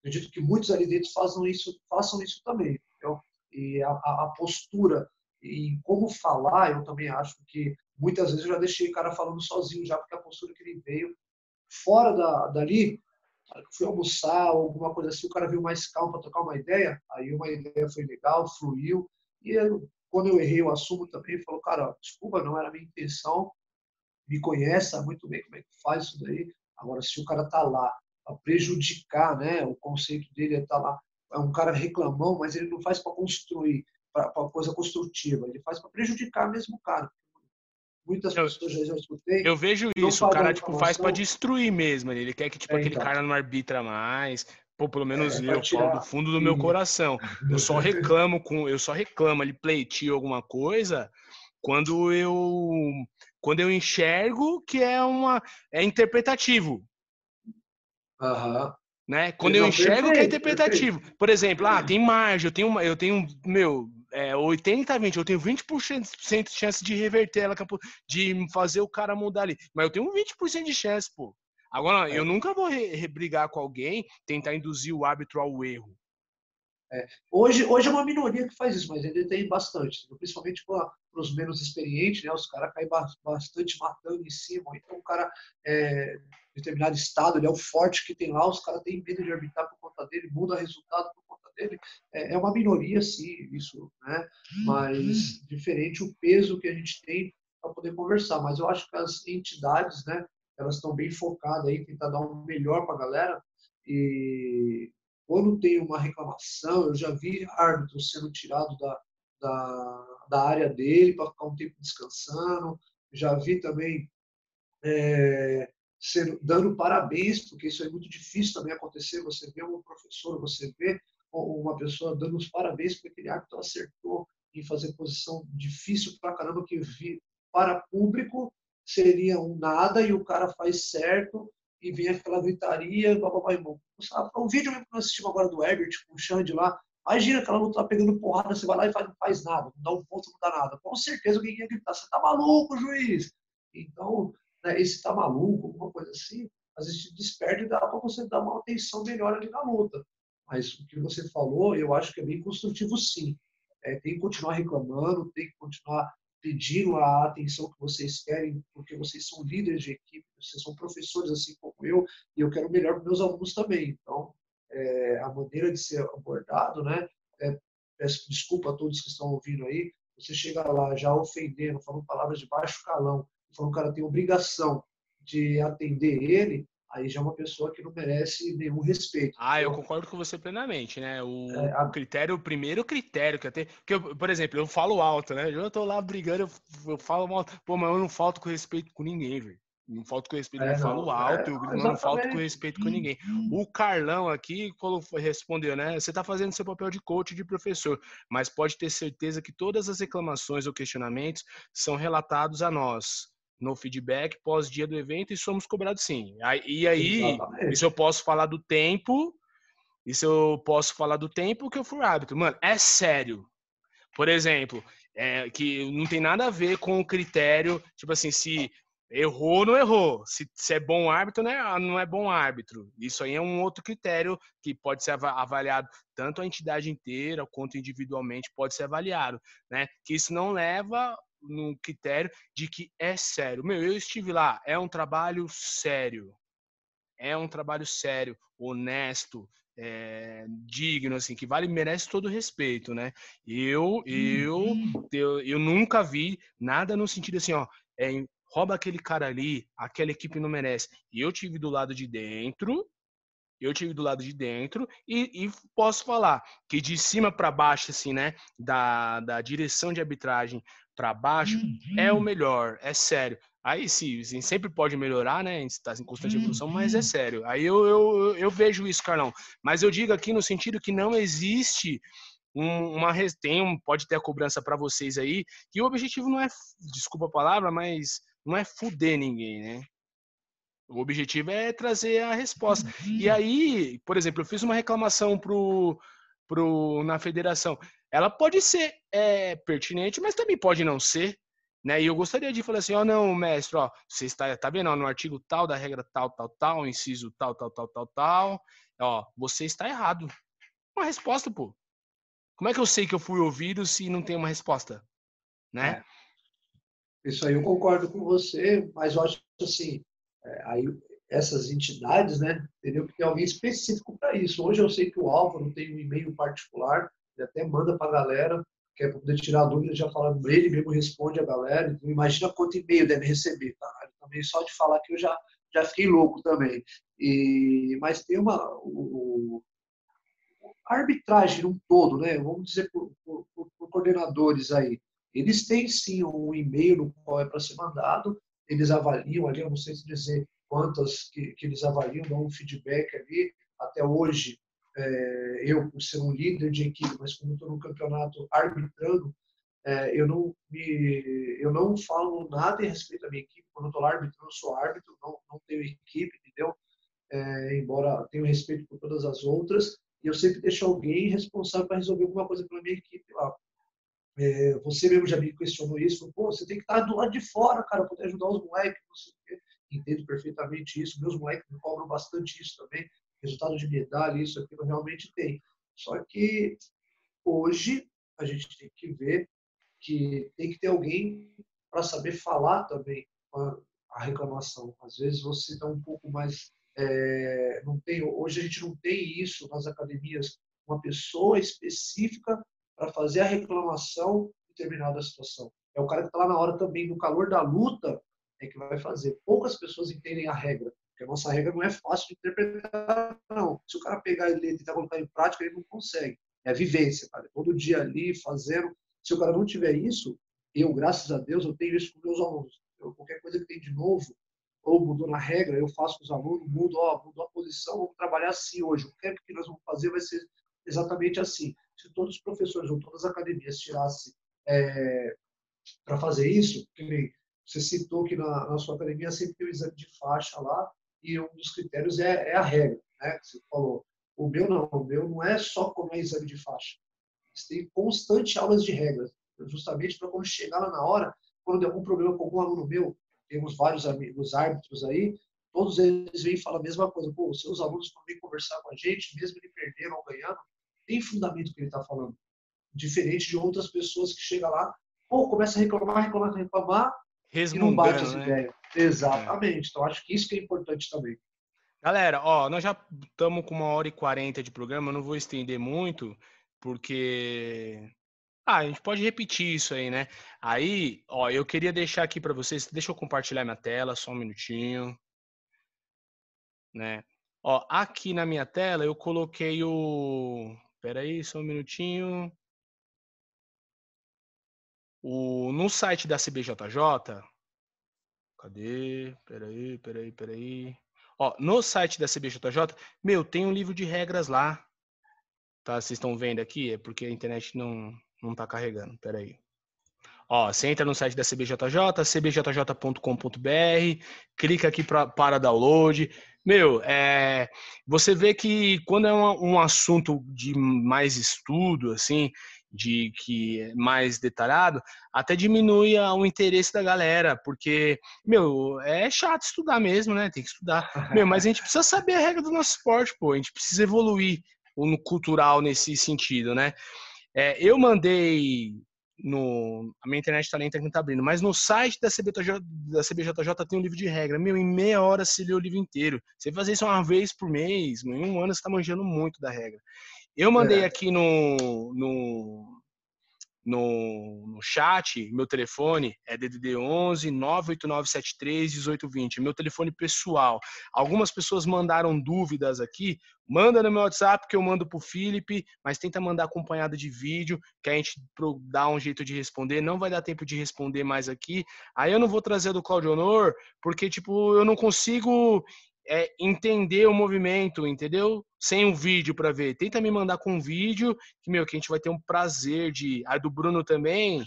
B: Acredito que muitos ali dentro façam isso, façam isso também. Entendeu? E a, a, postura e como falar, eu também acho que muitas vezes eu já deixei o cara falando sozinho, já porque a postura que ele veio fora da, dali, fui almoçar, alguma coisa assim, o cara veio mais calmo para trocar uma ideia, aí uma ideia foi legal, fluiu, e eu, quando eu errei, eu assumo também, falou, cara, desculpa, não era minha intenção, me conhece, sabe muito bem como é que faz isso daí, agora se o cara tá lá a prejudicar, né? O conceito dele é tá lá, é um cara reclamão, mas ele não faz para construir, para coisa construtiva, ele faz para prejudicar mesmo o cara. Muitas eu, pessoas já, já escutei.
A: Eu vejo isso, o cara tipo, faz para destruir mesmo. Ele quer que tipo, é, aquele então. cara não arbitra mais. Pô, pelo menos é, eu falo do fundo do meu coração. Eu só reclamo com, eu só reclamo ali, pleitio alguma coisa quando eu quando eu enxergo que é uma é interpretativo.
B: Uhum.
A: Né? Quando eu enxergo perfeito, que é interpretativo. Perfeito. Por exemplo, ah, tem margem, eu tenho, eu tenho meu, é, 80 20, eu tenho 20% de chance de reverter ela, de fazer o cara mudar ali. Mas eu tenho 20% de chance, pô. Agora, é. eu nunca vou brigar com alguém, tentar induzir o árbitro ao erro.
B: É. Hoje, hoje é uma minoria que faz isso, mas ainda tem bastante, principalmente para os menos experientes, né? Os caras caem bastante matando em cima. Então, o cara, é, determinado estado, ele é o forte que tem lá, os caras têm medo de arbitrar por conta dele, muda resultado dele. É, é uma minoria, sim, isso, né? Mas diferente o peso que a gente tem para poder conversar. Mas eu acho que as entidades, né? Elas estão bem focadas aí, tentar dar o um melhor para a galera E quando tem uma reclamação, eu já vi árbitro sendo tirado da, da, da área dele para ficar um tempo descansando, já vi também é, sendo, dando parabéns, porque isso é muito difícil também acontecer. Você vê um professor, você vê uma pessoa dando os parabéns porque aquele árbitro acertou em fazer posição difícil para caramba que vi, para público seria um nada e o cara faz certo e vem aquela gritaria, blá, blá, blá, blá. O vídeo que nós assistimos agora do Herbert com o Xande lá, imagina aquela luta tá pegando porrada, você vai lá e faz, não faz nada, não dá um ponto, não dá nada. Com certeza alguém ia gritar, você tá maluco, juiz? Então, né, esse tá maluco, alguma coisa assim, às vezes te desperta e dá para você dar uma atenção melhor ali na luta. Mas o que você falou, eu acho que é bem construtivo sim. É, tem que continuar reclamando, tem que continuar pedindo a atenção que vocês querem, porque vocês são líderes de equipe, vocês são professores assim como eu, e eu quero melhor para meus alunos também. Então, é, a maneira de ser abordado, né? É, peço desculpa a todos que estão ouvindo aí, você chega lá já ofendendo, falando palavras de baixo calão, falando que o cara tem obrigação de atender ele, aí já é uma pessoa que não merece nenhum respeito.
A: Ah, eu concordo com você plenamente, né? O, é, a... critério, o primeiro critério que eu tenho, que eu, por exemplo, eu falo alto, né? Eu tô lá brigando, eu, eu falo mal, pô, mas eu não falto com respeito com ninguém, velho. Não falto com respeito, é, eu falo alto, é, eu não, não falto com respeito com ninguém. O Carlão aqui respondeu, né? Você está fazendo seu papel de coach de professor, mas pode ter certeza que todas as reclamações ou questionamentos são relatados a nós no feedback pós-dia do evento e somos cobrados sim. E aí, Exatamente. isso eu posso falar do tempo, isso eu posso falar do tempo que eu fui árbitro. Mano, é sério. Por exemplo, é, que não tem nada a ver com o critério, tipo assim, se errou ou não errou, se, se é bom árbitro, né, não é bom árbitro. Isso aí é um outro critério que pode ser avaliado tanto a entidade inteira quanto individualmente pode ser avaliado, né? Que isso não leva no critério de que é sério. Meu, eu estive lá, é um trabalho sério. É um trabalho sério, honesto, é, digno, assim, que vale merece todo o respeito, né? Eu, eu, uhum. eu, eu nunca vi nada no sentido assim, ó, é, rouba aquele cara ali, aquela equipe não merece. E eu tive do lado de dentro, eu tive do lado de dentro e, e posso falar que de cima para baixo, assim, né, da, da direção de arbitragem para baixo uhum. é o uhum. melhor, é sério. Aí sim, sempre pode melhorar, né? Está em constante evolução, uhum. mas é uhum. sério. Aí eu, eu, eu vejo isso, Carlão. Mas eu digo aqui no sentido que não existe um, uma tem um, pode ter a cobrança para vocês aí, que o objetivo não é, desculpa a palavra, mas não é fuder ninguém, né? O objetivo é trazer a resposta. Uhum. E aí, por exemplo, eu fiz uma reclamação pro, pro, na federação ela pode ser é, pertinente, mas também pode não ser. Né? E eu gostaria de falar assim, ó, oh, não, mestre, ó, você está, tá vendo, ó, no artigo tal, da regra tal, tal, tal, inciso tal, tal, tal, tal, tal, ó, você está errado. Uma resposta, pô. Como é que eu sei que eu fui ouvido se não tem uma resposta? Né?
B: É. Isso aí eu concordo com você, mas eu acho assim, é, aí essas entidades, né, teriam que ter alguém específico para isso. Hoje eu sei que o Álvaro tem um e-mail particular até manda para a galera, que é para poder tirar a dúvida, já falando, ele mesmo responde a galera. Então, imagina quanto e-mail deve receber. Também só de falar que eu já, já fiquei louco também. E, mas tem uma. O, a arbitragem um todo, né? Vamos dizer por, por, por coordenadores aí. Eles têm sim um e-mail no qual é para ser mandado, eles avaliam ali, eu não sei se dizer quantas que, que eles avaliam, dão um feedback ali. Até hoje, é, eu, por ser um líder de equipe, mas como estou no campeonato arbitrando, é, eu, não me, eu não falo nada em respeito à minha equipe. Quando eu estou lá arbitrando, eu sou árbitro, não, não tenho equipe, entendeu? É, embora tenha respeito por todas as outras, e eu sempre deixo alguém responsável para resolver alguma coisa pela minha equipe lá. É, você mesmo já me questionou isso, Pô, você tem que estar do lado de fora, cara, poder ajudar os moleques, não sei o quê. Entendo perfeitamente isso, meus moleques me cobram bastante isso também resultado de medalha, isso, aquilo realmente tem. Só que hoje a gente tem que ver que tem que ter alguém para saber falar também a reclamação. Às vezes você está um pouco mais. É, não tem, hoje a gente não tem isso nas academias, uma pessoa específica para fazer a reclamação de determinada situação. É o cara que está lá na hora também, no calor da luta, é que vai fazer. Poucas pessoas entendem a regra Porque a nossa regra não é fácil de interpretar, não. Se o cara pegar e ler e tentar colocar em prática, ele não consegue. É a vivência, cara. Todo dia ali, fazendo. Se o cara não tiver isso, eu, graças a Deus, eu tenho isso com meus alunos. Eu, qualquer coisa que tem de novo, ou mudou na regra, eu faço com os alunos, mudo, ó, mudou a posição, vamos trabalhar assim hoje. O que que nós vamos fazer vai ser exatamente assim. Se todos os professores ou todas as academias tirassem é, para fazer isso, você citou que na, na, sua academia sempre tem o exame de faixa lá, e um dos critérios é, é a regra, né? Você falou. O meu não, o meu não é só como é exame de faixa. Você tem constante aulas de regras, justamente para quando chegar lá na hora, quando der algum problema com algum aluno meu, temos vários amigos árbitros aí, todos eles vêm e falam a mesma coisa. Pô, seus alunos vêm conversar com a gente, mesmo ele perdendo ou ganhando, tem fundamento o que ele está falando. Diferente de outras pessoas que chegam lá, pô, começa a reclamar, reclamar, reclamar, e não bate as né? ideias. Exatamente. É. Então, acho que isso que é importante também.
A: Galera, ó, nós já estamos com uma hora e quarenta de programa, eu não vou estender muito, porque ah, a gente pode repetir isso aí, né? Aí, ó, eu queria deixar aqui para vocês, deixa eu compartilhar minha tela, só um minutinho. Né? Ó, aqui na minha tela eu coloquei o... Espera aí, só um minutinho. O... No site da CBJJ... Cadê? Peraí, peraí, peraí. Ó, no site da CBJJ, meu, tem um livro de regras lá. Tá? Vocês estão vendo aqui? É porque a internet não, não está carregando, peraí. Ó, você entra no site da CBJJ, cbjj.com.br, clica aqui pra, para download. Meu, é, você vê que quando é um, um, assunto de mais estudo, assim, de que é mais detalhado, até diminui o interesse da galera, porque, meu, é chato estudar mesmo, né? Tem que estudar. Meu, mas a gente precisa saber a regra do nosso esporte, pô. A gente precisa evoluir no cultural nesse sentido, né? É, eu mandei no. A minha internet está lenta que não está abrindo, mas no site da CBJJ, da CBJJ tem um livro de regra. Meu, em meia hora você lê o livro inteiro. Você fazer isso uma vez por mês, em um ano você está manjando muito da regra. Eu mandei é. aqui no, no, no, no chat, meu telefone é DDD 11 98973 1820, meu telefone pessoal. Algumas pessoas mandaram dúvidas aqui, manda no meu WhatsApp que eu mando pro Felipe, mas tenta mandar acompanhado de vídeo, que a gente dá um jeito de responder, não vai dar tempo de responder mais aqui. Aí eu não vou trazer do Claudio Honor, porque tipo, eu não consigo é entender o movimento, entendeu? Sem um vídeo para ver. Tenta me mandar com um vídeo, que, meu, que a gente vai ter um prazer de. A do Bruno também.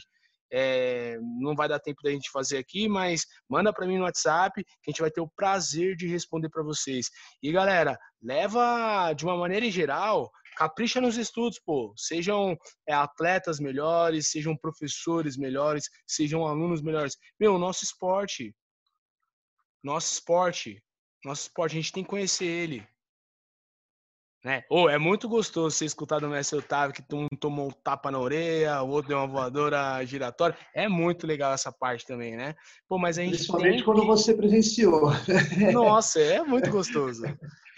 A: É, não vai dar tempo da gente fazer aqui, mas manda para mim no WhatsApp que a gente vai ter o prazer de responder para vocês. E galera, leva de uma maneira geral, capricha nos estudos, pô. Sejam é, atletas melhores, sejam professores melhores, sejam alunos melhores. Meu, nosso esporte, nosso esporte nosso esporte, a gente tem que conhecer ele. Né? Oh, é muito gostoso você escutar do Mestre Otávio que um tomou um tapa na orelha, o outro deu uma voadora giratória. É muito legal essa parte também, né? Pô, mas a gente
B: Principalmente quando que... você presenciou.
A: Nossa, é muito gostoso.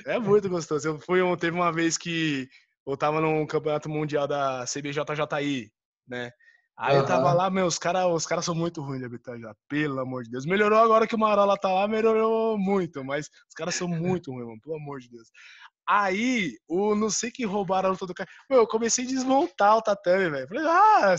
A: É muito gostoso. Eu fui, teve uma vez que eu tava num campeonato mundial da CBJJI, né? Aí uhum. eu tava lá, meu, os caras os cara são muito ruins de habitar já, pelo amor de Deus. Melhorou agora que o Marola tá lá, melhorou muito, mas os caras são muito ruins, mano, pelo amor de Deus. Aí, o não sei que roubaram a luta do cara. Meu, eu comecei a desmontar o tatame, velho. Falei, ah,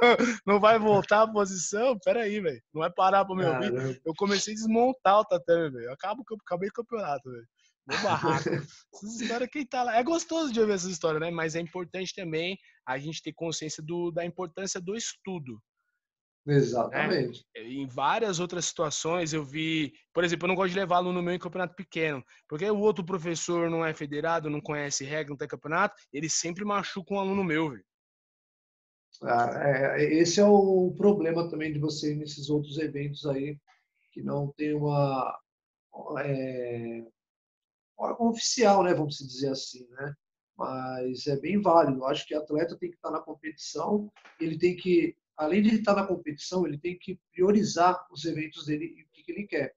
A: não vai voltar a posição? Pera aí, velho. Não vai parar pra me ouvir. Eu comecei a desmontar o tatame, velho. Acabo, acabei o campeonato, velho no barraco. Essas histórias, quem tá lá. É gostoso de ouvir essas histórias, né? Mas é importante também a gente ter consciência do, da importância do estudo.
B: Né? Exatamente.
A: Né? Em várias outras situações eu vi, por exemplo, eu não gosto de levar aluno meu em campeonato pequeno, porque o outro professor não é federado, não conhece regra, não tem campeonato, ele sempre machuca um aluno meu, velho.
B: Ah, é, esse é o problema também de você ir nesses outros eventos aí, que não tem uma, é, órgão oficial, né, vamos dizer assim, né? Mas é bem válido. Eu acho que o atleta tem que estar na competição, ele tem que, além de estar na competição, ele tem que priorizar os eventos dele e o que, ele quer.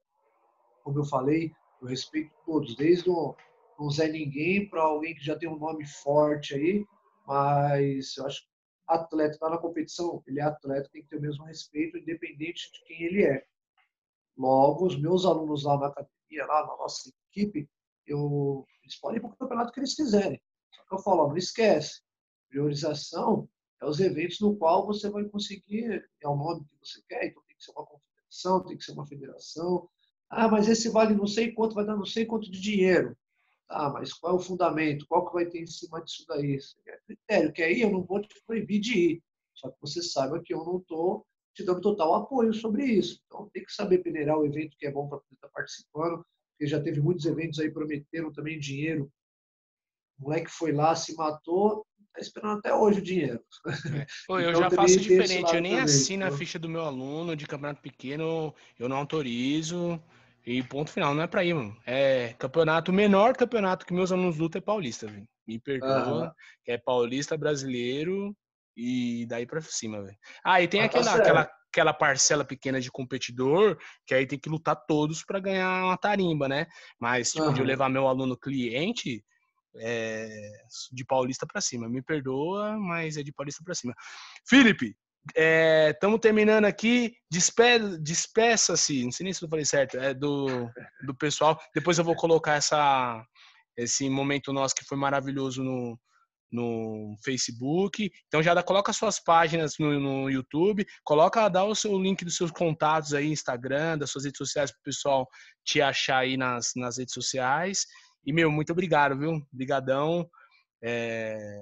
B: Como eu falei, eu respeito todos, desde o um Zé Ninguém para alguém que já tem um nome forte aí, mas eu acho que atleta está na competição, ele é atleta, tem que ter o mesmo respeito, independente de quem ele é. Logo, os meus alunos lá na academia, lá na nossa equipe, eu, eles podem ir para o campeonato que eles quiserem. Só que eu falo, não esquece, priorização é os eventos no qual você vai conseguir, é o nome que você quer, então tem que ser uma confederação, tem que ser uma federação. Ah, mas esse vale não sei quanto, vai dar não sei quanto de dinheiro. Ah, mas qual é o fundamento? Qual que vai ter em cima disso daí? É critério, que aí eu não vou te proibir de ir. Só que você saiba que eu não estou te dando total apoio sobre isso. Então tem que saber peneirar o evento que é bom para estar tá participando, porque já teve muitos eventos aí prometendo também dinheiro. O moleque foi lá, se matou, está esperando até hoje o dinheiro.
A: É. Pô, eu então, já faço diferente, eu nem também, assino então. a ficha do meu aluno de campeonato pequeno, eu não autorizo. E ponto final, não é pra ir, mano. É campeonato, menor campeonato que meus alunos lutam é paulista, velho. Me perdoa, uhum. que é paulista brasileiro e daí pra cima, velho. Ah, e tem ah, tá aquela, aquela, parcela pequena de competidor, que aí tem que lutar todos para ganhar uma tarimba, né? Mas, tipo, uhum. de eu levar meu aluno cliente, é, de paulista para cima. Me perdoa, mas é de paulista para cima. Felipe, Estamos é, terminando aqui. Despe, Despeça-se, não sei nem se eu falei certo, é do, do pessoal. Depois eu vou colocar essa, esse momento nosso que foi maravilhoso no, no Facebook. Então já dá, coloca suas páginas no, no YouTube, coloca, dá o seu link dos seus contatos aí, Instagram, das suas redes sociais para o pessoal te achar aí nas, nas redes sociais. E, meu, muito obrigado, viu? Obrigadão. É,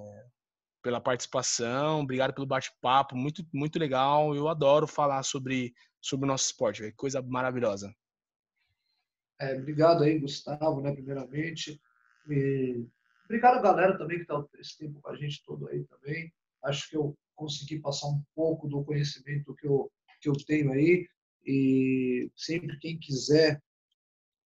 A: pela participação, obrigado pelo bate-papo, muito, muito legal. Eu adoro falar sobre, sobre o nosso esporte, véio. coisa maravilhosa.
B: É, obrigado aí, Gustavo, né, primeiramente. E obrigado, galera, também, que está esse tempo com a gente todo aí também. Acho que eu consegui passar um pouco do conhecimento que eu, que eu tenho aí. E sempre quem quiser,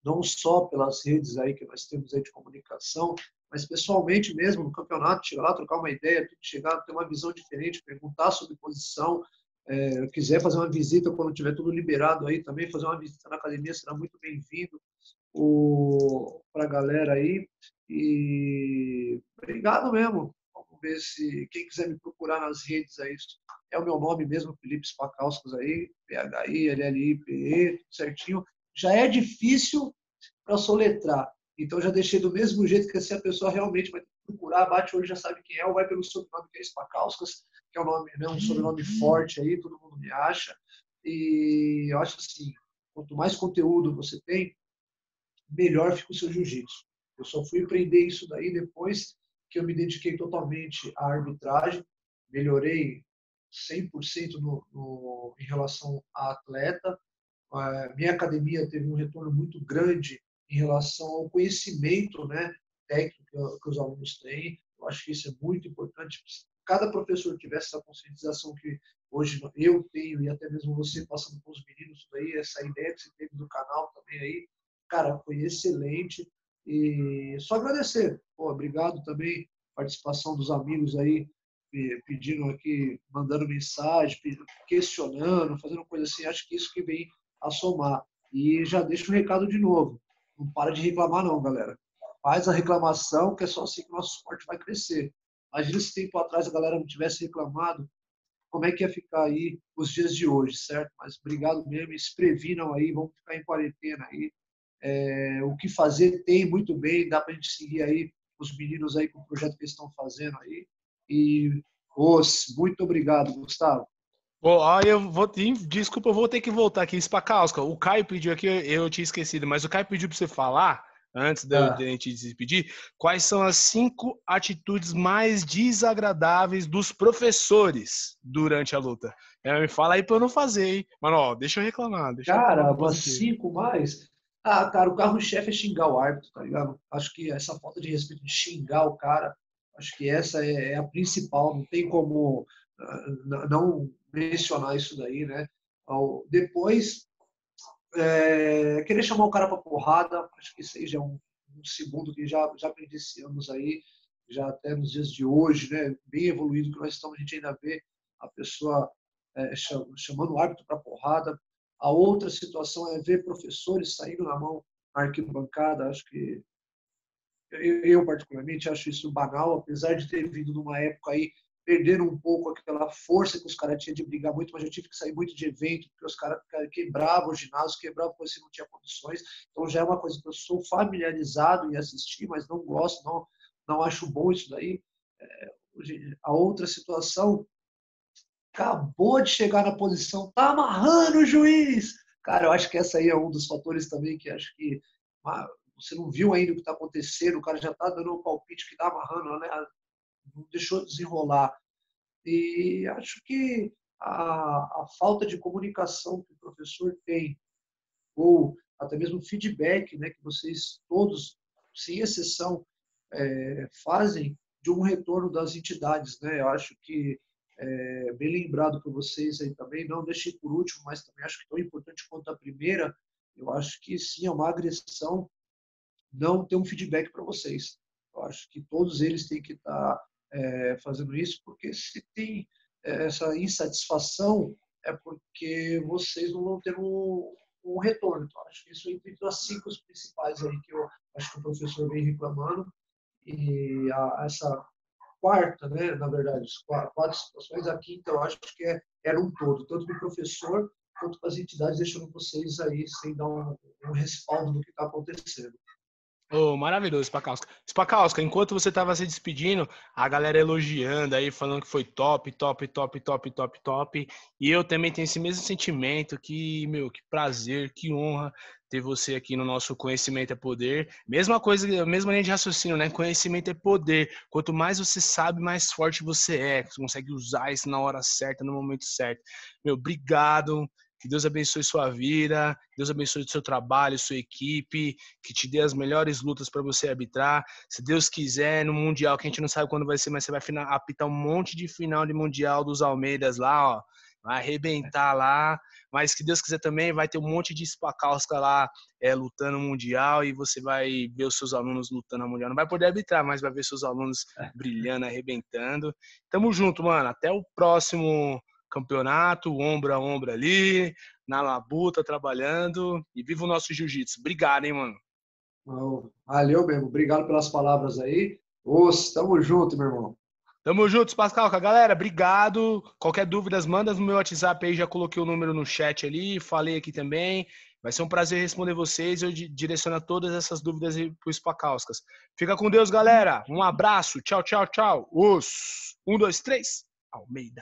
B: não só pelas redes aí que nós temos aí de comunicação, mas pessoalmente mesmo, no campeonato, chegar lá, trocar uma ideia, chegar, ter uma visão diferente, perguntar sobre posição, é, quiser fazer uma visita quando tiver tudo liberado aí também, fazer uma visita na academia será muito bem-vindo para a galera aí. E obrigado mesmo. Vamos ver se quem quiser me procurar nas redes aí, é o meu nome mesmo, Felipe Spacauskas aí, PHI, LLI, PE, tudo certinho. Já é difícil para soletrar. Então já deixei do mesmo jeito que se a pessoa realmente vai procurar, bate hoje já sabe quem é, ou vai pelo sobrenome que é Spakauskas, que é um nome, né, um sobrenome uhum. forte aí, todo mundo me acha. E eu acho assim, quanto mais conteúdo você tem, melhor fica o seu jiu-jitsu. Eu só fui aprender isso daí depois que eu me dediquei totalmente à arbitragem, melhorei 100% no, no, em relação à atleta. A minha academia teve um retorno muito grande em relação ao conhecimento né, técnico que os alunos têm. Eu acho que isso é muito importante. Cada professor tivesse essa conscientização que hoje eu tenho e até mesmo você passando com os meninos daí, essa ideia que você teve do canal também aí, cara, foi excelente. E só agradecer. Pô, obrigado também participação dos amigos aí pedindo aqui, mandando mensagem, questionando, fazendo coisa assim. Acho que isso que vem a somar. E já deixo o recado de novo. Não para de reclamar, não, galera. Faz a reclamação, que é só assim que o nosso esporte vai crescer. Imagina se tempo atrás a galera não tivesse reclamado, como é que ia ficar aí os dias de hoje, certo? Mas obrigado mesmo, se previnam aí, vamos ficar em quarentena aí. É, o que fazer tem muito bem, dá para a gente seguir aí os meninos aí com o projeto que eles estão fazendo aí. E os, muito obrigado, Gustavo.
A: Oh, ah, eu vou, desculpa, eu vou ter que voltar aqui. Spakauskas, o Caio pediu aqui, eu tinha esquecido, mas o Caio pediu para você falar, antes da ah. gente se despedir, quais são as cinco atitudes mais desagradáveis dos professores durante a luta. É, me fala aí para eu não fazer, hein? Mano, ó, deixa eu reclamar. Deixa
B: cara, eu umas cinco mais? Ah, cara, o carro-chefe é xingar o árbitro, tá ligado? Acho que essa falta de respeito de xingar o cara, acho que essa é, é a principal. Não tem como uh, não mencionar isso daí, né? Depois, é, querer chamar o cara para porrada, acho que isso aí já é um, um, segundo que já, já aprendiciamos aí, já até nos dias de hoje, né? Bem evoluído que nós estamos, a gente ainda vê a pessoa é, chamando o árbitro para porrada. A outra situação é ver professores saindo na mão na arquibancada, acho que eu, particularmente acho isso banal, apesar de ter vindo numa época aí perderam um pouco aquela força que os caras tinham de brigar muito, mas eu tive que sair muito de evento, porque os caras quebravam o ginásio, quebravam porque não tinha condições. Então já é uma coisa que eu sou familiarizado em assistir, mas não gosto, não, não acho bom isso daí. É, a outra situação, acabou de chegar na posição, tá amarrando o juiz. Cara, eu acho que essa aí é um dos fatores também que acho que ah, você não viu ainda o que está acontecendo, o cara já está dando um palpite que está amarrando, né? não deixou desenrolar. E acho que a, a falta de comunicação que o professor tem, ou até mesmo feedback né, que vocês todos, sem exceção, é, fazem de um retorno das entidades. Né? Eu acho que, é, bem lembrado por vocês aí também, não deixei por último, mas também acho que tão importante quanto a primeira, eu acho que sim, é uma agressão não ter um feedback para vocês. Eu acho que todos eles têm que estar tá é, fazendo isso, porque se tem é, essa insatisfação, é porque vocês não vão ter um, um retorno. Então, acho que isso é entre as cinco principais aí que eu acho que o professor vem reclamando. E a, essa quarta, né, na verdade, quatro, quatro situações, a quinta eu acho que é, era um todo, tanto do professor quanto das entidades, deixando vocês aí sem dar um, um respaldo do que está acontecendo.
A: Oh, maravilhoso, Spakowska. Spakowska, enquanto você estava se despedindo, a galera elogiando aí, falando que foi top, top, top, top, top, top. E eu também tenho esse mesmo sentimento que, meu, que prazer, que honra ter você aqui no nosso Conhecimento é Poder. Mesma coisa, mesma linha de raciocínio, né? Conhecimento é poder. Quanto mais você sabe, mais forte você é. Você consegue usar isso na hora certa, no momento certo. Meu, obrigado. Que Deus abençoe sua vida, Deus abençoe o seu trabalho, sua equipe, que te dê as melhores lutas para você arbitrar. Se Deus quiser, no Mundial, que a gente não sabe quando vai ser, mas você vai apitar um monte de final de Mundial dos Almeidas lá, ó. Vai arrebentar lá, mas que Deus quiser também, vai ter um monte de espacalsca lá é, lutando Mundial e você vai ver os seus alunos lutando no Mundial. Não vai poder arbitrar, mas vai ver seus alunos é. brilhando, arrebentando. Tamo junto, mano. Até o próximo campeonato, ombro a ombro ali, na labuta, trabalhando. E viva o nosso jiu-jitsu. Obrigado, hein, mano.
B: Valeu mesmo. Obrigado pelas palavras aí. Os, tamo junto, meu irmão.
A: Tamo juntos, Pascal. Galera, obrigado. Qualquer dúvidas, manda no meu WhatsApp aí. Já coloquei o número no chat ali. Falei aqui também. Vai ser um prazer responder vocês. Eu direciono todas essas dúvidas para os Pacauskas. Fica com Deus, galera. Um abraço. Tchau, tchau, tchau. Os. Um, dois, três. Almeida.